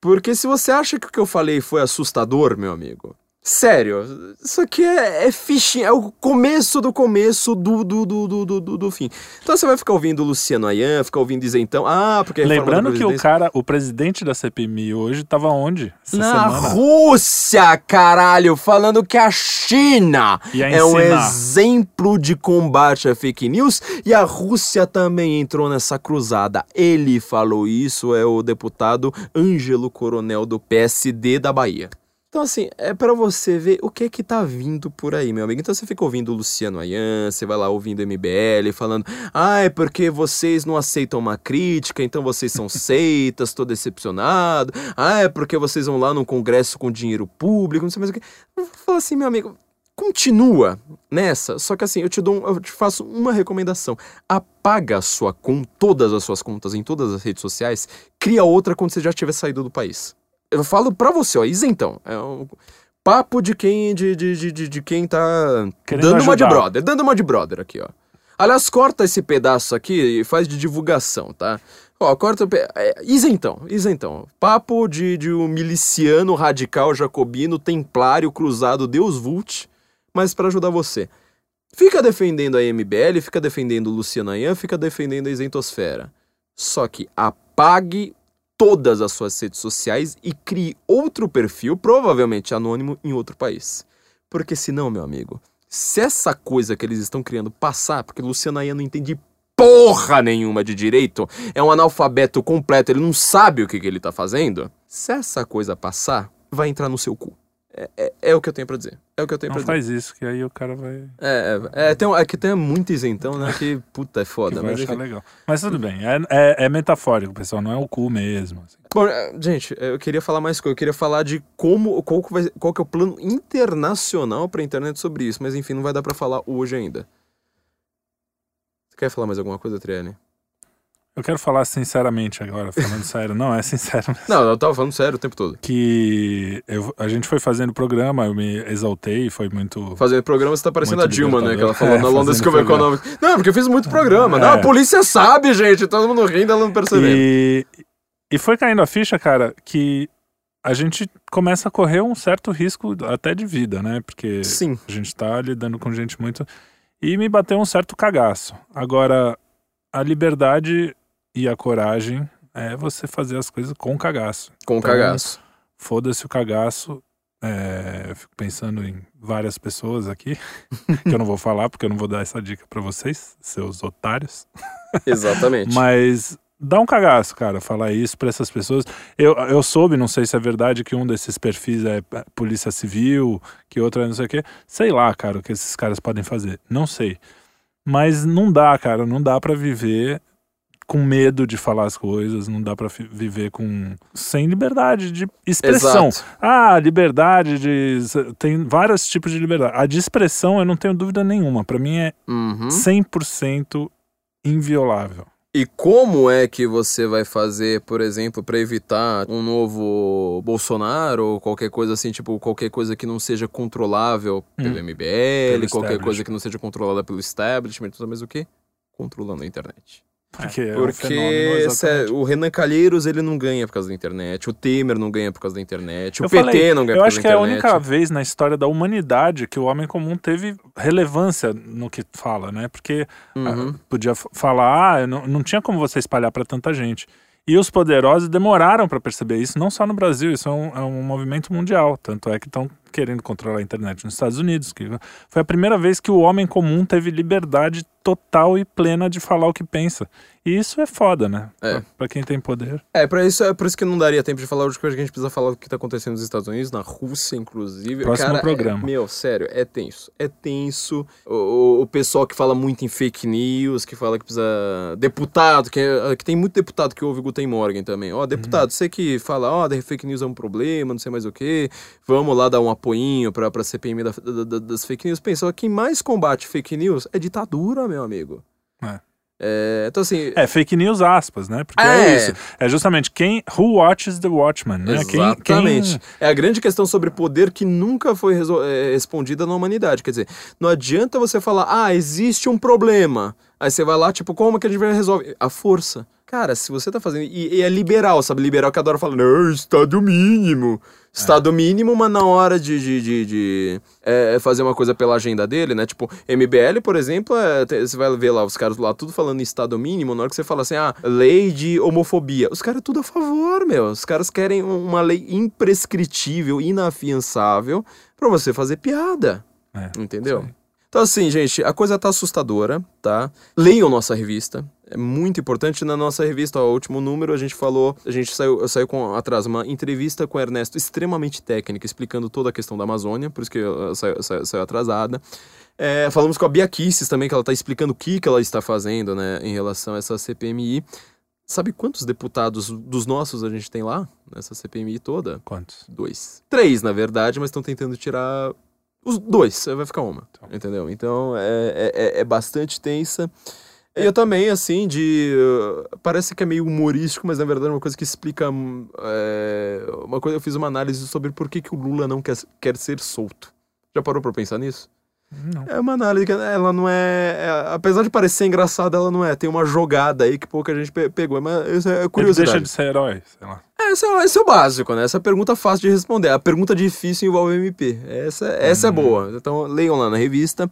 Porque se você acha que o que eu falei foi assustador, meu amigo. Sério, isso aqui é, é fichinha, é o começo do começo do, do, do, do, do, do- fim. Então você vai ficar ouvindo o Luciano Ayan, ficar ouvindo Isentão. Ah, porque Lembrando que o cara, o presidente da CPMI hoje tava onde? Na semana? Rússia, caralho, falando que a China é um exemplo de combate a fake news e a Rússia também entrou nessa cruzada. Ele falou isso, é o deputado Ângelo Coronel do PSD da Bahia. Então, assim, é pra você ver o que que tá vindo por aí, meu amigo. Então, você fica ouvindo o Luciano Ayan, você vai lá ouvindo MBL, falando, ah, é porque vocês não aceitam uma crítica, então vocês são seitas, tô decepcionado. Ah, é porque vocês vão lá num congresso com dinheiro público, não sei mais o que. Eu falo assim, meu amigo, continua nessa, só que assim, eu te dou, um- eu te faço uma recomendação. Apaga a sua conta, todas as suas contas em todas as redes sociais, cria outra quando você já tiver saído do país. Eu falo pra você, ó, isentão. É um papo de quem de, de, de, de- quem tá Querendo dando uma de ajudar. brother, dando uma de brother aqui, ó. Aliás, corta esse pedaço aqui e faz de divulgação, tá? Ó, corta o pe... é, isentão, isentão. Papo de, de um miliciano radical jacobino, templário, cruzado, Deus Vult, mas pra ajudar você. Fica defendendo a MBL, fica defendendo o Luciano Ayan, fica defendendo a isentosfera. Só que apague todas as suas redes sociais e crie outro perfil, provavelmente anônimo, em outro país. Porque senão, meu amigo, se essa coisa que eles estão criando passar, porque Luciano Ayan não entende porra nenhuma de direito, é um analfabeto completo, ele não sabe o que, que ele tá fazendo. Se essa coisa passar, vai entrar no seu cu. É, é, é o que eu tenho pra dizer. É o que eu tenho Não pra dizer. faz isso, que aí o cara vai, É, é, é, tem, um- é que tem muito isentão, né? Que puta é que foda. vai Mas, achar enfim. legal. Mas tudo bem, é, é, é metafórico, pessoal, não é o cu mesmo. assim. Bom, é, gente, eu queria falar mais coisa. Eu queria falar de como, qual que, vai, qual que é o plano internacional pra internet sobre isso. Mas enfim, não vai dar pra falar hoje ainda. Você quer falar mais alguma coisa, Triane? Eu quero falar sinceramente agora, falando sério. Não, é sincero mesmo. Não, eu tava falando sério o tempo todo. Que eu- a gente foi fazendo programa, eu me exaltei, foi muito. Fazendo programa, você tá parecendo a Dilma, né? Que ela falou É, na of programa. Economics. Não, porque eu fiz muito programa. Não, É. a polícia sabe, gente. Todo mundo rindo, ela não percebeu. E, e foi caindo a ficha, cara, que a gente começa a correr um certo risco até de vida, né? Porque Sim. a gente tá lidando com gente muito. E me bateu um certo cagaço. Agora, a liberdade e a coragem é você fazer as coisas com cagaço. Com Então, cagaço. Foda-se o cagaço. É, eu fico pensando em várias pessoas aqui, que eu não vou falar, porque eu não vou dar essa dica pra vocês, seus otários. Exatamente. Mas dá um cagaço, cara, falar isso pra essas pessoas. Eu, eu soube, não sei se é verdade, que um desses perfis é polícia civil, que outro é não sei o quê. Sei lá, cara, o que esses caras podem fazer. Não sei. Mas não dá, cara, não dá pra viver com medo de falar as coisas, não dá pra fi- viver com sem liberdade de expressão. Exato. Ah, liberdade de tem vários tipos de liberdade. A de expressão eu não tenho dúvida nenhuma, Pra mim é Uhum. 100% inviolável. E como é que você vai fazer, por exemplo, pra evitar um novo Bolsonaro ou qualquer coisa assim, tipo, qualquer coisa que não seja controlável pelo Hum. MBL, Pelo qualquer coisa que não seja controlada pelo establishment, mais o quê? Controlando a internet. Porque, é um Porque exatamente. cê- o Renan Calheiros, ele não ganha por causa da internet, o Temer não ganha por causa da internet, o Eu PT falei, não ganha Eu por acho causa que é da a internet. única vez na história da humanidade que o homem comum teve relevância no que fala, né? Porque Uhum. ah, podia f- falar, ah, não, não tinha como você espalhar para tanta gente. E os poderosos demoraram para perceber isso, não só no Brasil, isso é um, é um movimento mundial. Tanto é que estão querendo controlar a internet nos Estados Unidos. Que foi a primeira vez que o homem comum teve liberdade total e plena de falar o que pensa. E isso é foda, né? É. Pra, pra quem tem poder. É, pra isso, é por isso que não daria tempo de falar hoje, porque a gente precisa falar do que tá acontecendo nos Estados Unidos, na Rússia, inclusive. Próximo Cara, é- programa. meu, sério, é tenso. É tenso. O, o- pessoal que fala muito em fake news, que fala que precisa. Deputado, que, é- que tem muito deputado que ouve o Guten Morgen também. Ó, deputado, você que fala, ó, da fake news é um problema, não sei mais o quê. Vamos lá dar um apoinho pra, pra CPMI da- da- da- das fake news. Pensa, ó, quem mais combate fake news é ditadura, meu amigo. É. É, então, assim. É, fake news aspas, né? Porque É. é, isso. É justamente quem. Who watches the Watchman, né? Quem- Exatamente. Quem, É a grande questão sobre poder que nunca foi é, respondida na humanidade. Quer dizer, não adianta você falar, ah, existe um problema. Aí você vai lá, tipo, como que a gente vai resolver? A força. Cara, se você tá fazendo. E, e é liberal, sabe? Liberal que adora falar, não, Estado mínimo. Estado mínimo, mas na hora de, de, de, de, é, fazer uma coisa pela agenda dele, né? Tipo, MBL, por exemplo, é, você vai ver lá os caras lá tudo falando em Estado mínimo, na hora que você fala assim, ah, lei de homofobia. Os caras tudo a favor, meu. Os caras querem um- uma lei imprescritível, inafiançável, pra você fazer piada. É, Entendeu? aí. Então, assim, gente, a coisa tá assustadora, tá? Leiam nossa revista. É muito importante na nossa revista, ó, o último número a gente falou, a gente saiu, saiu com atrás uma entrevista com o Ernesto extremamente técnica, explicando toda a questão da Amazônia, por isso que saiu, saiu- saiu atrasada. É, falamos com a Bia Kisses também, que ela tá explicando o que, que ela está fazendo, né, em relação a essa CPMI. Sabe quantos deputados dos nossos a gente tem lá, nessa CPMI toda? Quantos? Dois. Três, na verdade, mas estão tentando tirar os dois. Vai ficar uma. Tá. Entendeu? Então é, é, é bastante tensa. E eu também, assim, de. Parece que é meio humorístico, mas na verdade é uma coisa que explica. hum, é, uma coisa, eu fiz uma análise sobre por que, que o Lula não quer, quer ser solto. Já parou pra pensar nisso? Não. É uma análise que ela não é, é- Apesar de parecer engraçada, ela não é. Tem uma jogada aí que pouca gente pe- pegou. Mas isso é Ele curiosidade. deixa de ser herói, sei lá. Esse é, esse é o básico, né? Essa pergunta é fácil de responder. A pergunta difícil envolve MP. Essa, essa é boa. Então leiam lá na revista.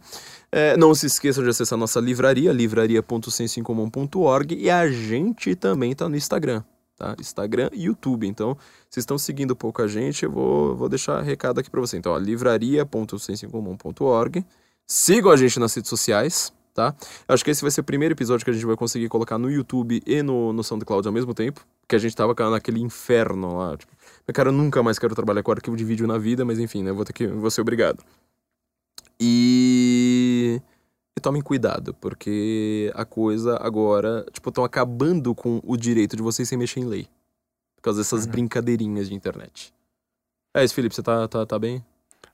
É, não se esqueçam de acessar nossa livraria, livraria.sensincomum.org e a gente também tá no Instagram, tá? Instagram e YouTube. Então, vocês estão seguindo pouco a gente, eu vou, vou deixar recado aqui pra você. Então, livraria.sensincomum.org. Sigam a gente nas redes sociais, tá? Eu acho que esse vai ser o primeiro episódio que a gente vai conseguir colocar no YouTube e no, no SoundCloud ao mesmo tempo. Porque a gente tava naquele inferno lá. Tipo, cara, eu nunca mais quero trabalhar com arquivo de vídeo na vida, mas enfim, né? Vou ter que. Vou ser obrigado. E. E tomem cuidado, porque a coisa agora. Tipo, estão acabando com o direito de vocês sem mexer em lei. Por causa dessas Uhum. brincadeirinhas de internet. É isso, Felipe, você tá, tá, tá bem?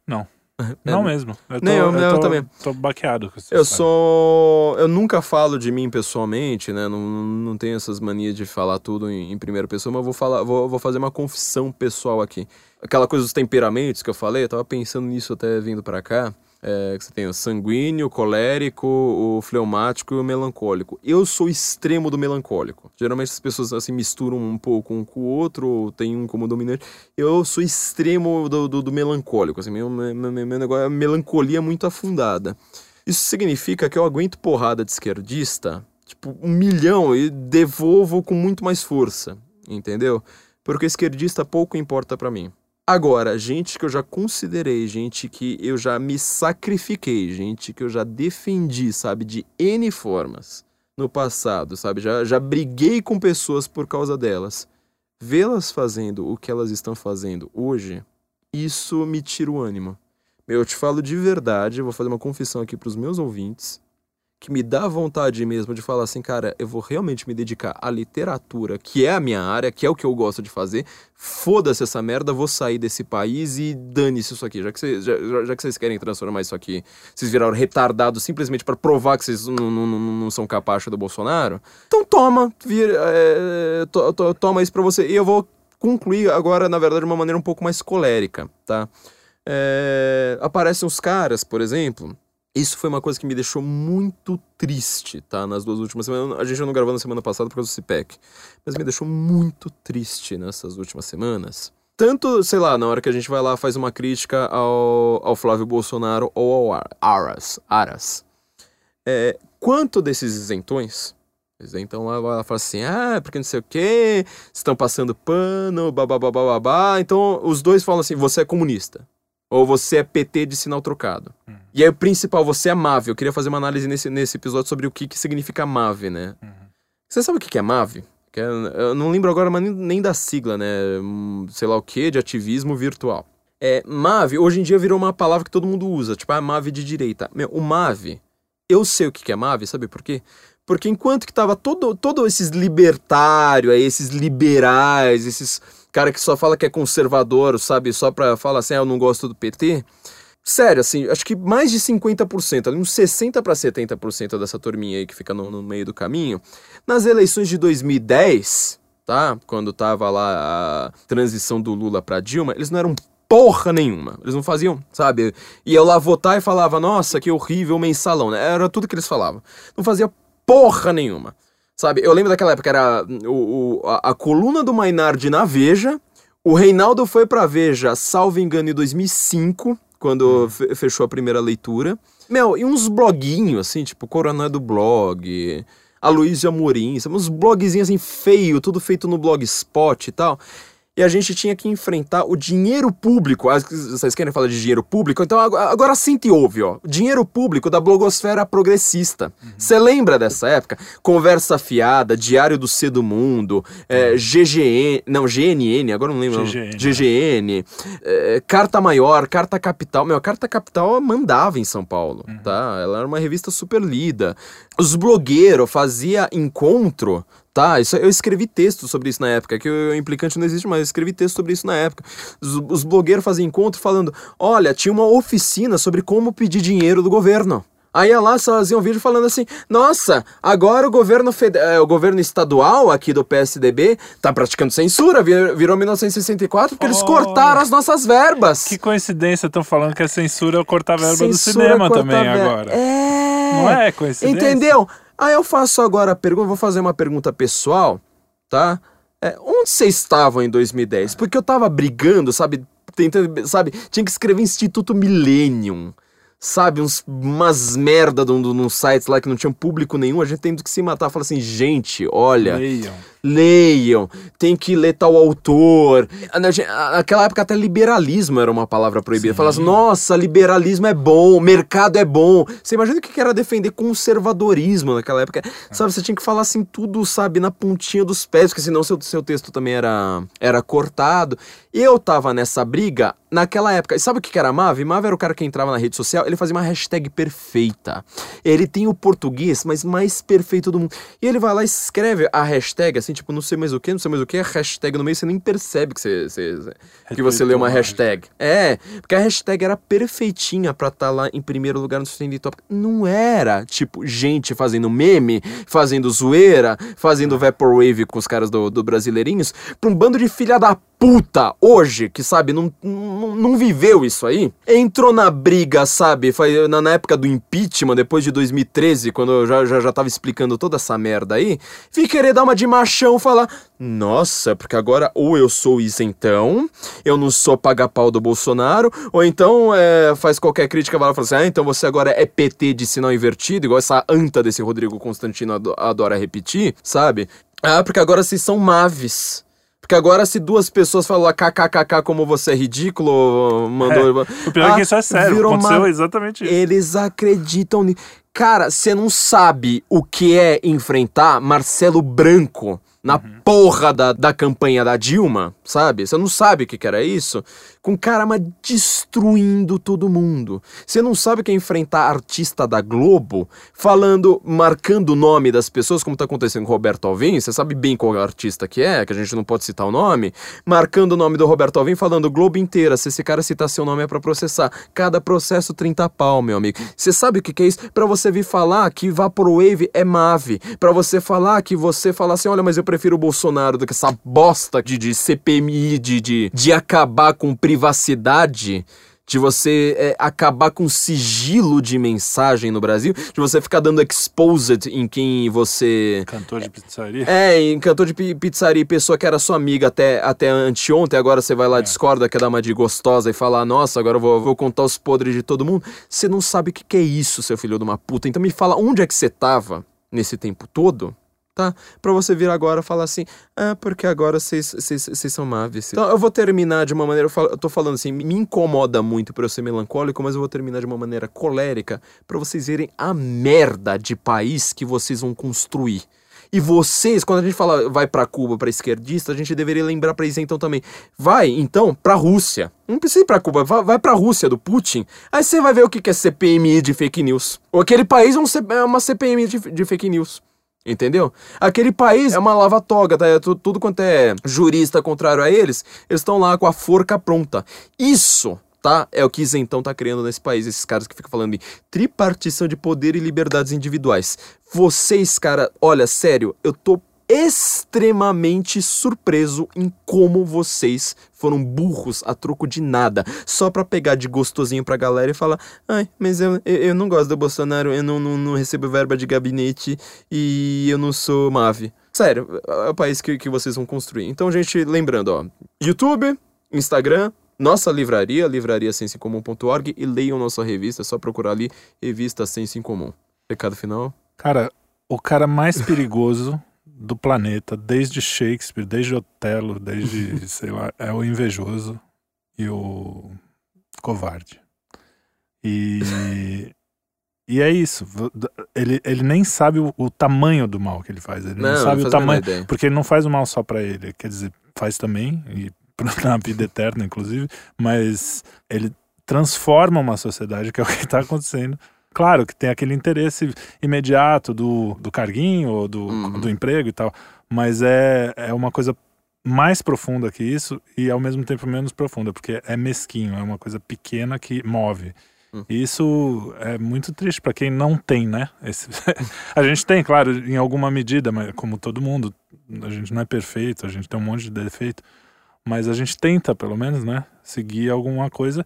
Não mesmo. Eu tô, Nem eu, eu tô, também. tô baqueado com isso. Eu sou. Eu nunca falo de mim pessoalmente, né? Não, não tenho essas manias de falar tudo em, em primeira pessoa, mas vou falar, vou, vou fazer uma confissão pessoal aqui. Aquela coisa dos temperamentos que eu falei, eu tava pensando nisso até vindo para cá. É, que você tem o sanguíneo, o colérico, o fleumático e o melancólico. Eu sou extremo do melancólico. Geralmente as pessoas assim misturam um pouco um com o outro, ou tem um como dominante. Eu sou extremo do, do, do melancólico. Assim, meu, meu, meu, negócio é melancolia muito afundada. Isso significa que eu aguento porrada de esquerdista, tipo, um milhão, e devolvo com muito mais força, entendeu? Porque esquerdista pouco importa para mim. Agora, gente que eu já considerei, gente que eu já me sacrifiquei, gente que eu já defendi, sabe, de N formas no passado, sabe? Já, já briguei com pessoas por causa delas. Vê-las fazendo o que elas estão fazendo hoje, isso me tira o ânimo. Eu te falo de verdade, vou fazer uma confissão aqui para os meus ouvintes, que me dá vontade mesmo de falar assim, cara, eu vou realmente me dedicar à literatura, que é a minha área, que é o que eu gosto de fazer. Foda-se essa merda, vou sair desse país e dane-se isso aqui. Já que, vocês, já, já que vocês querem transformar isso aqui, vocês viraram retardados simplesmente para provar que vocês não, não, não, são capacho do Bolsonaro. Então toma, é, to, to, toma isso pra você. E eu vou concluir agora, na verdade, de uma maneira um pouco mais colérica, tá? É, aparecem os caras, por exemplo. Isso foi uma coisa que me deixou muito triste, tá? Nas duas últimas semanas. A gente não gravou na semana passada por causa do CIPEC. Mas me deixou muito triste nessas últimas semanas. Tanto, sei lá, na hora que a gente vai lá faz uma crítica ao, ao Flávio Bolsonaro ou ao Aras. Aras. É, quanto desses isentões, então lá ela fala assim, ah, porque não sei o quê, estão passando pano, babá. Então os dois falam assim, você é comunista. Ou você é PT de sinal trocado. Uhum. E aí o principal, você é MAVE. Eu queria fazer uma análise nesse, nesse episódio sobre o que, que significa MAVE, né? Uhum. Você sabe o que, que é MAVE? Que é, eu não lembro agora mas nem, nem da sigla, né? Sei lá o que, de ativismo virtual. É, MAVE, hoje em dia virou uma palavra que todo mundo usa, tipo, a ah, MAVE de direita. Meu, o MAVE, eu sei o que, que é MAVE, sabe por quê? Porque enquanto que tava todo, todo esses libertários, esses liberais, esses cara que só fala que é conservador, sabe, só pra falar assim, ah, eu não gosto do PT. Sério, assim, acho que mais de 50%, ali uns 60 para 70% dessa turminha aí que fica no, no, meio do caminho. Nas eleições de 2010, tá? Quando tava lá a transição do Lula para Dilma, eles não eram porra nenhuma. Eles não faziam, sabe? Ia lá votar e falava, nossa, que horrível mensalão, né? Era tudo que eles falavam. Não fazia porra nenhuma. Sabe, eu lembro daquela época, era o, o a, a, coluna do Mainardi na Veja, o Reinaldo foi pra Veja, salvo engano, em 2005, quando hum. fechou a primeira leitura. Meu, e uns bloguinhos, assim, tipo, Coronel do Blog, a Luísa Amorim, uns blogzinhos assim, feio, tudo feito no Blogspot e tal e a gente tinha que enfrentar o dinheiro público. Vocês querem falar de dinheiro público? Então agora sim te ouve, ó. Dinheiro público da blogosfera progressista. Você uhum. lembra dessa época? Conversa fiada, Diário do C do Mundo, é. GGN, não, GNN, agora não lembro. GGN. GGN é, Carta Maior, Carta Capital. Meu, a Carta Capital mandava em São Paulo, uhum. tá? Ela era uma revista super lida. Os blogueiros fazia encontro Tá, isso, eu escrevi texto sobre isso na época, que o implicante não existe mais, eu escrevi texto sobre isso na época. Os, os blogueiros faziam encontro falando: olha, tinha uma oficina sobre como pedir dinheiro do governo. Aí lá faziam um vídeo falando assim: nossa, agora o governo, fed... Eh, o governo estadual aqui do PSDB tá praticando censura, virou 1964 porque oh, eles cortaram as nossas verbas. Que coincidência, estão falando que a censura é cortar a verba censura do cinema também ver... agora. É. Não é coincidência? Entendeu? Aí eu faço agora a pergunta, vou fazer uma pergunta pessoal, tá? É, onde vocês estavam em 2010? Porque eu tava brigando, sabe? Tentando, sabe? Tinha que escrever Instituto Millennium sabe, uns, umas merda num, num sites lá que não tinham público nenhum, a gente tendo que se matar. Fala assim, gente, olha. Leiam. Leiam, tem que ler tal autor. Naquela época até liberalismo era uma palavra proibida. Fala assim, nossa, liberalismo é bom, mercado é bom. Você imagina o que era defender conservadorismo naquela época? Sabe, você tinha que falar assim tudo, sabe, na pontinha dos pés, porque senão seu, seu texto também era, era cortado. Eu tava nessa briga naquela época. E sabe o que era a Mav? Mav era o cara que entrava na rede social, ele fazia uma hashtag perfeita. Ele tem o português, mas mais perfeito do mundo. E ele vai lá e escreve a hashtag, assim, assim, tipo, não sei mais o que, não sei mais o que, a hashtag no meio, você nem percebe que você, você que você leu uma hashtag. É, porque a hashtag era perfeitinha pra estar tá lá em primeiro lugar no Trending Topic. Não era, tipo, gente fazendo meme, fazendo zoeira, fazendo Vaporwave com os caras do, do Brasileirinhos, pra um bando de filha da puta hoje, que sabe, não, não, não viveu isso aí, entrou na briga, sabe, foi na, na, época do impeachment, depois de 2013, quando eu já, já, já tava explicando toda essa merda aí, vi querer dar uma de machão falar, nossa, porque agora ou eu sou isentão, eu não sou paga-pau do Bolsonaro, ou então é, faz qualquer crítica, vai lá e fala assim, ah, então você agora é PT de sinal invertido, igual essa anta desse Rodrigo Constantino adora repetir, sabe? Ah, porque agora vocês são maves. Porque agora, se duas pessoas falam kkkk como você é ridículo, mandou. É, o pior ah, é que isso é sério, virou aconteceu uma... exatamente isso. Eles acreditam nisso. Cara, você não sabe o que é enfrentar Marcelo Branco na. Porra da, da campanha da Dilma, sabe? Você não sabe o que, que era isso? Com caramba destruindo todo mundo. Você não sabe o que é enfrentar artista da Globo falando, marcando o nome das pessoas, como tá acontecendo com o Roberto Alvim. Você sabe bem qual artista que é, que a gente não pode citar o nome. Marcando o nome do Roberto Alvim, falando Globo inteira. Se esse cara citar seu nome é para processar. Cada processo 30 pau, meu amigo. Você sabe o que, que é isso? Pra você vir falar que Vaporwave é Mave. Pra você falar que você falar assim, olha, mas eu prefiro o Bolsonaro do que essa bosta de, de CPMI, de, de, de acabar com privacidade de você é, acabar com sigilo de mensagem no Brasil, de você ficar dando exposed em quem você. Cantor de pizzaria? É, em cantor de pizzaria, pessoa que era sua amiga até, até anteontem, agora você vai lá, é. discorda, quer dar uma de gostosa e falar, nossa, agora eu vou, vou contar os podres de todo mundo. Você não sabe o que, que é isso, seu filho de uma puta. Então me fala onde é que você tava nesse tempo todo tá? Pra você vir agora falar assim, ah, porque agora vocês são maves. Então eu vou terminar de uma maneira, eu, falo, eu tô falando assim, me incomoda muito por eu ser melancólico, mas eu vou terminar de uma maneira colérica para vocês verem a merda de país que vocês vão construir. E vocês, quando a gente fala vai para Cuba, para esquerdista, a gente deveria lembrar para isentão também. Vai, então, para Rússia. Não precisa ir para Cuba, vai, vai para Rússia do Putin. Aí você vai ver o que é CPMI de fake news. Ou aquele país é uma CPMI de, de fake news. Entendeu? Aquele país é uma lava-toga, tá? É tudo, tudo quanto é jurista contrário a eles, eles estão lá com a forca pronta. Isso, tá? É o que Isentão tá criando nesse país, esses caras que ficam falando de tripartição de poder e liberdades individuais. Vocês, cara, olha, sério, eu tô extremamente surpreso em como vocês foram burros a troco de nada, só pra pegar de gostosinho pra galera e falar: ai, mas eu, eu, eu não gosto do Bolsonaro, eu não, não, não, recebo verba de gabinete e eu não sou Mave. Sério, é o país que, que vocês vão construir. Então, gente, lembrando, ó, YouTube, Instagram, nossa livraria, livrariasensincomum.org e leiam nossa revista, é só procurar ali, revista Senso em Comum. Recado final? Cara, o cara mais perigoso do planeta, desde Shakespeare, desde Otelo, desde, sei lá, é o invejoso e o covarde. E, e é isso. Ele, ele nem sabe o, o tamanho do mal que ele faz. Ele não, não sabe não o tamanho. Porque ele não faz o mal só para ele. Quer dizer, faz também, e na vida eterna, inclusive, mas ele transforma uma sociedade, que é o que está acontecendo Claro que tem aquele interesse imediato do, do carguinho ou do, uhum. do emprego e tal, mas é, é uma coisa mais profunda que isso e ao mesmo tempo menos profunda, porque é mesquinho, é uma coisa pequena que move. Uhum. E isso é muito triste para quem não tem, né? Esse... a gente tem, claro, em alguma medida, mas como todo mundo, a gente não é perfeito, a gente tem um monte de defeito, mas a gente tenta, pelo menos, né? Seguir alguma coisa.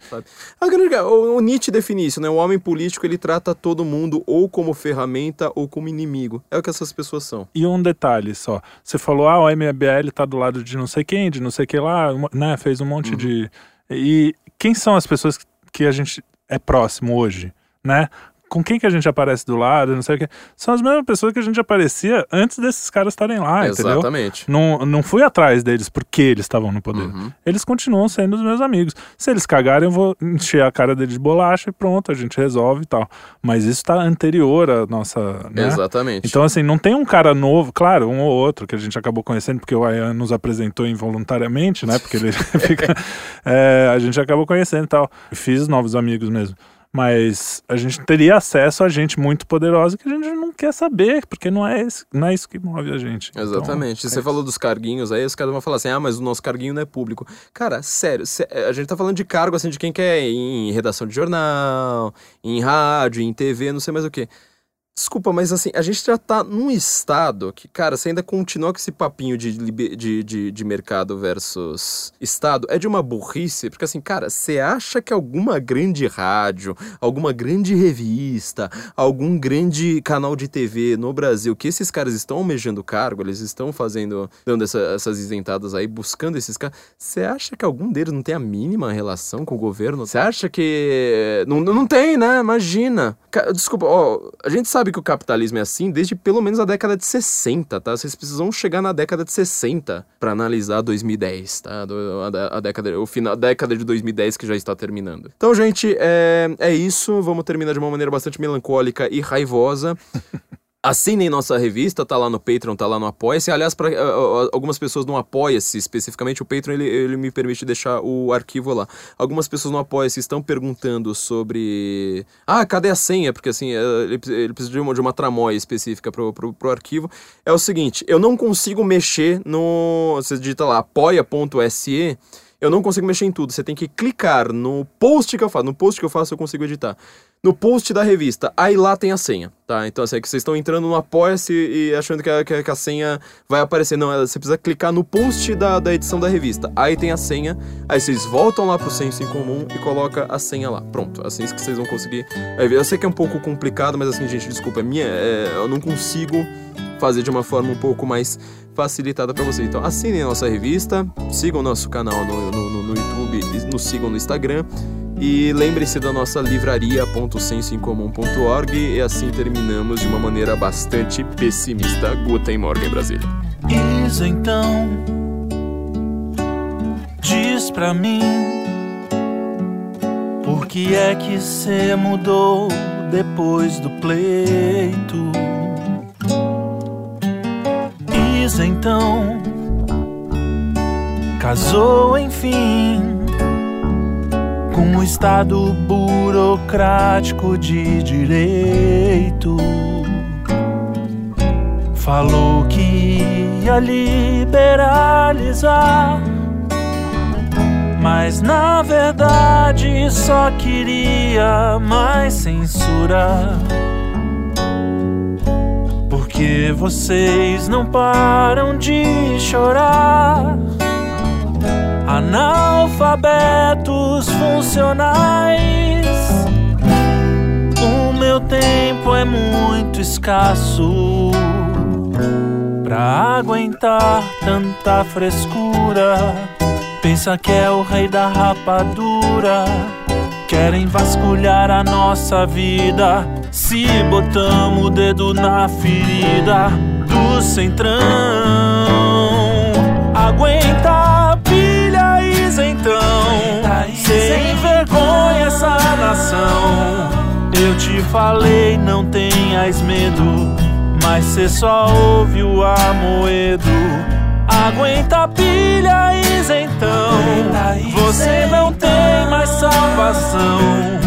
O, o Nietzsche define isso, né? O homem político ele trata todo mundo ou como ferramenta ou como inimigo. É o que essas pessoas são. E um detalhe só. Você falou, ah, o MBL tá do lado de não sei quem, de não sei que lá, né? Fez um monte uhum. de. E quem são as pessoas que a gente é próximo hoje? Né? Com quem que a gente aparece do lado, não sei o que. São as mesmas pessoas que a gente aparecia antes desses caras estarem lá, Exatamente. entendeu? Não, não fui atrás deles porque eles estavam no poder. Uhum. Eles continuam sendo os meus amigos. Se eles cagarem, eu vou encher a cara deles de bolacha e pronto, a gente resolve e tal. Mas isso está anterior à nossa. Né? Exatamente. Então, assim, não tem um cara novo, claro, um ou outro que a gente acabou conhecendo porque o Ayan nos apresentou involuntariamente, né? Porque ele fica. É, a gente acabou conhecendo e tal. Fiz novos amigos mesmo. Mas a gente teria acesso a gente muito poderosa que a gente não quer saber, porque não é, esse, não é isso que move a gente. Então, Exatamente. Então, Você é falou dos carguinhos, aí os caras vão falar assim: ah, mas o nosso carguinho não é público. Cara, sério, a gente tá falando de cargo assim de quem quer ir em redação de jornal, em rádio, em TV, não sei mais o que. Desculpa, mas assim, a gente já tá num estado que, cara, você ainda continua com esse papinho de, de, de, de, mercado versus estado. É de uma burrice, porque assim, cara, você acha que alguma grande rádio, alguma grande revista, algum grande canal de TV no Brasil, que esses caras estão almejando cargo, eles estão fazendo, dando essa, essas isentadas aí, buscando esses caras, você acha que algum deles não tem a mínima relação com o governo? Você acha que. Não, não tem, né? Imagina. Desculpa, ó, a gente sabe sabe que o capitalismo é assim desde pelo menos a década de 60, tá? Vocês precisam chegar na década de 60 para analisar 2010, tá? A, década, o final, a década de 2010 que já está terminando. Então, gente, é, é isso. Vamos terminar de uma maneira bastante melancólica e raivosa. Assinem nossa revista, tá lá no Patreon, tá lá no Apoia-se. Aliás, para uh, eh, uh, algumas pessoas não Apoia-se, especificamente o Patreon, ele, ele me permite deixar o arquivo lá. Algumas pessoas no Apoia-se estão perguntando sobre. Ah, cadê a senha? Porque assim, ele, ele, precisa de uma, de uma tramóia específica pro, pro, pro, arquivo. É o seguinte, eu não consigo mexer no. Você digita lá apoia.se eu não consigo mexer em tudo. Você tem que clicar no post que eu faço. No post que eu faço, eu consigo editar. No post da revista, aí lá tem a senha, tá? Então, assim, é que vocês estão entrando no Apoia-se e achando que a, que, a, senha vai aparecer. Não, é, você precisa clicar no post da, da edição da revista. Aí tem a senha, aí vocês voltam lá pro senso em comum e coloca a senha lá. Pronto, assim que vocês vão conseguir. Eu sei que é um pouco complicado, mas assim, gente, desculpa, é minha. É, eu não consigo fazer de uma forma um pouco mais facilitada para você. Então assinem a nossa revista, sigam o nosso canal no, no, no YouTube, nos sigam no Instagram. E lembre-se da nossa livraria.sensoincomum.org e assim terminamos de uma maneira bastante pessimista. Guten Morgen, Brasília. Isso então, diz pra mim, por que é que cê mudou depois do pleito? então casou enfim com o Estado burocrático de direito. Falou que ia liberalizar, mas na verdade só queria mais censura que vocês não param de chorar? Analfabetos funcionais. O meu tempo é muito escasso pra aguentar tanta frescura. Pensa que é o rei da rapadura. Querem vasculhar a nossa vida se botamos o dedo na ferida do centrão, aguenta sem vergonha essa nação. Eu te falei, não tenhas medo, mas cê só ouve o amoedo. Aguenta pilha isentão, você não tem mais salvação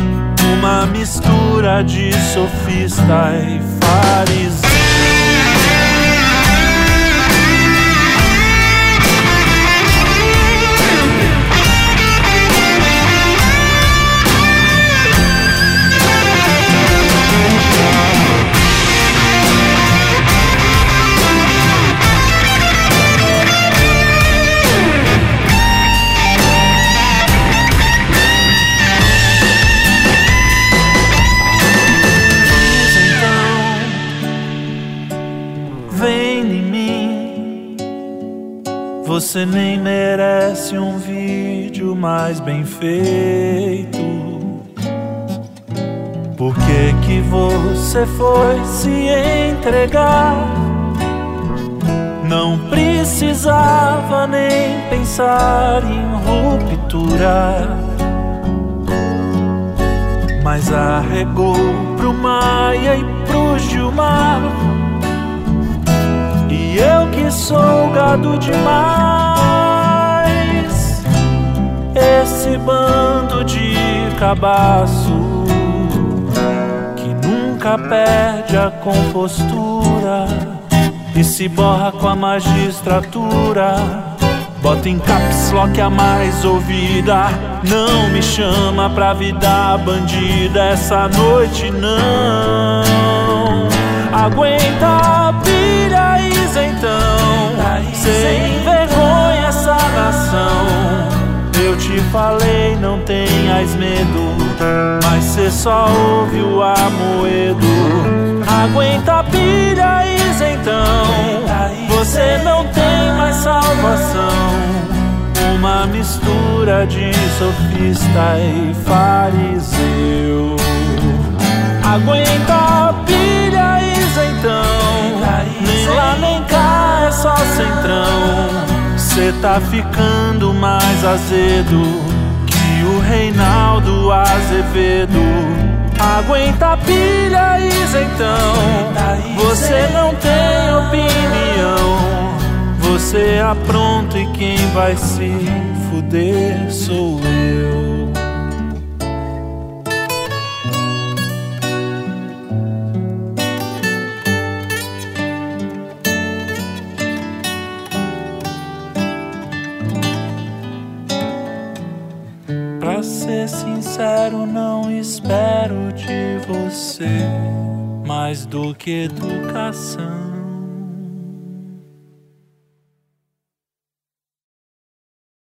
uma mistura de sofista e fariseu. Você nem merece um vídeo mais bem feito. Por que que você foi se entregar? Não precisava nem pensar em ruptura. Mas arregou pro Maia e pro Gilmar e eu que sou gado demais, esse bando de cabaço nunca perde a compostura e se borra com a magistratura. Bota em caps lock a mais ouvida. Não me chama pra vida bandida essa noite, não. Aguenta a pilha isentão. Sem vergonha essa nação. Eu te falei, não tenhas medo. Mas cê só ouve o amoedo. Aguenta a pilha isentão. Você não tem mais salvação. Uma mistura de sofista e fariseu. Aguenta a pilha isentão. Lá nem cá é só centrão. Cê tá ficando mais azedo que o Reinaldo Azevedo. Aguenta pilha isentão. Você não tem opinião. Você apronta e quem vai se fuder sou eu. Sincero, não espero de você mais do que educação.